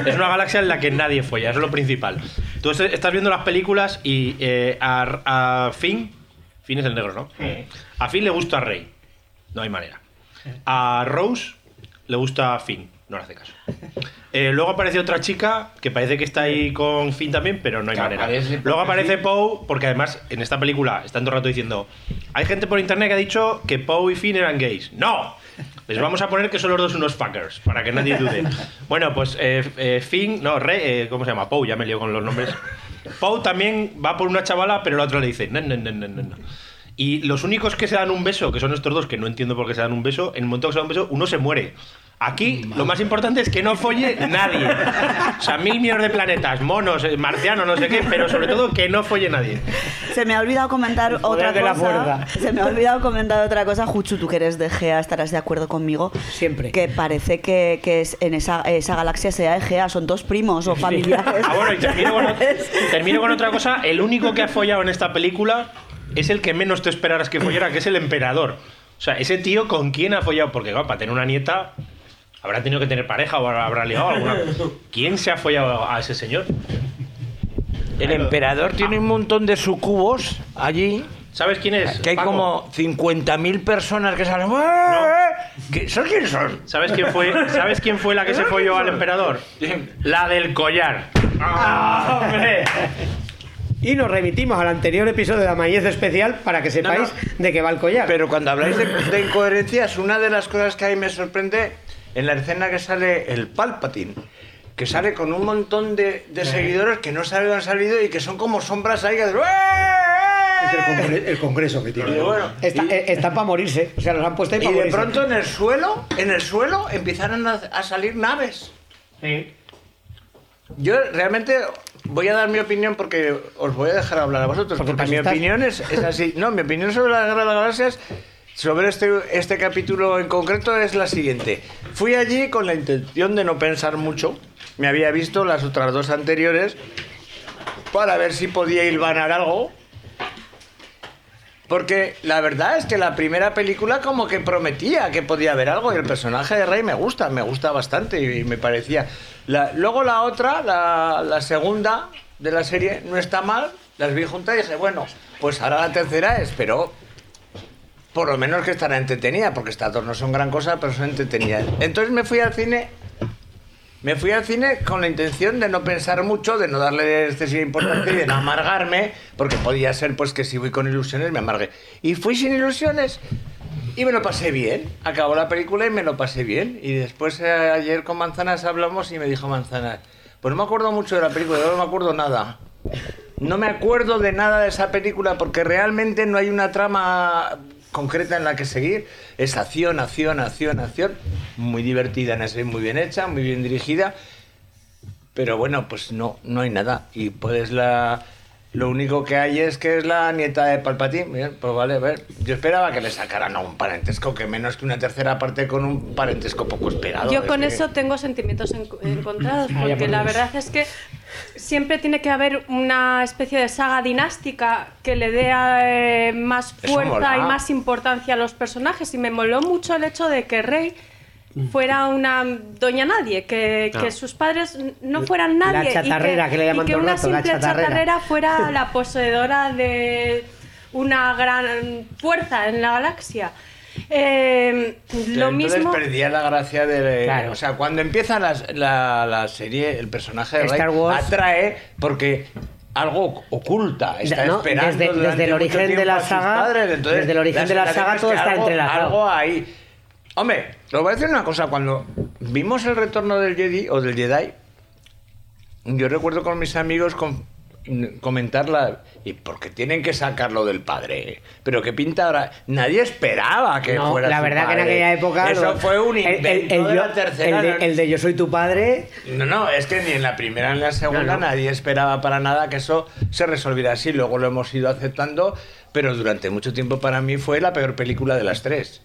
Es una galaxia en la que nadie folla, es lo principal. Tú est- estás viendo las películas y eh, a, a Finn, Finn es el negro, ¿no? A Finn le gusta Rey, no hay manera. A Rose le gusta Finn, no le hace caso. Eh, luego aparece otra chica que parece que está ahí con Finn también, pero no hay manera. Luego aparece sí. Poe, porque además en esta película están todo el rato diciendo: hay gente por internet que ha dicho que Poe y Finn eran gays. ¡No! Les vamos a poner que son los dos unos fuckers, para que nadie dude. Bueno, pues eh, eh, Finn, no, Re, eh, ¿cómo se llama? Poe, ya me lío con los nombres. Poe también va por una chavala, pero la otra le dice: no, no, no, no, no". Y los únicos que se dan un beso, que son estos dos, que no entiendo por qué se dan un beso, en el momento que se dan un beso, uno se muere. Aquí lo más importante es que no folle nadie. O sea, mil millones de planetas, monos, eh, marcianos, no sé qué, pero sobre todo que no folle nadie. Se me ha olvidado comentar otra de la cosa. cuerda. Se me ha olvidado comentar otra cosa. Juchu, tú que eres de Gea, estarás de acuerdo conmigo. Siempre. Que parece que, que es, en esa, esa galaxia sea Egea, son dos primos o familiares. Ah, bueno, y termino con, termino con otra cosa. El único que ha follado en esta película es el que menos te esperaras que follara, que es el emperador. O sea, ese tío con quién ha follado, porque claro, para tener una nieta habrá tenido que tener pareja o habrá liado alguna. ¿Quién se ha follado a ese señor? El emperador tiene un montón de sucubos allí. ¿Sabes quién es? Que hay Paco? como 50.000 personas que salen. ¿Qué- ¿Son quiénes son? ¿Sabes quién fue? ¿Sabes quién fue la que se folló al emperador? La del collar. ¡Ah, hombre! Y nos remitimos al anterior episodio de Amañez Especial para que sepáis de qué va el collar. Pero cuando habláis de, de incoherencias, una de las cosas que a mí me sorprende en la escena que sale el Palpatine. que sale con un montón de, de seguidores que no saben dónde han salido y que son como sombras ahí que... ¡Eh, Es el, congre- el congreso que tiene. Bueno, Está, y- eh, está para morirse. O sea, los han puesto ahí y de morirse. pronto en el suelo, en el suelo empezaron a, a salir naves. Yo realmente voy a dar mi opinión porque os voy a dejar hablar a vosotros. Porque Porque, te mi opinión es, es así. No, mi opinión sobre la Guerra de las Galaxias, sobre este, este capítulo en concreto, es la siguiente. Fui allí con la intención de no pensar mucho. Me había visto las otras dos anteriores para ver si podía hilvanar algo. Porque la verdad es que la primera película como que prometía que podía haber algo y el personaje de Rey me gusta, me gusta bastante y me parecía... Luego la otra, la, la segunda de la serie, no está mal, las vi juntas y dije, bueno, pues ahora la tercera espero por lo menos que estará entretenida, porque estas dos no son gran cosa, pero son entretenidas. Entonces me fui al cine me fui al cine con la intención de no pensar mucho, de no darle excesiva importancia y de no amargarme, porque podía ser pues que si voy con ilusiones me amargue. Y fui sin ilusiones y me lo pasé bien. Acabó la película y me lo pasé bien. Y después eh, ayer con Manzanas hablamos y me dijo Manzanas, pues no me acuerdo mucho de la película, no me acuerdo nada. No me acuerdo de nada de esa película porque realmente no hay una trama concreta en la que seguir. Es acción, acción, acción, acción. Muy divertida en muy bien hecha, muy bien dirigida. Pero bueno, pues no, no hay nada. Y pues la. Lo único que hay es que es la nieta de Palpatine. Bien, pues vale, a ver. Yo esperaba que le sacaran a un parentesco, que menos que una tercera parte con un parentesco poco esperado. Yo con que- eso tengo sentimientos en- encontrados, Ah, porque la verdad es que siempre tiene que haber una especie de saga dinástica que le dé eh, más fuerza y más importancia a los personajes. Y me moló mucho el hecho de que Rey fuera una doña nadie, que, que sus padres no fueran La nadie. y chatarrera, que le llaman y que una rato, la simple chatarrera. chatarrera fuera la poseedora de una gran fuerza en la galaxia. Eh, lo entonces mismo. perdía la gracia de... Claro. O sea, cuando empieza la, la serie, el personaje de Rey Star Wars- atrae porque algo oculta, está No, esperando desde- desde el mucho origen de la saga- padres, entonces desde el origen de la saga todo está algo- entrelazado. Algo ahí... Hombre, os voy a decir una cosa, cuando vimos el retorno del Jedi o del Jedi, yo recuerdo con mis amigos com- comentarla y porque tienen que sacarlo del padre pero qué pinta ahora nadie esperaba que No, fuera la su verdad que en aquella época. eso lo- fue un el- el- invento el de yo- la tercera El de, ¿no? el de Yo soy tu padre. no, no, es que ni en la primera ni en la segunda No, no. nadie esperaba para nada que eso se resolviera así. Luego lo hemos ido aceptando, pero durante mucho tiempo para mí fue la peor película de las tres.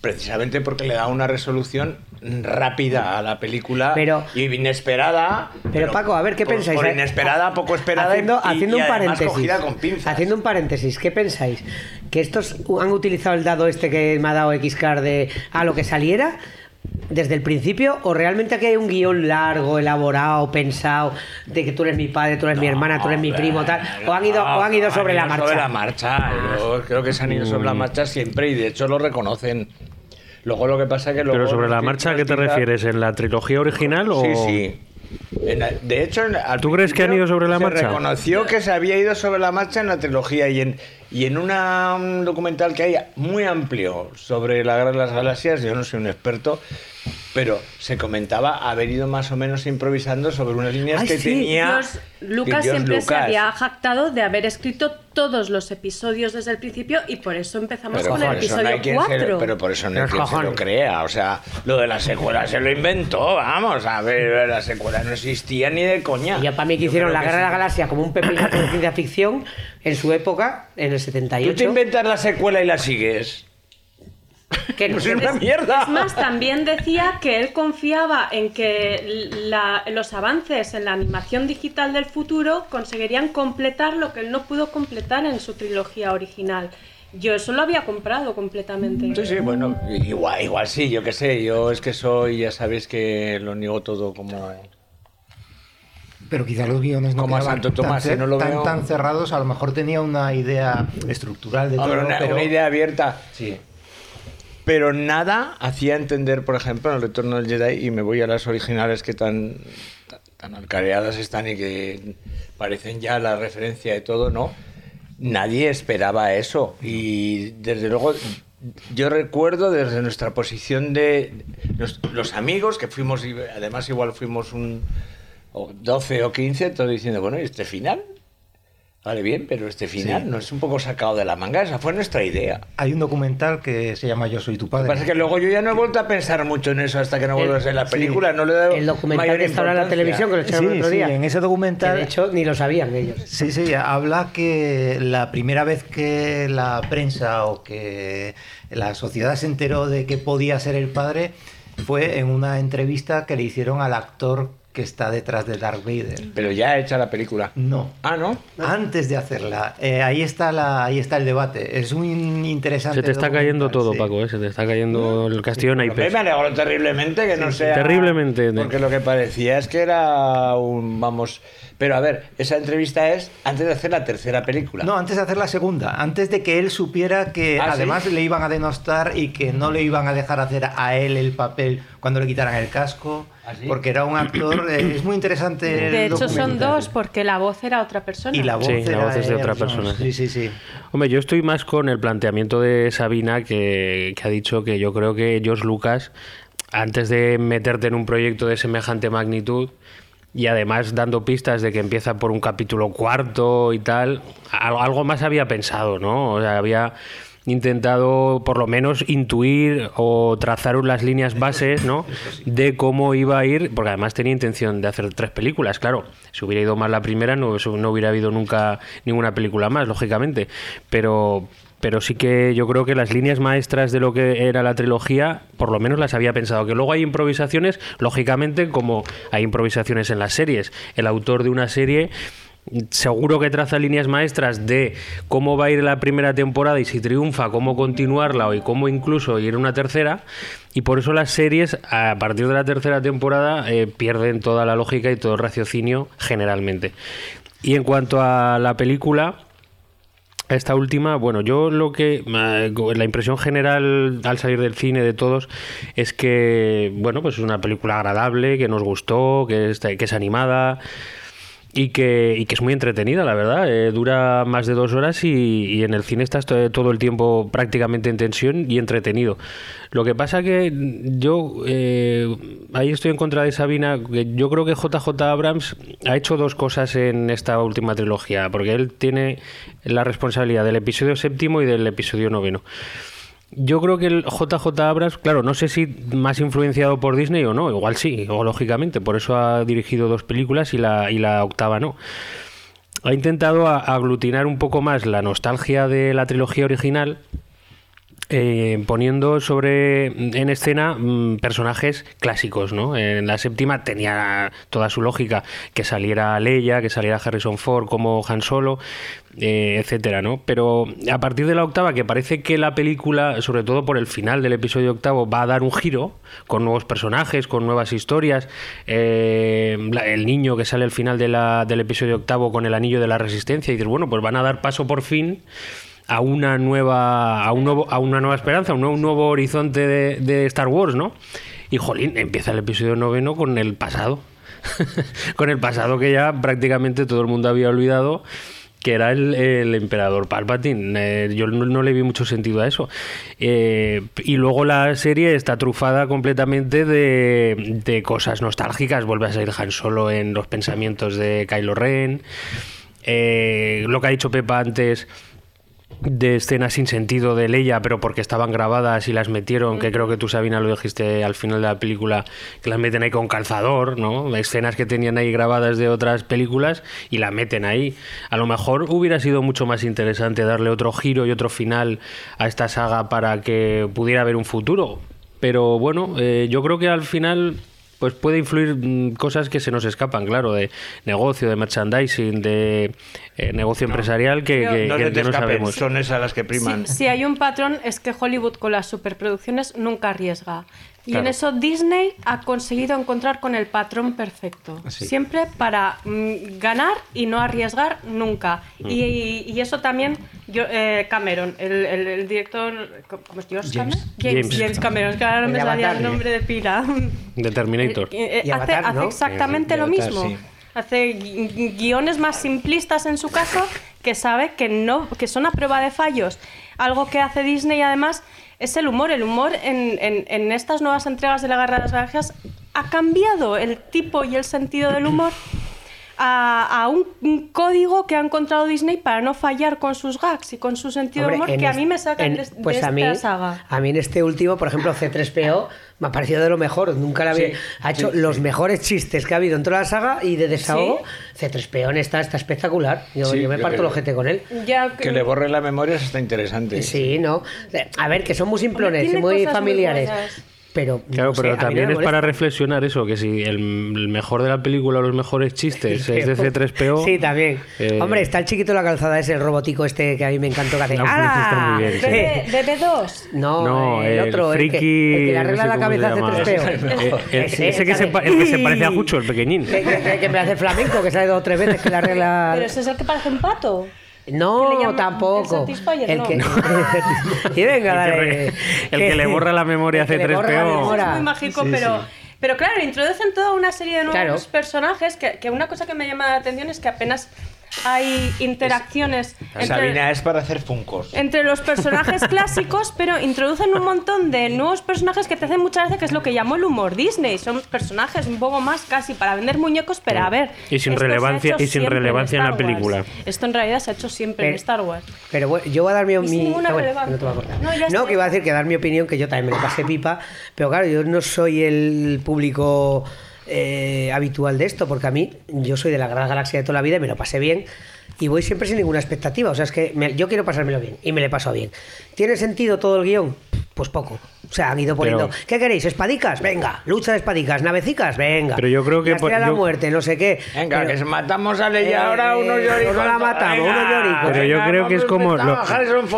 Precisamente porque le da una resolución rápida a la película Pero- y inesperada. Pero, Paco, a ver, ¿qué por- pensáis? Por Eh, inesperada, poco esperada y- Haciendo, y, haciendo y un paréntesis. cogida con pinzas. Haciendo un paréntesis, ¿qué pensáis? ¿Que estos han utilizado el dado este que me ha dado Xcar de a lo que saliera? Desde el principio o realmente aquí hay un guion largo, elaborado, pensado de que tú eres mi padre, tú eres mi hermana, tú eres mi primo, tal? ¿O han ido, o han ido sobre la marcha? Sobre la marcha. Yo creo que se han ido sobre la marcha siempre y de hecho lo reconocen. Luego lo que pasa es que luego Pero sobre la marcha, ¿a qué te refieres? ¿En la trilogía original o...? Sí, sí. De hecho, ¿Tú crees que han ido sobre la se marcha? reconoció que se había ido sobre la marcha en la trilogía y en, y en una- un documental que hay muy amplio sobre la Guerra de las Galaxias, yo no soy un experto, pero se comentaba haber ido más o menos improvisando sobre unas líneas Ay, que sí. tenía George Lucas George siempre se Lucas. había jactado de haber escrito todos los episodios desde el principio y por eso empezamos Pero con el no episodio quien se, 4. pero por eso no hay quien se lo crea. O sea, lo de la secuela se lo inventó, vamos. A ver, la secuela no existía ni de coña. Y yo para mí que Yo hicieron la Guerra de la sí. Galaxia como un pepinazo de ciencia ficción en su época, en el Tú te 78. inventas la secuela y la sigues. Que no- Pues es una mierda. Es más, también decía que él confiaba en que la- los avances en la animación digital del futuro conseguirían completar lo que él no pudo completar en su trilogía original. Yo eso lo había comprado completamente. Sí, sí, bueno, igual, igual sí, yo qué sé. Yo es que soy, ya sabéis que lo niego todo como. Pero quizá los guiones no Como Santo Tomás, tan, si no lo tan, veo- tan cerrados. A lo mejor tenía una idea estructural de todo, una, pero una idea abierta. Sí. Pero nada hacía entender, por ejemplo, en el retorno del Jedi, y me voy a las originales que tan, tan, alcareadas están y que parecen ya la referencia de todo, ¿no? Nadie esperaba eso. Y desde luego, yo recuerdo desde nuestra posición de. los, amigos que fuimos, además igual fuimos un 12 o 15, todos diciendo, bueno, ¿y este final? Vale, bien, pero este final no es un poco sacado de la manga, esa fue nuestra idea. Hay un documental que se llama Yo soy tu padre. Lo que pasa es que luego yo ya no he vuelto a pensar mucho en eso hasta que no vuelvo a ver la película. No le he dado el documental que está ahora en la televisión, que lo echaron el otro día. en ese documental. de hecho, ni lo sabían ellos. Sí, sí, habla que la primera vez que la prensa o que la sociedad se enteró de que podía ser el padre fue en una entrevista que le hicieron al actor que está detrás de Darth Vader. Pero ya hecha la película. No. Ah, ¿no? Antes de hacerla. Eh, ahí, está la, ahí está el debate. Es muy interesante. Se te está cayendo todo, Paco. ¿eh? Se te está cayendo el castillo en Me alegro terriblemente que no sea... Terriblemente. Porque lo que parecía es que era un... Vamos... Pero a ver, esa entrevista es antes de hacer la tercera película. No, antes de hacer la segunda. Antes de que él supiera que ¿Ah, además le iban a denostar y que no le iban a dejar hacer a él el papel cuando le quitaran el casco. ¿Ah, porque era un actor. Eh, es muy interesante. De hecho, son dos, porque la voz era otra persona. Y la voz, sí, la voz es de otra persona. Sí, sí, sí. Hombre, yo estoy más con el planteamiento de Sabina, que, que ha dicho que yo creo que George Lucas, antes de meterte en un proyecto de semejante magnitud, y además dando pistas de que empieza por un capítulo cuarto y tal, algo más había pensado, ¿no? O sea, había intentado por lo menos intuir o trazar las líneas bases ¿no? de cómo iba a ir, porque además tenía intención de hacer tres películas, claro. Si hubiera ido mal la primera, no, no hubiera habido nunca ninguna película más, lógicamente. Pero, pero sí que yo creo que las líneas maestras de lo que era la trilogía, por lo menos las había pensado. Que luego hay improvisaciones, lógicamente, como hay improvisaciones en las series. El autor de una serie seguro que traza líneas maestras de cómo va a ir la primera temporada y si triunfa, cómo continuarla y cómo incluso ir una tercera. Y por eso las series, a partir de la tercera temporada, eh, pierden toda la lógica y todo el raciocinio generalmente. Y en cuanto a la película, esta última, bueno, yo lo que. La impresión general al salir del cine de todos es que, bueno, pues es una película agradable, que nos gustó, que es, que es animada y que, y que es muy entretenida, la verdad. Eh, dura más de dos horas y, en el cine estás todo el tiempo prácticamente en tensión y entretenido. Lo que pasa que yo eh, ahí estoy en contra de Sabina. Yo creo que JJ Abrams ha hecho dos cosas en esta última trilogía, porque él tiene la responsabilidad del episodio séptimo y del episodio noveno. Yo creo que el JJ Abrams, claro, no sé si más influenciado por Disney o no, igual sí, o lógicamente, por eso ha dirigido dos películas y la, y la octava no. Ha intentado aglutinar un poco más la nostalgia de la trilogía original eh, poniendo sobre en escena mm, personajes clásicos, ¿no? En la séptima tenía toda su lógica que saliera Leia, que saliera Harrison Ford como Han Solo, eh, etcétera, ¿no? Pero a partir de la octava, que parece que la película, sobre todo por el final del episodio octavo, va a dar un giro con nuevos personajes, con nuevas historias. Eh, el niño que sale al final del episodio octavo con el anillo de la resistencia, y dices, bueno, pues van a dar paso por fin a una nueva a un nuevo, a una nueva esperanza, un nuevo, un nuevo horizonte de, Star Wars, ¿no? Y jolín, empieza el episodio noveno con el pasado. con el pasado que ya prácticamente todo el mundo había olvidado que era el, emperador Palpatine. Eh, yo no, le vi mucho sentido a eso. Eh, y luego la serie está trufada completamente de, de, cosas nostálgicas. Vuelve a salir Han Solo en los pensamientos de Kylo Ren. Eh, lo que ha dicho Pepa antes de escenas sin sentido de Leia, pero porque estaban grabadas y las metieron, que creo que tú, Sabina, lo dijiste al final de la película, que las meten ahí con calzador, ¿no? Escenas que tenían ahí grabadas de otras películas y la meten ahí. A lo mejor hubiera sido mucho más interesante darle otro giro y otro final a esta saga para que pudiera haber un futuro. Pero bueno, eh, yo creo que al final pues puede influir mm, cosas que se nos escapan, claro, de negocio, de merchandising, de eh, negocio empresarial que, no, sabemos. Son esas las que priman. Si, hay un patrón es que Hollywood con las superproducciones nunca arriesga. Y en eso Disney ha conseguido encontrar con el patrón perfecto. Siempre para mm, ganar y no arriesgar nunca. Mm. Y, eso también yo, eh, Cameron, el, director, ¿cómo es James. James, Cameron, que ahora no me salía el nombre de pila. De Terminator. Eh, hace, hace, exactamente lo mismo. Hace guiones más simplistas en su caso que sabe que no que son a prueba de fallos. algo que hace Disney además es el humor. El humor en, en, en estas nuevas entregas de la Guerra de las Galaxias ha cambiado el tipo y el sentido del humor a, a un, un código que ha encontrado Disney para no fallar con sus gags y con su sentido Hombre, de humor que a mí me sacan en- de, de pues esta a mí, saga. A mí en este último, por ejemplo, C3PO me ha parecido de lo mejor. Nunca la había. Sí, ha hecho sí, los mejores chistes que ha habido en toda la saga y de desahogo. C3PO en esta está espectacular. Yo, Sí, yo me yo parto el ojete con él. Ya Que le borre la memoria eso está interesante. Sí, ¿no? A ver, que son muy simplones y muy familiares. Pero. Claro, no sé, pero no también me es para reflexionar eso, que si el, el mejor de la película, los mejores chistes es de C3PO. Sí, también. eh, Hombre, está el chiquito de la calzada, es el robotico este que a mí me encantó que hace. No, pues ¡Hala! está muy bien, sí. Bebé, Bebé 2. No, No, el, el otro, el que, friki, el que le arregla no la cabeza 3 Eh, eh, ese que se el que se parece a Jucho, el pequeñín. Que, que- que- que me hace flamenco, que sale dos o tres veces que le arregla. Pero ese es el que parece un pato. No, tampoco. el no. que... y venga, El que dale. re- el que le borra la memoria la C3PO. memoria. Es muy mágico, pero, pero claro, introducen toda una serie de nuevos Claro. personajes que, que una cosa que me llama la atención es que apenas hay interacciones entre, Sabina es para hacer funcos. entre los personajes clásicos, pero introducen un montón de nuevos personajes que te hacen muchas veces que es lo que llamó el humor Disney. Son personajes un poco más casi para vender muñecos, pero a ver. Y sin relevancia- y sin relevancia en la Star Wars. película. Esto en realidad se ha hecho siempre en Pero- Star Wars. Pero bueno, yo voy a dar mi, ninguna ah, no te voy a cortar. No, No, que iba a decir que dar mi opinión, que yo también me lo pasé pipa, pero claro, yo no soy el público eh, habitual de esto, porque a mí, yo soy de la gran galaxia de toda la vida y me lo pasé bien. Y voy siempre sin ninguna expectativa. O sea, es que me- yo quiero pasármelo bien y me lo paso bien. ¿Tiene sentido todo el guion? Pues poco. O sea, han ido poniendo. Pero- ¿Qué queréis? ¿Espadicas? Venga. ¿Lucha de espadicas? ¿Navecicas? Venga. Pero yo creo que por- la yo- muerte, no sé qué. Venga, Pero- que matamos a Leia ahora Eh, unos lloricos. no la matamos, Venga, unos lloricos. Pero yo creo que es como lo-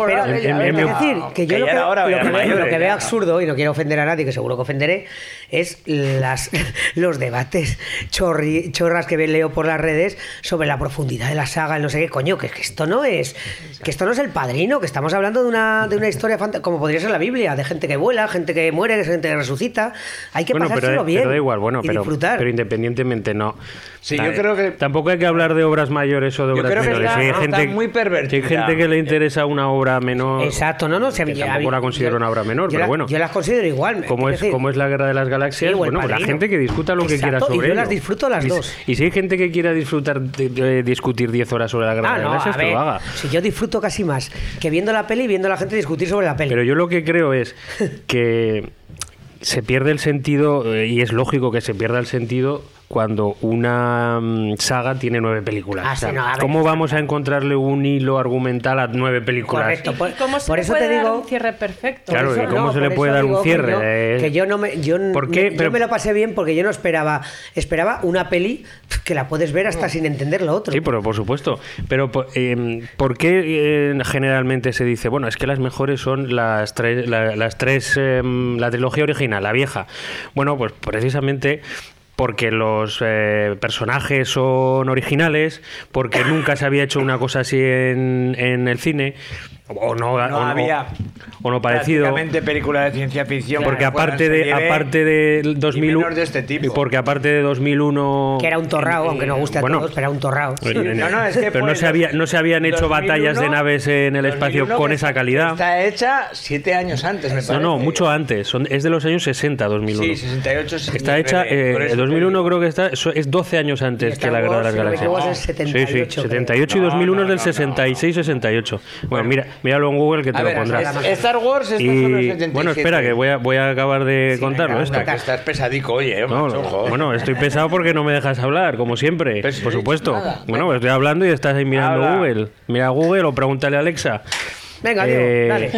Pero, en- en es decir, que yo que lo que, hora, lo veo- mayor, lo que veo ya. absurdo, y no quiero ofender a nadie, que seguro que ofenderé, es las, los debates chorri- chorras que leo por las redes sobre la profundidad de la saga, el no sé qué, coño, que, que esto no es que esto no es el padrino, que estamos hablando de una, de una historia como podría ser la Biblia, de gente que vuela, gente que muere, gente que resucita. Hay que bueno, pero, pasárselo bien. pero da igual, bueno, y pero, disfrutar. pero independientemente no. Sí, yo creo que- Tampoco hay que hablar de obras mayores o de Yo obras menores. está- Si hay está gente, muy hay gente que le interesa una obra menor. Exacto, no, no, se que tampoco la considero yo- una obra menor, yo pero la- bueno. Yo las considero igual. Como es, decir, como es la guerra de las galaxias, Sí, bueno, la gente que discuta lo que quiera Exacto, y sobre yo ello. las disfruto las Y dos. Y si hay gente que quiera disfrutar de, de discutir 10 horas sobre la guerra Ah, de las galaxias, que lo haga. si yo disfruto casi más que viendo la peli y viendo a la gente discutir sobre la peli. Pero yo lo que creo es que se pierde el sentido, eh, y es lógico que se pierda el sentido cuando una mm, saga tiene nueve películas. Ah, O sea, sí, no, a ver, ¿Cómo vamos a encontrarle un hilo argumental a nueve películas? Correcto. Por- ¿Y cómo se por le eso puede te dar digo- un cierre perfecto? Claro, ¿y cómo se le puede eso dar un que cierre? yo- Eh, Que yo no me, yo, ¿Por qué? me- Pero- yo me lo pasé bien porque yo no esperaba, esperaba una peli que la puedes ver hasta sin entender lo otro. Sí, pero por supuesto. Pero eh, ¿por qué eh, generalmente se dice, bueno, es que las mejores son las tres, la- las tres, eh, la trilogía original, la vieja? Bueno, pues precisamente porque los eh, personajes son originales, porque nunca se había hecho una cosa así en, en el cine, o no, No o, había o no parecido. película de ciencia ficción. Porque aparte de, aparte de y 2001 menos de este tipo. y porque aparte de 2001 Que era un torrao, aunque no guste a bueno, todos, pero era un torrao. en- en- No, no, es que pero no se, había, no se habían hecho 2001, batallas de naves en el espacio 2001 con esa calidad. Está hecha siete años antes, me parece. No, no, mucho antes. Son, es de los años 60, 2001. Sí, 68, Está hecha, 69, eh, por eso el te 2001 digo. creo que está, es 12 años antes que la Guerra de las Galaxias. sí, 78, sí, creo. 78 y No, 2001 es del no, no, no. 66 68. Bueno, mira, míralo en Google que te A lo ver, pondrás. es- Star Wars está solo en Y 77. bueno, espera, que voy a, voy a acabar de contarlo Venga, esto. estás pesadico, oye, eh, No, macho, bueno, estoy pesado porque no me dejas hablar, como siempre, si por supuesto. nada. Bueno, pues estoy hablando y estás ahí mirando Habla. Google. Mira Google o pregúntale a Alexa. Venga, Diego, Eh, dale.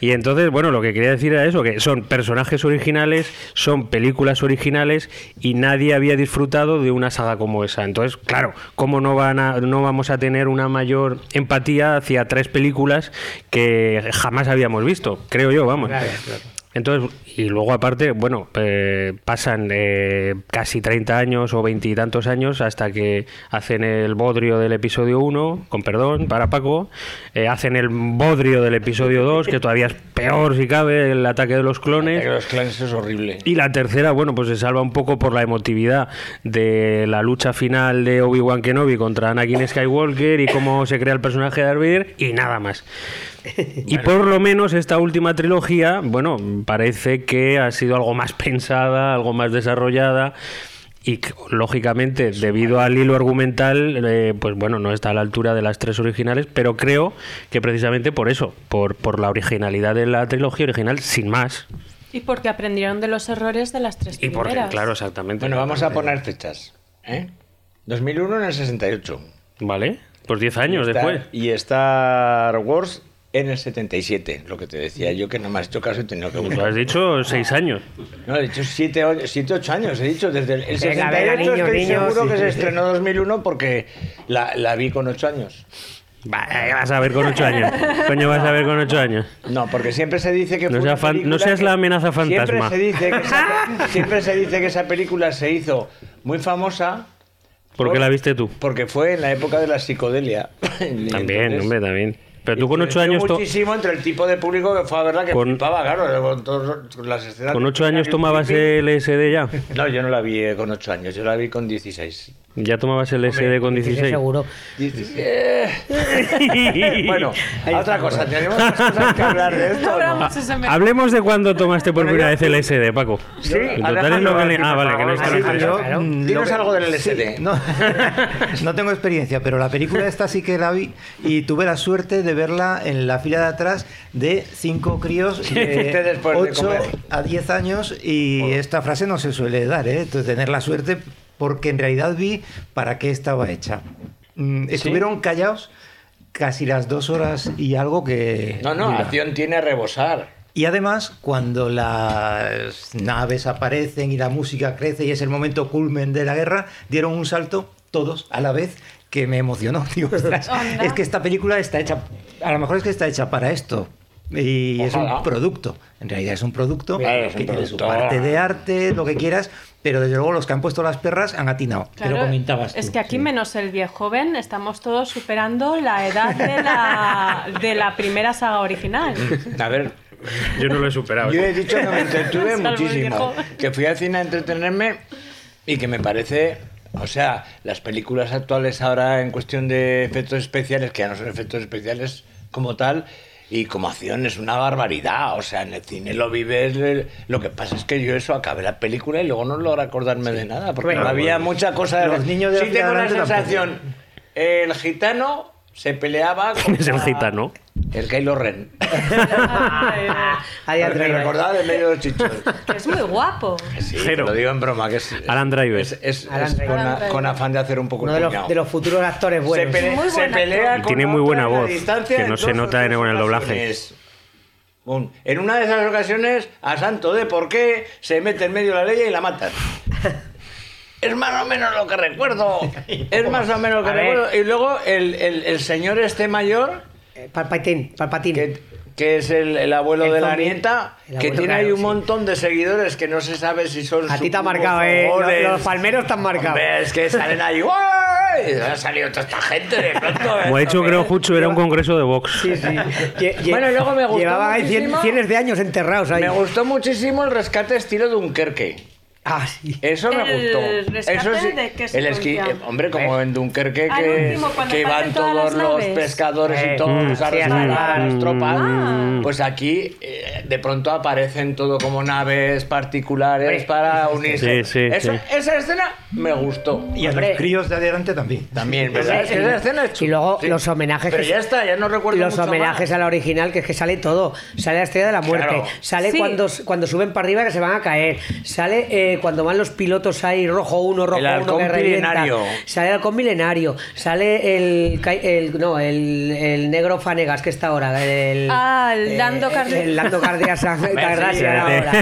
Y entonces, bueno, lo que quería decir era eso, que son personajes originales, son películas originales y nadie había disfrutado de una saga como esa. Entonces, claro, ¿cómo no, van a, no vamos a tener una mayor empatía hacia tres películas que jamás habíamos visto? Creo yo, vamos. Claro, claro. Entonces, y luego aparte, bueno, eh, pasan eh, casi 30 años o veintitantos años hasta que hacen el bodrio del episodio 1, con perdón, para Paco, eh, hacen el bodrio del episodio 2, que todavía es peor si cabe, el ataque de los clones. Que los clans es horrible. Y la tercera, bueno, pues se salva un poco por la emotividad de la lucha final de Obi-Wan Kenobi contra Anakin Skywalker y cómo se crea el personaje de Darth Vader y nada más. Y por lo menos esta última trilogía, bueno, parece que ha sido algo más pensada, algo más desarrollada y lógicamente debido al hilo argumental eh, pues bueno no está a la altura de las tres originales pero creo que precisamente por eso por, por la originalidad de la trilogía original sin más y porque aprendieron de los errores de las tres y porque primeras. claro exactamente Bueno, vamos a poner fechas. ¿eh? 2001 en el 68. vale pues 10 años Y Star- después Y Star Wars en el 77. Lo que te decía yo que no me has hecho caso y he tenido que Lo buscar. has dicho 6 años No, he dicho 7 8 años. He dicho desde el, el Venga, 68 venga, niños, estoy niños. seguro que se estrenó 2001 porque la, la vi con 8 años. ¿qué vas a ver con 8 años coño vas a ver con 8 años No, porque siempre se dice que No sea fan- no seas que- la amenaza fantasma. Siempre se, dice que esa, siempre se dice que esa película se hizo muy famosa ¿por qué la viste tú? porque fue en la época de la psicodelia. También entonces- hombre también pero tú con 8 Influenció años muchísimo entre el tipo de público que fue a verla que Con- flipaba, claro, con, todas las escenas. con 8 años tomabas. LSD ya No, yo no la vi eh, con 8 años, yo la vi con 16. ya tomabas LSD con 16 seguro. 16. bueno, otra cosa, tenemos más cosas que hablar de esto. ¿no? Hablemos de cuando tomaste por primera vez LSD, Paco. Sí, En total es lo que le- Ah, vale, que no está Sí, en el yo, claro. Dinos algo del LSD. No, no tengo experiencia, pero la película esta sí que la vi y tuve la suerte de verla en la fila de atrás de cinco críos de después de 8 comer. a 10 años y esta frase no se suele dar, ¿eh? Entonces, tener la suerte porque en realidad vi para qué estaba hecha. Mm, Estuvieron callados casi las dos horas y algo que... No, no, dura. acción tiene a rebosar. Y además, cuando las naves aparecen y la música crece y es el momento culmen de la guerra, dieron un salto todos a la vez que me emocionó. Digo, "Ostras, Anda. es que esta película está hecha, a lo mejor es que está hecha para esto. Y es un producto. En realidad es un producto Claro, es que un tiene su parte de arte, lo que quieras, pero desde luego los que han puesto las perras han atinado. Claro, Pero comentabas tú, es que aquí sí. menos el viejo joven estamos todos superando la edad de la, de la primera saga original. A ver, Yo no lo he superado. Yo he dicho que me entretuve muchísimo. Que fui al cine a entretenerme y que me parece. O sea, las películas actuales ahora en cuestión de efectos especiales, que ya no son efectos especiales como tal, y como acción es una barbaridad. O sea, en el cine lo vives. Lo que pasa es que yo eso acabé la película y luego no logro acordarme de nada, porque Bueno, no había bueno. mucha cosa de. Los niños de la sí tengo la sensación. El gitano se peleaba con. ¿Quién es el gitano? El Kylo Ren. Ahí Me recordaba de medio de los chichos. Que es muy guapo. Sí, Cero. te lo digo en broma, que es, Alan Driver. es, es- Alan es Driver. con, a- con afán de hacer un poco Uno de los, de los futuros actores se, buenos. pele- Muy se pelea con Tiene muy buena en voz, que en no se nota en tres el doblaje. Un- En una de esas ocasiones, a santo de por qué, se mete en medio de la ley y la matan. Es más o menos lo que recuerdo. Es más o menos lo que A ver. recuerdo. Y luego el, el- el señor este mayor, Eh, Palpatine, Palpatine. que, que es el, el abuelo El de la nieta, El que abuelo, tiene ahí un sí. montón de seguidores que no se sabe si son A ti te ha marcado, eh. Los, los palmeros te han marcado. Hombre, es que salen ahí. Ha salido toda esta gente de pronto. Como ha dicho, creo, Jucho, era un congreso de Vox. Sí, sí. Lle- Bueno, y luego me gustó Llevaban ahí cien- cienes de años enterrados ahí. Me gustó muchísimo el rescate estilo Dunkerque. Ah, sí. Eso me ¿El gustó. Eso sí. de el esqui- eh, hombre, como en Dunkerque que, último, cuando que van todos los pescadores Eh, y todos mm, a sí, las tropas. Ah. Pues aquí eh, de pronto aparecen todo como naves particulares para unirse. Sí, sí, Eso- sí. Esa escena me gustó. Y a los críos de adelante también. También, ¿verdad? Es que esa escena es Y luego sí. los homenajes Pero que- ya está, ya no recuerdo los mucho homenajes más. a la original, que es que sale todo. Sale la estrella de la muerte, Claro. sale Sí. cuando, cuando suben para arriba que se van a caer, sale eh, cuando van los pilotos ahí, rojo uno, rojo El uno, que revienta. milenario. Sale el halcón milenario, sale el, el- no, el, el negro Fanegas que está ahora. El, Ah, el Lando Cardia- El Lando Cardia San- Cardassian espérate. ahora.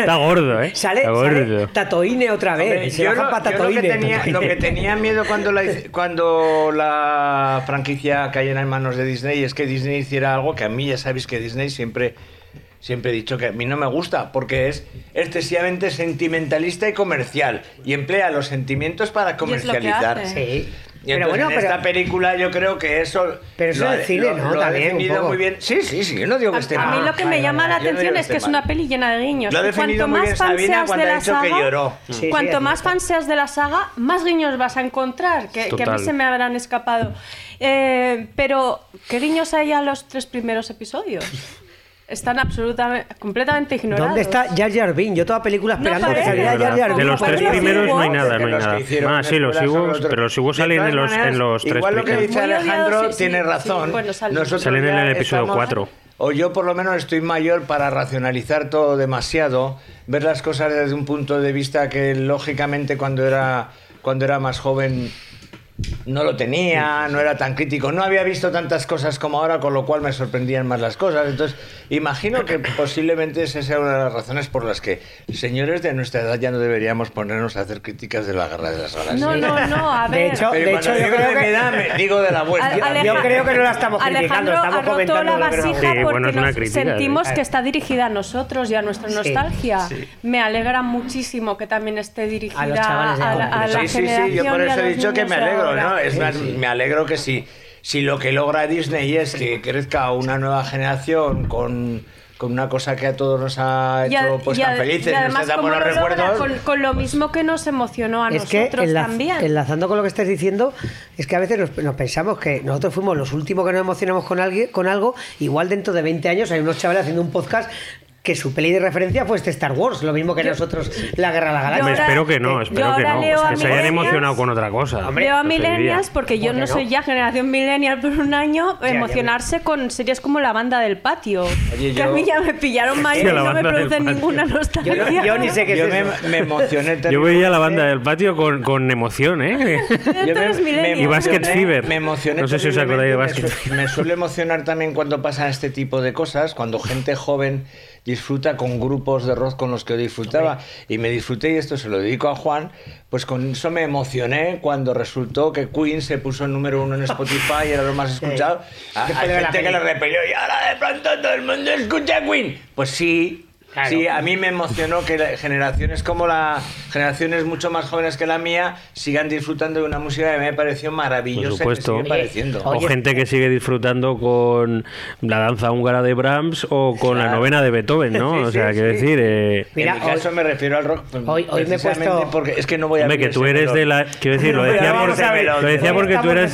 Está gordo, ¿eh? Sale, Está sale. Tatooine otra vez. Hombre, se yo, bajan lo, para yo lo que tenía, lo que tenía miedo cuando la, cuando la franquicia cayera en manos de Disney es que Disney hiciera algo que a mí ya sabéis que Disney siempre, siempre he dicho que a mí no me gusta porque es excesivamente sentimentalista y comercial y emplea los sentimientos para Y es lo que comercializar. hace. Sí. Y Pero bueno, en pero, esta película yo creo que eso Pero eso cine, lo- ¿no? lo También, un definido poco. muy bien. Sí, sí, sí, yo no digo que esté A, a mí mal. lo que me llama la no atención es que es una peli llena de guiños. Lo definido cuanto muy más fan seas de ha la dicho que saga. Sí, cuanto más fan seas de la saga, más guiños vas a encontrar, que, que a mí se me habrán escapado. Eh, pero, ¿qué guiños hay a los tres primeros episodios? Están absolutamente, completamente ignorados. ¿Dónde está Jar Jar Binks? Yo toda película No esperando que parece. saliera Jar Jar De los tres primeros no hay nada, no hay que nada. Ah, sí, los Ewoks, pero los Ewoks salen en los, en los tres Igual lo que primeros. dice Alejandro sí, tiene sí, razón. sí. Bueno, salen. Nosotros Salen en el episodio estamos- cuatro. O yo por lo menos estoy mayor para racionalizar todo demasiado, ver las cosas desde un punto de vista que lógicamente cuando era cuando era más joven no lo tenía, no era tan crítico, no había visto tantas cosas como ahora, con lo cual me sorprendían más las cosas. Entonces, imagino que posiblemente esa sea una de las razones por las que señores de nuestra edad ya no deberíamos ponernos a hacer críticas de la guerra de las galaxias. No, no, no, a De ver. hecho, Pero de hecho yo digo creo de mi que... edad, me- digo de la Aleja- Yo creo que no la estamos criticando, Alejandro estamos ha roto comentando la lo que no- vasija Sí, porque bueno, es una nos crítica, sentimos sí. que está dirigida a nosotros y a nuestra Sí, nostalgia. sí. Me alegra muchísimo que también esté dirigida A los chavales de a, la- a la Sí, sí, sí, yo generación por eso he los dicho que me alegro, ahora. ¿no? Es más, me alegro que si, si lo que logra Disney es que crezca una nueva generación con, con una cosa que a todos nos ha hecho pues y tan felices, y nos además, da ¿cómo buenos lo logra? recuerdos. Con, con lo mismo que nos emocionó a Es que nosotros enla- también. enlazando con lo que estás diciendo, es que a veces nos, nos pensamos que nosotros fuimos los últimos que nos emocionamos con alguien, con algo, igual dentro de 20 años hay unos chavales haciendo un podcast que su peli de referencia fue este Star Wars, lo mismo que nosotros la Guerra de la Yo Galaxia. Me ahora- espero que no, yo espero que no. Que se hayan emocionado con otra cosa. Leo a millennials porque yo ¿Por qué no no? soy ya generación millennial por un año ya emocionarse con series como La Banda del Patio. Oye, que a yo- mí ya me pillaron Sí, y no me Banda del produce Patio. ninguna Yo, nostalgia. no- yo ni sé qué Yo es me, eso. me emocioné Yo veía la banda del patio con, con emoción, ¿eh? Tú eres millennial. Y Basket Fever. Me emocioné. No sé si os acordáis de Basket me, su- me suele emocionar también cuando pasan este tipo de cosas, cuando gente joven disfruta con grupos de rock con los que disfrutaba. Y me disfruté, y esto se lo dedico a Juan, pues con eso me emocioné cuando resultó que Queen se puso el número uno en Spotify, era lo más escuchado. A- Hay gente que le repelió y ahora de pronto todo el mundo escucha Queen. Pues sí. Claro. Sí, a mí me emocionó que generaciones como la generaciones mucho más jóvenes que la mía sigan disfrutando de una música que me pareció maravillosa Por supuesto. me sigue pareciendo. O Oye, gente que sigue disfrutando con la danza húngara de Brahms o con la novena de Beethoven, ¿no? Sí, o sea, sí, quiero sí. decir, eh, Mira, en mi caso hoy- me refiero al rock. pues, hoy- hoy me he puesto- porque es que no voy a hombre, que tú eres de la. Quiero decir, lo decía, lo tú eres.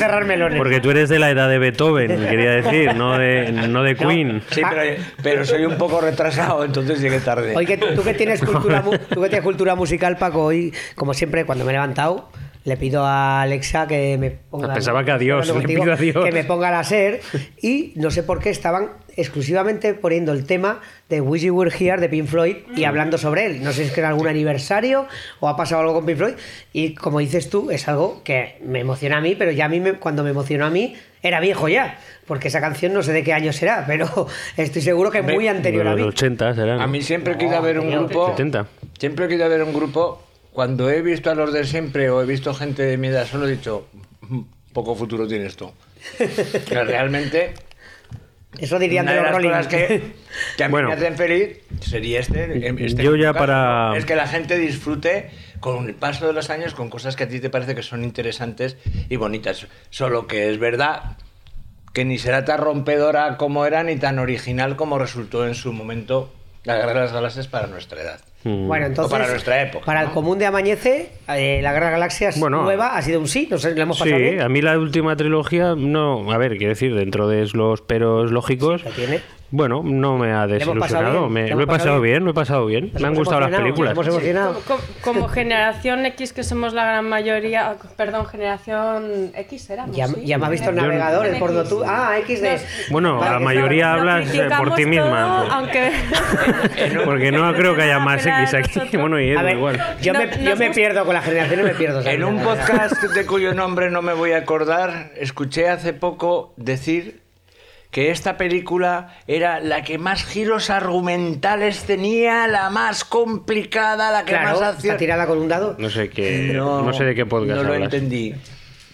Porque tú eres de la edad de Beethoven, quería decir, no de, no de Queen. Sí, pero, pero soy un poco retrasado, entonces llegué tarde. Hoy que tú que tienes cultura, tú que tienes cultura musical, Paco, hoy, como siempre, cuando me he levantado, le pido a Alexa que me ponga. Ah, Pensaba que a Dios, le pido a Dios. Que me ponga la SER y no sé por qué estaban exclusivamente poniendo el tema de Wish You Were Here de Pink Floyd y hablando sobre él. No sé si es que era algún aniversario o ha pasado algo con Pink Floyd. Y como dices tú, es algo que me emociona a mí, pero ya a mí, me- cuando me emocionó a mí, era viejo ya. Porque esa canción no sé de qué año será, pero estoy seguro que es muy anterior a Los mí. 80 serán. A mí siempre he querido ver un No, grupo. 70. Siempre querido ver un grupo. Cuando he visto a los de siempre o he visto gente de mi edad, solo he dicho, "Mm, poco futuro tiene esto. Que realmente, Eso dirían de los Rolling. cosas que, que a mí Bueno. me hacen feliz sería este. este Yo ya caso, para- ¿no? Es que la gente disfrute con el paso de los años con cosas que a ti te parece que son interesantes y bonitas. Solo que es verdad que ni será tan rompedora como era ni tan original como resultó en su momento la Guerra de las Galaxias para nuestra edad. Mm. Bueno, entonces. O para nuestra época, Para el común de Amanece, eh, la Guerra de Galaxias Bueno. nueva ha sido un sí. No sé, lo hemos Sí, pasado bien. a mí la última trilogía, no, a ver, quiero decir, dentro de los peros lógicos, ¿La tiene? Bueno, no me ha desilusionado. bien, Me, lo he pasado pasado bien, lo he pasado bien. Me han gustado las películas. Como, generación X, que somos la gran mayoría, perdón, generación X éramos. Ya, ¿sí? ya me ha visto el navegador, el X. porno tú. Ah, XD. Nos- Bueno, Vale, la mayoría Lo hablas por ti misma. todo, aunque... Porque no creo que haya más de X aquí. Bueno, y ver, igual. yo, No- me, nos yo me pierdo con las generaciones, me pierdo. En un podcast de cuyo nombre no me voy a acordar, escuché hace poco decir que esta película era la que más giros argumentales tenía, la más complicada, la que Claro, más está tirada con un dado. No sé qué, no, sé de qué podcast No lo hablas. entendí.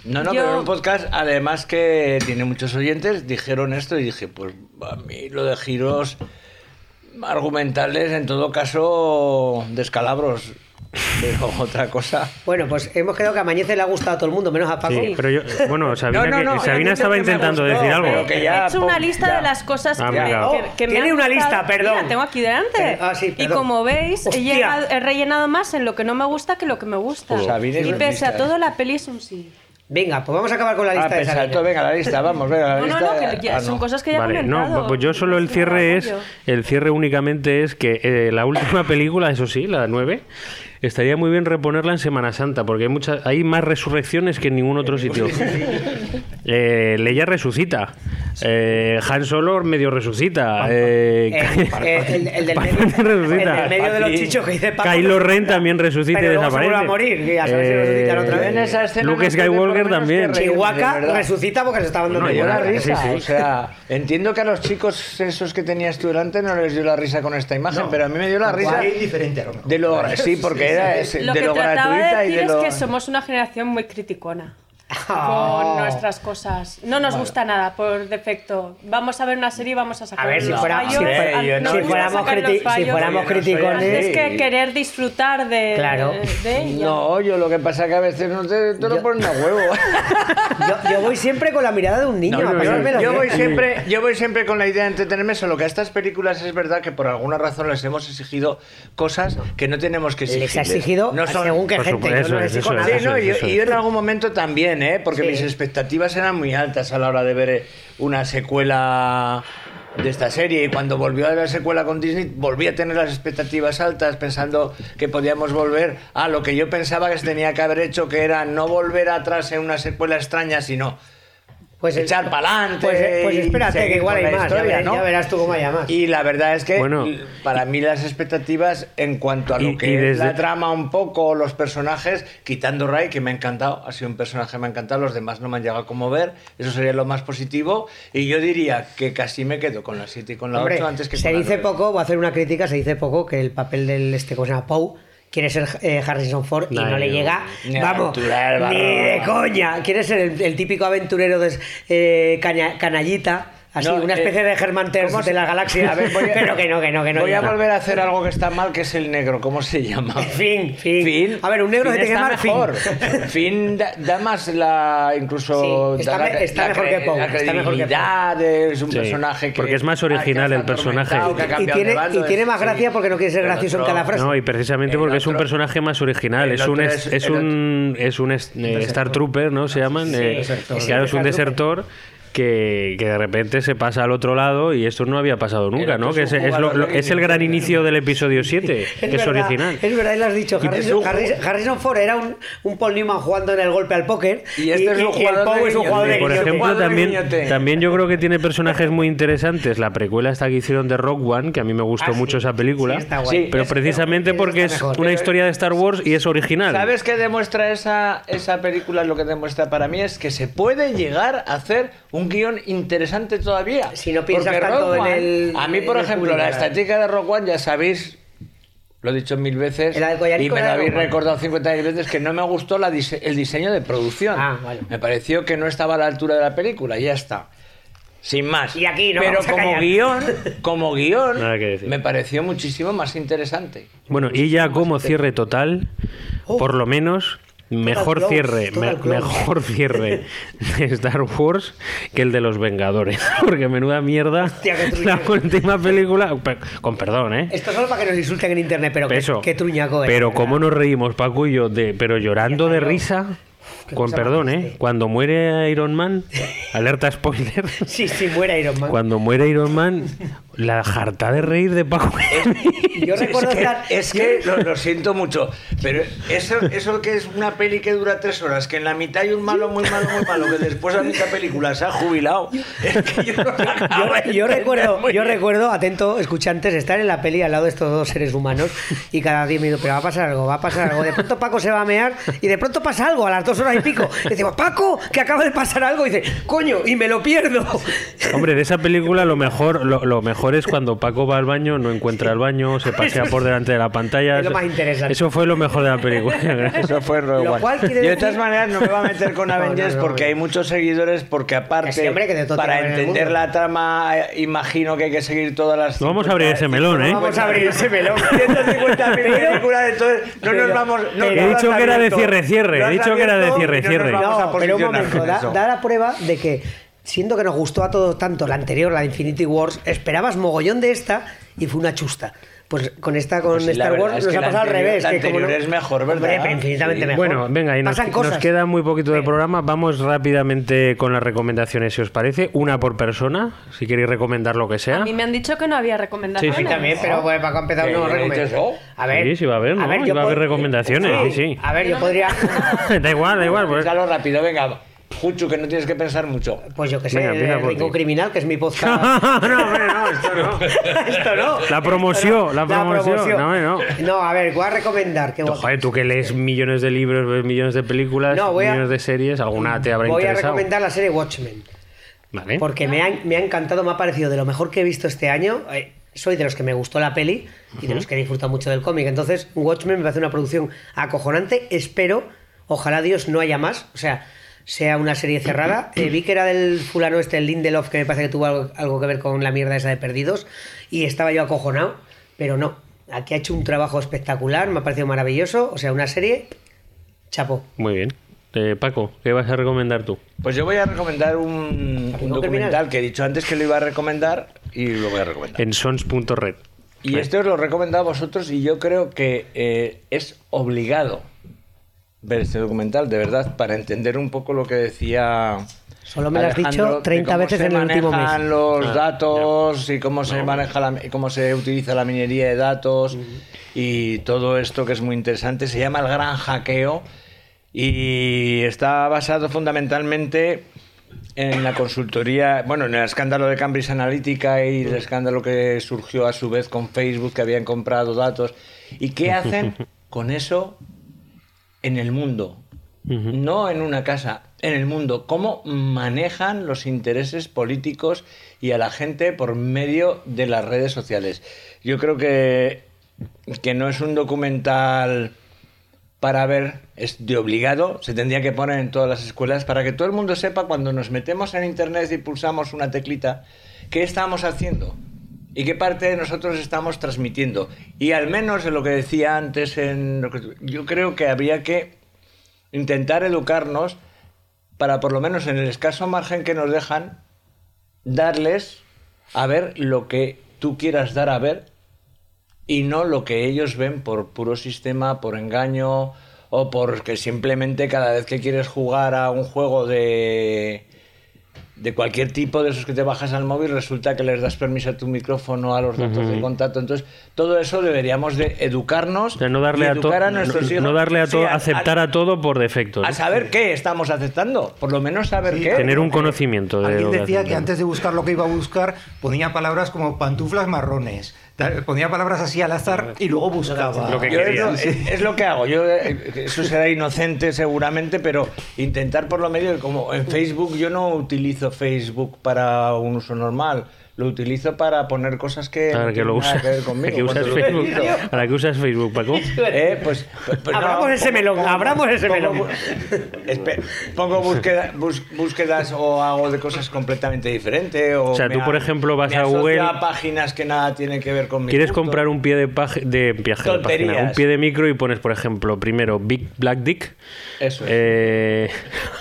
No, no, Yo- pero en un podcast, además que tiene muchos oyentes, dijeron esto y dije, pues a mí lo de giros argumentales, en todo caso, descalabros, pero otra cosa. Bueno, pues hemos quedado que a Amanece le ha gustado a todo el mundo, menos a Paco. Sí, pero yo, bueno, Sabina, No, no, que- estaba que intentando gustó, decir algo. que ya, He hecho una lista ya. de las cosas Ah, que, que- que me Tiene han una gustado. lista, perdón. Mira, tengo aquí delante. Pero- ah, sí, y como veis, he, Hostia. llegado- he rellenado más en lo que no me gusta que lo que me gusta. Pues es y pese lista, a todo, ¿eh? la peli es un sí. Venga, pues vamos a acabar con la lista Ah, de pensaba, Sabina. venga, la lista, vamos, venga, la No, lista. no, no, que ya Ah, son cosas que ya he Vale, no, pues yo solo el cierre es, el cierre únicamente es que eh, la última película, eso sí, la 9, estaría muy bien reponerla en Semana Santa, porque hay muchas, hay más resurrecciones que en ningún otro sitio. Eh, Leia resucita, eh, Han Solo medio resucita, eh, Eh, eh, el, el del medio, resucita. el del medio de los chichos que dice Paco. Kylo Ren también resucita y desaparece. a morir, si resucitan otra vez. En esa escena Luke Skywalker también. Chihuahua resucita porque se está dando No, la risa, sí, sí. o sea, entiendo que a los chicos esos que tenías tú delante no les dio la risa con esta imagen, No. pero a mí me dio la risa Muy diferente a lo mejor. de lo sí, porque era ese- Lo de que lo trataba gratuita de y decir de es que somos una generación muy criticona. Oh. Con nuestras cosas. No nos gusta nada por defecto. Vamos a ver una serie y vamos a sacar A ver, si los fallos. si fuera- yo nos no- si fuéramos, sacar los si fallos fuéramos criticones. antes que Sí. querer disfrutar de, Claro. de ella. No, yo lo que pasa es que a veces no te, te lo ponen a huevo. Yo, yo voy siempre con la mirada de un niño. No, a no, pasármelo yo, voy siempre, yo voy siempre con la idea de entretenerme, solo que a estas películas es verdad que por alguna razón les hemos exigido cosas que no tenemos que exigir. Les ha exigido no son, según qué gente. supuesto, yo no les eso exijo es, nada. Sí, no, y, eso es. y yo en algún momento también, ¿eh? Porque Sí. mis expectativas eran muy altas a la hora de ver eh, una secuela de esta serie y cuando volvió a la secuela con Disney volví a tener las expectativas altas pensando que podíamos volver a lo que yo pensaba que se tenía que haber hecho que era no volver atrás en una secuela extraña sino Pues echar pa'lante Pues, pues y espérate, seguir que igual hay más. historia, ya, verás, ¿no? ya verás tú cómo hay más. Y la verdad es que Bueno. para mí las expectativas en cuanto a lo Y- que y es la trama un poco, los personajes, quitando Ray, que me ha encantado, ha sido un personaje que me ha encantado, los demás no me han llegado a conmover, eso sería lo más positivo. Y yo diría que casi me quedo con la 7 y con la Hombre, 8 antes que se con la dice 9. poco, voy a hacer una crítica, se dice poco que el papel del este, ¿cómo se llama? Poe quiere ser eh, Harrison Ford y no le llega, Ni vamos, ni de coña. Quiere ser el, el típico aventurero de, eh, caña- canallita, así, No, una eh, especie de Herman Terz ¿cómo de la galaxia. A ver, voy a- pero que no, que no, que no. Voy a volver a hacer algo que está mal, que es el negro. ¿Cómo se llama? Fin, fin. Fin. A ver, un negro Fin se tiene que está llamar Fin. mejor. Fin da, da más la incluso Sí, está la- está la mejor cre- que La está mejor que credibilidad es un Sí, personaje que porque es más original el personaje. Y cambiado tiene, bando, y tiene es- más gracia sí. porque no quiere ser gracioso en otro- cada frase. No, y precisamente porque es un otro- personaje más original. Es un, otro es, un, es un eh, Star Trooper, ¿no? Se llaman. eh, claro, es un desertor. Que, que de repente se pasa al otro lado y esto no había pasado nunca, ¿no? es Que es, es lo- lo- es el gran inicio del episodio 7, que es original. Es verdad, y lo has dicho. Harrison, te Harrison- Harrison Ford era un, un Paul Newman jugando en el golpe al póker. Y este es un jugador de es un jugador de guiñote. Por ejemplo, también, también yo creo que tiene personajes muy interesantes. La precuela esta que hicieron de Rock One, que a mí me gustó Ah, sí. mucho esa película. Sí, está guay. Sí, pero es- precisamente es- porque es mejor. una historia de Star Wars y es original. ¿Sabes qué demuestra esa, esa película? Lo que demuestra para mí es que se puede llegar a hacer un guion interesante todavía. Si no piensas tanto en One, el- A mí, por ejemplo, la estética de Rock One, ya sabéis, lo he dicho mil veces, y me lo habéis recordado 50 mil veces, que no me gustó la dise- el diseño de producción. Ah, vale. Me pareció que no estaba a la altura de la película, y ya está. Sin más. Y aquí no Pero como guion, como guion, me pareció muchísimo más interesante. Bueno, y ya como cierre total, Oh. por lo menos mejor close, cierre, me- mejor cierre de Star Wars que el de los Vengadores, porque menuda mierda Hostia, qué la última película, pe- con perdón, ¿eh? Esto solo para que nos insulten en internet, pero qué, Eso. qué truñaco es. Pero cómo nos reímos Paco y yo de, pero llorando de risa. Con perdón, ¿eh? Cuando muere Iron Man, alerta spoiler. Sí, sí, muere Iron Man. Cuando muere Iron Man, la jarta de reír de Paco. Yo recuerdo es que, estar- es que lo, lo siento mucho, pero eso, eso que es una peli que dura tres horas, que en la mitad hay un malo, muy malo, muy malo, que después de la mitad película se ha jubilado. Es que yo, no Yo, yo recuerdo, yo bien. recuerdo, atento, escuchantes, estar en la peli al lado de estos dos seres humanos y cada 10 minutos, pero va a pasar algo, va a pasar algo. De pronto Paco se va a mear y de pronto pasa algo a las dos horas y pico. Y decimos, Paco, que acaba de pasar algo. Y dice, coño, y me lo pierdo. Hombre, de esa película lo mejor, lo, lo mejor es cuando Paco va al baño, no encuentra el baño, se pasea por delante de la pantalla. Es lo más interesante. Eso fue lo mejor de la película. Eso fue Lo One. cual Yo de todas maneras no me voy a meter con Avengers no, no, porque no. hay muchos seguidores, porque aparte, Que que para en entender la trama, eh, imagino que hay que seguir todas las... No vamos a abrir ese melón, ¿eh? Vamos a abrir ese melón. 150 películas, entonces no nos vamos... He lo dicho que era de cierre-cierre, Lo he dicho que era de cierre-cierre. no pero un momento, da la prueba de que, siendo que nos gustó a todos tanto la anterior, la de Infinity Wars, esperabas mogollón de esta y fue una chusta. Pues con esta, con Pues Star Wars, nos ha pasado al revés. la que como anterior no- es mejor, ¿verdad? Hombre, infinitamente Sí. mejor. Bueno, venga, y nos, nos queda muy poquito de Venga. programa. Vamos rápidamente con las recomendaciones, si os parece. Una por persona, si queréis recomendar lo que A sea. mí me han dicho que no había recomendaciones. Sí, Sí, también, pero ha empezado ¿Qué? no ¿Qué dices, recomiendo. oh? A ver. Sí, sí va a haber, ¿no? yo Iba a haber recomendaciones, sí, sí. A ver, yo podría. da igual, da igual. Pues... Rápido, venga. Juchu, que no tienes que pensar mucho. Pues yo que sé, Venga, Rincón ti. Criminal, que es mi podcast. no, hombre, no, esto no. Esto no. La promoción, la promoción. No, hombre, no. No, a ver, voy a recomendar. Que Joder, tú que lees millones de libros, ves millones de películas, No, voy a- millones de series, alguna te habrá voy a interesado. recomendar la serie Watchmen. Vale. Porque me ha, me ha encantado, me ha parecido de lo mejor que he visto este año. Eh, soy de los que me gustó la peli y de los que disfruta mucho del cómic. Entonces, Watchmen me parece una producción acojonante. Espero, ojalá Dios no haya más. O sea, sea una serie cerrada. Eh, vi que era del fulano este, el Lindelof, que me parece que tuvo algo, algo que ver con la mierda esa de Perdidos. Y estaba yo acojonado, pero no. Aquí ha hecho un trabajo espectacular, me ha parecido maravilloso. O sea, una serie, chapo. Muy bien. Eh, Paco, ¿qué vas a recomendar tú? Pues yo voy a recomendar un, un documental que he dicho antes que lo iba a recomendar y lo voy a recomendar. En sons.red. Y esto os lo he recomendado a vosotros y yo creo que eh, es obligado ver este documental, de verdad, para entender un poco lo que decía... Solo me lo has dicho Alejandro, de 30 cómo veces se en el último mes. manejan los Ah, datos y cómo se maneja la, y cómo se utiliza la minería de datos y todo esto que es muy interesante. Se llama el gran hackeo y está basado fundamentalmente en la consultoría, bueno, en el escándalo de Cambridge Analytica y el escándalo que surgió a su vez con Facebook, que habían comprado datos. ¿Y qué hacen con eso en el mundo? No en una casa, en el mundo. ¿Cómo manejan los intereses políticos y a la gente por medio de las redes sociales? Yo creo que, que no es un documental para ver, es de obligado, se tendría que poner en todas las escuelas para que todo el mundo sepa cuando nos metemos en internet y pulsamos una teclita, qué estamos haciendo y qué parte de nosotros estamos transmitiendo. Y al menos en lo que decía antes, en lo que- yo creo que habría que intentar educarnos para por lo menos en el escaso margen que nos dejan, darles a ver lo que tú quieras dar a ver y no lo que ellos ven por puro sistema, por engaño o porque simplemente cada vez que quieres jugar a un juego de de cualquier tipo de esos que te bajas al móvil resulta que les das permiso a tu micrófono a los datos de contacto. Entonces todo eso deberíamos de educarnos sea, no darle y a educar a no, nuestros hijos. no darle a Sí, todo, aceptar a todo por defecto. a saber qué estamos aceptando por lo menos saber Sí, qué. Tener un conocimiento de Alguien lo que decía que antes de buscar lo que iba a buscar ponía palabras como pantuflas marrones. Ponía palabras así al azar y luego buscaba. Lo que es, quería. lo, es- es lo que hago. Yo eh, eso será inocente seguramente, pero intentar por lo medio como en Facebook yo no utilizo Facebook para un uso normal. Lo utilizo para poner cosas que Para no que tienen lo nada usas, que ver conmigo. que usas lo Facebook. ¿Para qué usas Facebook, Paco? Eh, pues, pues- Abramos ese melón, abramos ese pongo melón. espe- pongo búsqueda- bus- búsquedas o hago de cosas completamente diferentes. O, O sea, tú, por ejemplo, vas me a Google- a páginas que nada tienen que ver con ¿Quieres gusto. comprar un pie de, pag- de, viaje de página, un pie de micro y pones, por ejemplo, primero Big Black Dick? Eso es. Eh,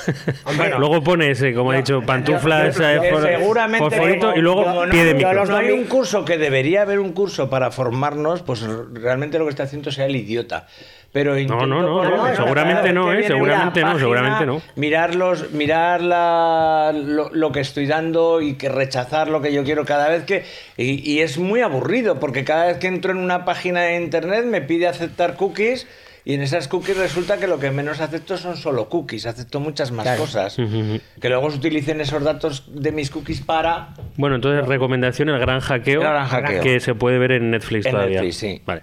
luego pones, eh, como ha dicho, pantuflas, eh, Que for- seguramente fosforito como- y luego como no- pie de micro. los no hay un curso que debería haber un curso para formarnos, pues realmente lo que está haciendo sea el idiota. Pero intento no, no, lo no, menos seguramente no, ¿eh? Seguramente no, seguramente no. Mirar, los, mirar la- lo, lo que estoy dando y que rechazar lo que yo quiero cada vez que... Y, y es muy aburrido porque cada vez que entro en una página de internet me pide aceptar cookies y en esas cookies resulta que lo que menos acepto son solo cookies, acepto muchas más Claro. cosas. Que luego se utilicen esos datos de mis cookies para... Bueno, entonces recomendación el gran hackeo, El gran hackeo. que se puede ver en Netflix En todavía. Netflix, sí. Vale.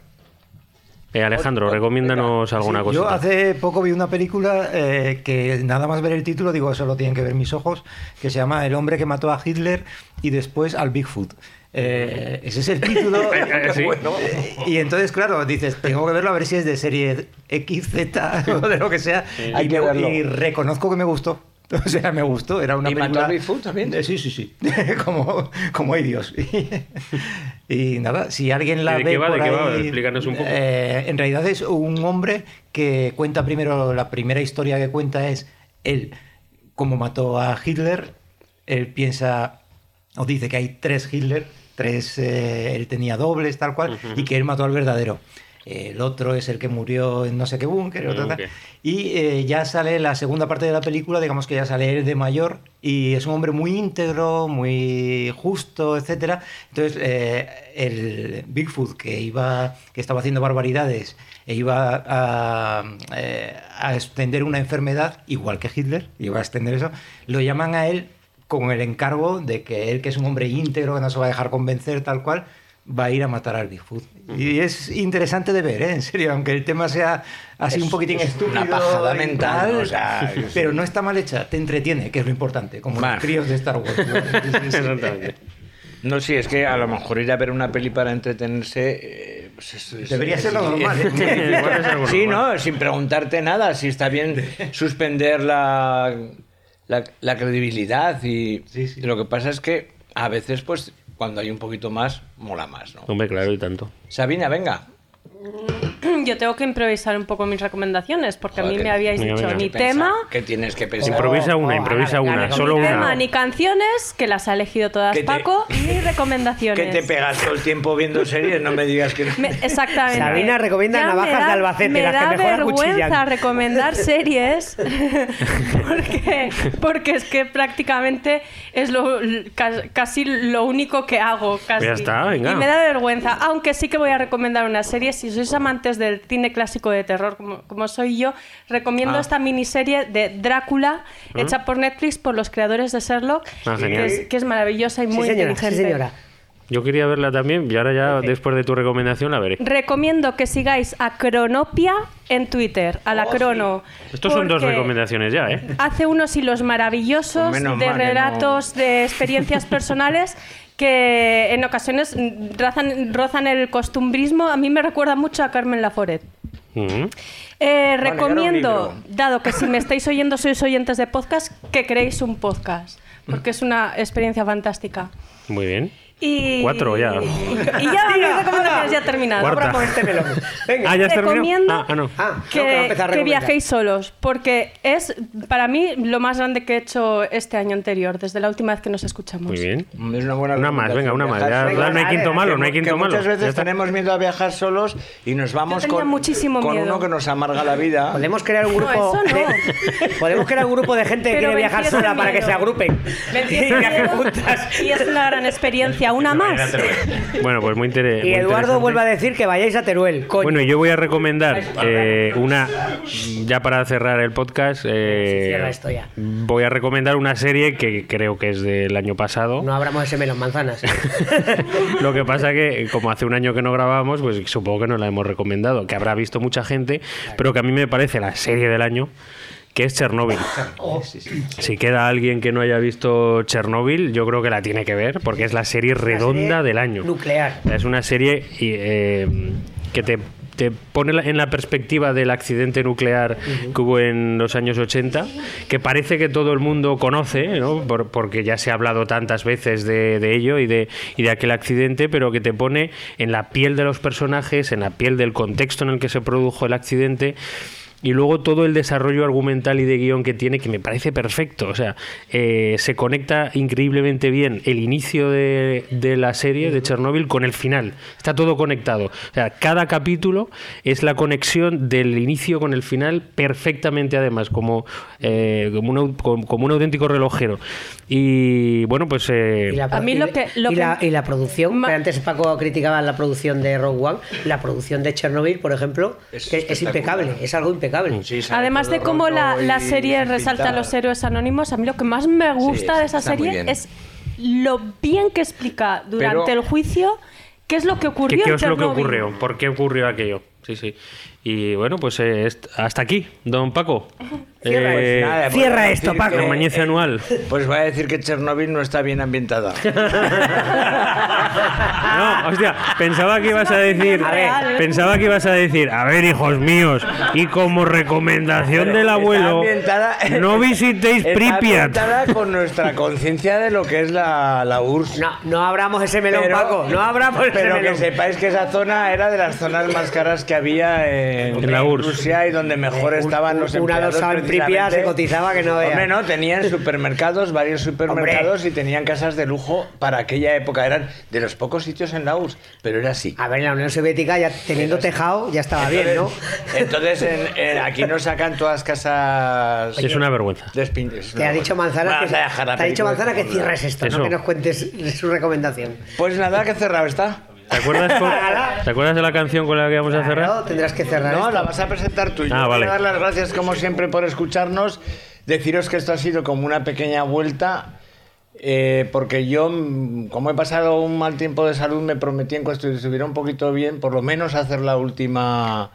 Eh, Alejandro, recomiéndanos alguna Sí, cosa. Yo hace poco vi una película eh, que nada más ver el título, digo, eso lo tienen que ver mis ojos, que se llama El hombre que mató a Hitler y después al Bigfoot. Eh, ese es el título. Sí. Eh, Y entonces, claro, dices, tengo que verlo a ver si es de serie X, Z o de lo que sea. Hay y, que me- verlo. y reconozco que me gustó. O sea, me gustó. Era una ¿Y película. también? Eh, Sí, sí, sí. como, como hay Dios. y nada, si alguien la ¿Y de ve qué va? ¿De por qué va? Explícanos un poco. eh, en realidad es un hombre que cuenta primero, la primera historia que cuenta es él, cómo mató a Hitler. Él piensa, o dice que hay tres Hitler, tres, eh, él tenía dobles, tal cual, y que él mató al verdadero. El otro es el que murió en no sé qué búnker. Y eh, ya sale la segunda parte de la película, digamos que ya sale él de mayor y es un hombre muy íntegro, muy justo, etcétera. Entonces, eh, el Bigfoot que iba, que estaba haciendo barbaridades e iba a, a extender una enfermedad, igual que Hitler, iba a extender eso, lo llaman a él con el encargo de que él, que es un hombre íntegro, que no se va a dejar convencer, tal cual, va a ir a matar al Bigfoot. Y es interesante de ver, ¿eh? en serio, aunque el tema sea así Es un poquitín una estúpido. pajada y mental, tal, o sea, es- pero no está mal hecha, te entretiene, que es lo importante, como Vale. los críos de Star Wars. ¿no? Sí, sí, sí. Exactamente. No, sí, es que a lo mejor ir a ver una peli para entretenerse. eh, pues es- es- Debería es- ser lo normal, ¿eh? Sí. ¿no? Sin preguntarte nada, si está bien suspender la, la, la credibilidad. Y Sí, sí. lo que pasa es que a veces, pues, cuando hay un poquito más, mola más, ¿no? Hombre, claro, y tanto. Sabina, venga. Yo tengo que improvisar un poco mis recomendaciones porque a Joder, mí que- me habíais venga, dicho venga. ni Pensar, tema, ¿Qué tienes que pensar? Improvisa una, oh, improvisa dale, una, solo ni una. tema ni canciones, que las ha elegido todas te- Paco, ni recomendaciones. Que te pegas todo el tiempo viendo series, no me digas que no. Me- exactamente. Sabina recomienda Ya navajas da- de Albacete, Me las que da vergüenza recomendar series porque, porque es que prácticamente es lo, ca- casi lo único que hago. Casi. Ya está, venga. Y me da vergüenza, aunque sí que voy a recomendar una serie. Si sois amantes del cine clásico de terror, como, como soy yo, recomiendo Ah. esta miniserie de Drácula, hecha por Netflix, por los creadores de Sherlock, Ah, que, es, que es maravillosa y Sí, muy señora, sí, inteligente. señora. Yo quería verla también y ahora ya, después de tu recomendación, la veré. Recomiendo que sigáis a Cronopia en Twitter, a la Crono. Estos son dos recomendaciones ya, ¿eh? Hace unos hilos maravillosos Pues de que no- relatos, de experiencias personales que en ocasiones mm, rozan, rozan el costumbrismo. A mí me recuerda mucho a Carmen Laforet. Ujú. Eh, Vale, recomiendo, dado que si me estáis oyendo sois oyentes de podcast, que creéis un podcast, porque es una experiencia fantástica. Muy bien. Y, Cuatro ya. Y ya mis recomendaciones ya terminadas. Cuarta. Abramos este melón. Venga. Ah, ya. Recomiendo Ah, ah, no. Ah, no, que, que que viajéis solos, porque es para mí lo más grande que he hecho este año anterior, desde la última vez que nos escuchamos. Muy bien. Es una buena Una más, venga, una más. Ya. Venga, no hay dale, quinto malo, Que no hay quinto que malo. Muchas Ya veces tenemos miedo a viajar solos y nos vamos con, muchísimo con miedo. uno que nos amarga la vida. Podemos crear un No, grupo. eso no. de, podemos crear un grupo de gente que Pero quiere viajar sola para que se agrupen. Y. Y es una gran experiencia. Una más. Bueno, pues muy, inter- Y muy Eduardo interesante. vuelve a decir que vayáis a Teruel. Coño. Bueno, y yo voy a recomendar eh, una, ya para cerrar el podcast, eh, cierra esto ya. voy a recomendar una serie que creo que es del año pasado. No abramos ese melón, manzanas. Lo que pasa que, como hace un año que no grabábamos, pues supongo que no la hemos recomendado, que habrá visto mucha gente, pero que a mí me parece la serie del año, que es Chernobyl. Si queda alguien que no haya visto Chernobyl, yo creo que la tiene que ver, porque es la serie redonda serie del año. Nuclear. Es una serie eh, que te, te pone en la perspectiva del accidente nuclear que hubo en los años 80, que parece que todo el mundo conoce, ¿no? Por- porque ya se ha hablado tantas veces de, de ello y de, y de aquel accidente, pero que te pone en la piel de los personajes, en la piel del contexto en el que se produjo el accidente. Y luego todo el desarrollo argumental y de guion que tiene, que me parece perfecto. O sea, eh, se conecta increíblemente bien el inicio de, de la serie de Chernobyl con el final. Está todo conectado. O sea, cada capítulo es la conexión del inicio con el final perfectamente, además, como, eh, como, un, como, como un auténtico relojero. Y bueno, pues. eh, Y la, A mí lo que- lo y la- que- y la producción, antes Paco criticaba la producción de Rogue One, la producción de Chernobyl, por ejemplo, Es que es impecable, es algo impecable. Sí, Además de cómo la, la serie resalta a los héroes anónimos, a mí lo que más me gusta Sí, de esa serie es lo bien que explica durante Pero- el juicio qué es lo que ¿Qué, ocurrió qué en es lo que ocurrió? ¿Por qué ocurrió aquello? Sí, sí. Y bueno, pues eh, hasta aquí, don Paco. Cierra, Eh, Nada, pues Cierra esto, decir Paco. que- anual. Pues voy a decir que Chernobyl no está bien ambientada. No, hostia, pensaba que ibas a decir, A ver. pensaba que ibas a decir, a ver, hijos míos, y como recomendación del abuelo, no visitéis Está Pripyat. ambientada con nuestra conciencia de lo que es la, la URSS. No, no abramos ese melón, Pero- Paco, no abramos ese Pero que melón. sepáis que esa zona era de las zonas más caras que había en, En la URSS. Rusia y donde mejor estaban los empleados se cotizaba que no veas. Hombre, no, tenían supermercados, varios supermercados y tenían casas de lujo para aquella época. Eran de los pocos sitios en la URSS, pero era así. A ver, en la Unión Soviética, ya teniendo tejado, ya estaba bien, ¿no? Entonces, en- en- aquí nos sacan todas casas. Es una vergüenza. despin- Te ha dicho Manzana Bueno, que, te ha dicho Manzana que cierres esto, Eso. no que nos cuentes su recomendación. Pues nada, que cerrado está. ¿Te acuerdas, con- ¿Te acuerdas de la canción con la que vamos a cerrar? Claro, tendrás que cerrar No, esto. la vas a presentar tú. Yo Ah, quiero vale. dar las gracias, como siempre, por escucharnos. Deciros que esto ha sido como una pequeña vuelta. eh, porque yo, mm, como he pasado un mal tiempo de salud, me prometí en cuanto estuviera un poquito bien, por lo menos hacer la última.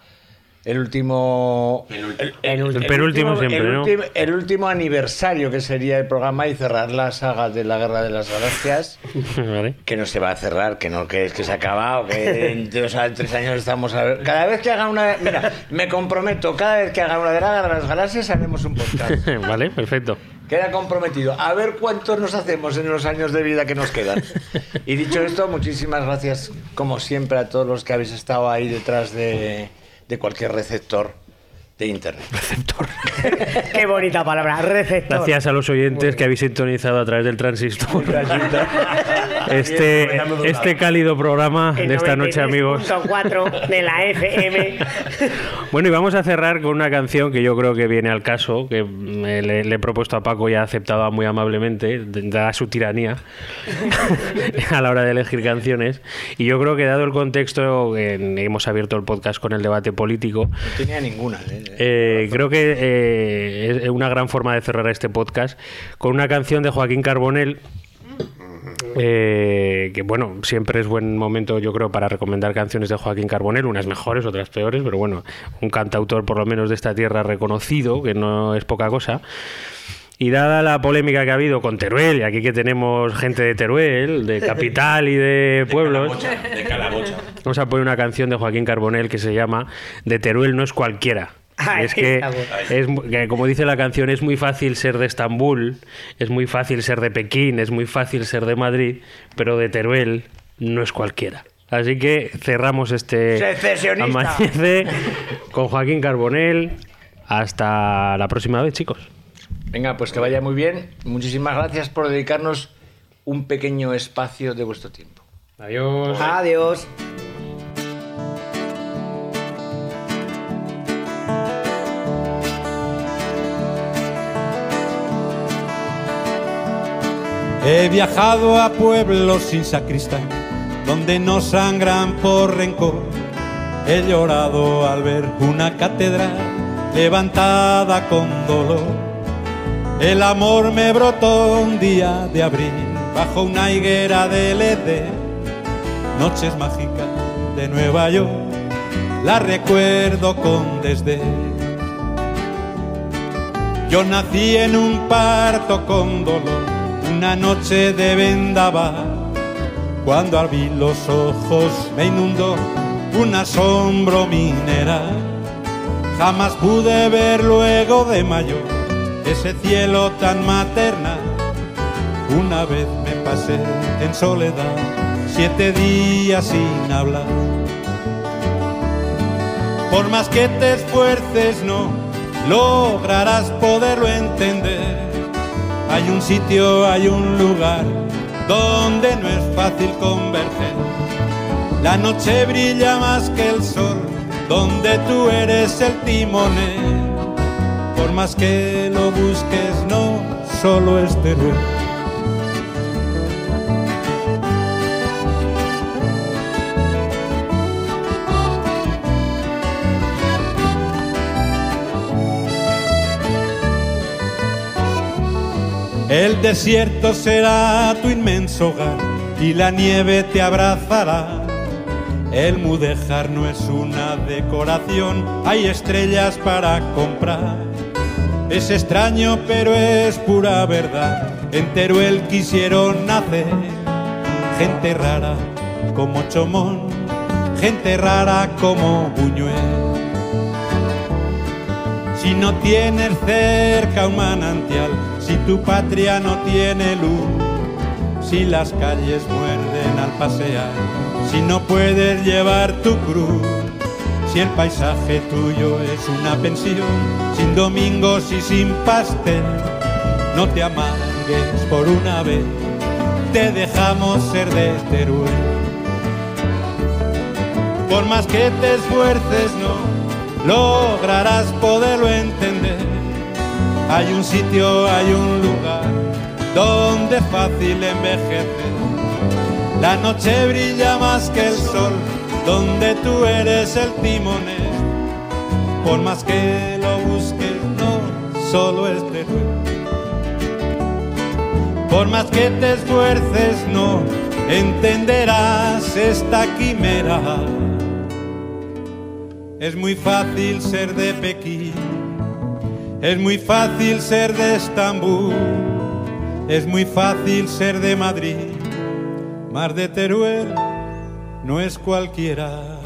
El último. El, El penúltimo último- siempre, el ¿no? último- el último aniversario que sería el programa y cerrar la saga de la Guerra de las Galaxias. Vale. Que no se va a cerrar, que no, que es que se ha acabado, que en dos a tres años estamos a ver. Cada vez que haga una. Mira, me comprometo, cada vez que haga una de la Guerra de las Galaxias haremos un podcast. vale, perfecto. Queda comprometido. A ver cuántos nos hacemos en los años de vida que nos quedan. Y dicho esto, muchísimas gracias, como siempre, a todos los que habéis estado ahí detrás de, de cualquier receptor de internet. Qué bonita palabra, receptor. Gracias a los oyentes que habéis sintonizado a través del transistor. Este, este cálido programa El de esta noche, amigos. 93.4 de la FM. Bueno, y vamos a cerrar con una canción que yo creo que viene al caso, que me- le, le he propuesto a Paco y ha aceptado muy amablemente, dada su tiranía a la hora de elegir canciones. Y yo creo que dado el contexto, en- hemos abierto el podcast con el debate político, No tenía ninguna. ¿eh? eh, creo que eh, es una gran forma de cerrar este podcast con una canción de Joaquín Carbonell. Eh, que bueno, siempre es buen momento yo creo para recomendar canciones de Joaquín Carbonell, unas mejores, otras peores, pero bueno, un cantautor por lo menos de esta tierra reconocido, que no es poca cosa. Y dada la polémica que ha habido con Teruel, y aquí que tenemos gente de Teruel, de capital y de pueblos, De calabocha. Vamos a poner una canción de Joaquín Carbonell que se llama De Teruel no es cualquiera. Ay, es que, es, que, como dice la canción, es muy fácil ser de Estambul, es muy fácil ser de Pekín, es muy fácil ser de Madrid, pero de Teruel no es cualquiera. Así que cerramos este amanece con Joaquín Carbonell. Hasta la próxima vez, chicos. Venga, pues que vaya muy bien. Muchísimas gracias por dedicarnos un pequeño espacio de vuestro tiempo. Adiós. Adiós. He viajado a pueblos sin sacristán, donde no sangran por rencor. He llorado al ver una catedral levantada con dolor. El amor me brotó un día de abril bajo una higuera de Edén. Noches mágicas de Nueva York, la recuerdo con desdén. Yo nací en un parto con dolor, una noche de vendaval. Cuando abrí los ojos me inundó un asombro mineral. Jamás pude ver luego de mayor ese cielo tan maternal. Una vez me pasé en soledad siete días sin hablar. Por más que te esfuerces no lograrás poderlo entender. Hay un sitio, hay un lugar donde no es fácil converger. La noche brilla más que el sol, donde tú eres el timonel. Por más que lo busques, no solo es El desierto será tu inmenso hogar y la nieve te abrazará. El mudéjar no es una decoración, hay estrellas para comprar. Es extraño, pero es pura verdad. En Teruel quisieron nacer gente rara como Chomón, gente rara como Buñuel. Si no tienes cerca un manantial, si tu patria no tiene luz, si las calles muerden al pasear, si no puedes llevar tu cruz, Si el paisaje tuyo es una pensión, sin domingos y sin pastel, no te amargues por una vez, te dejamos ser de Teruel. Por más que te esfuerces, no lograrás poderlo entender. Hay un sitio, hay un lugar donde fácil envejecer. La noche brilla más que el sol, donde tú eres el timonel. Por más que lo busques, no solo es Teruel. Por más que te esfuerces, no entenderás esta quimera. Es muy fácil ser de Pekín, es muy fácil ser de Estambul, es muy fácil ser de Madrid, Mar de Teruel no es cualquiera.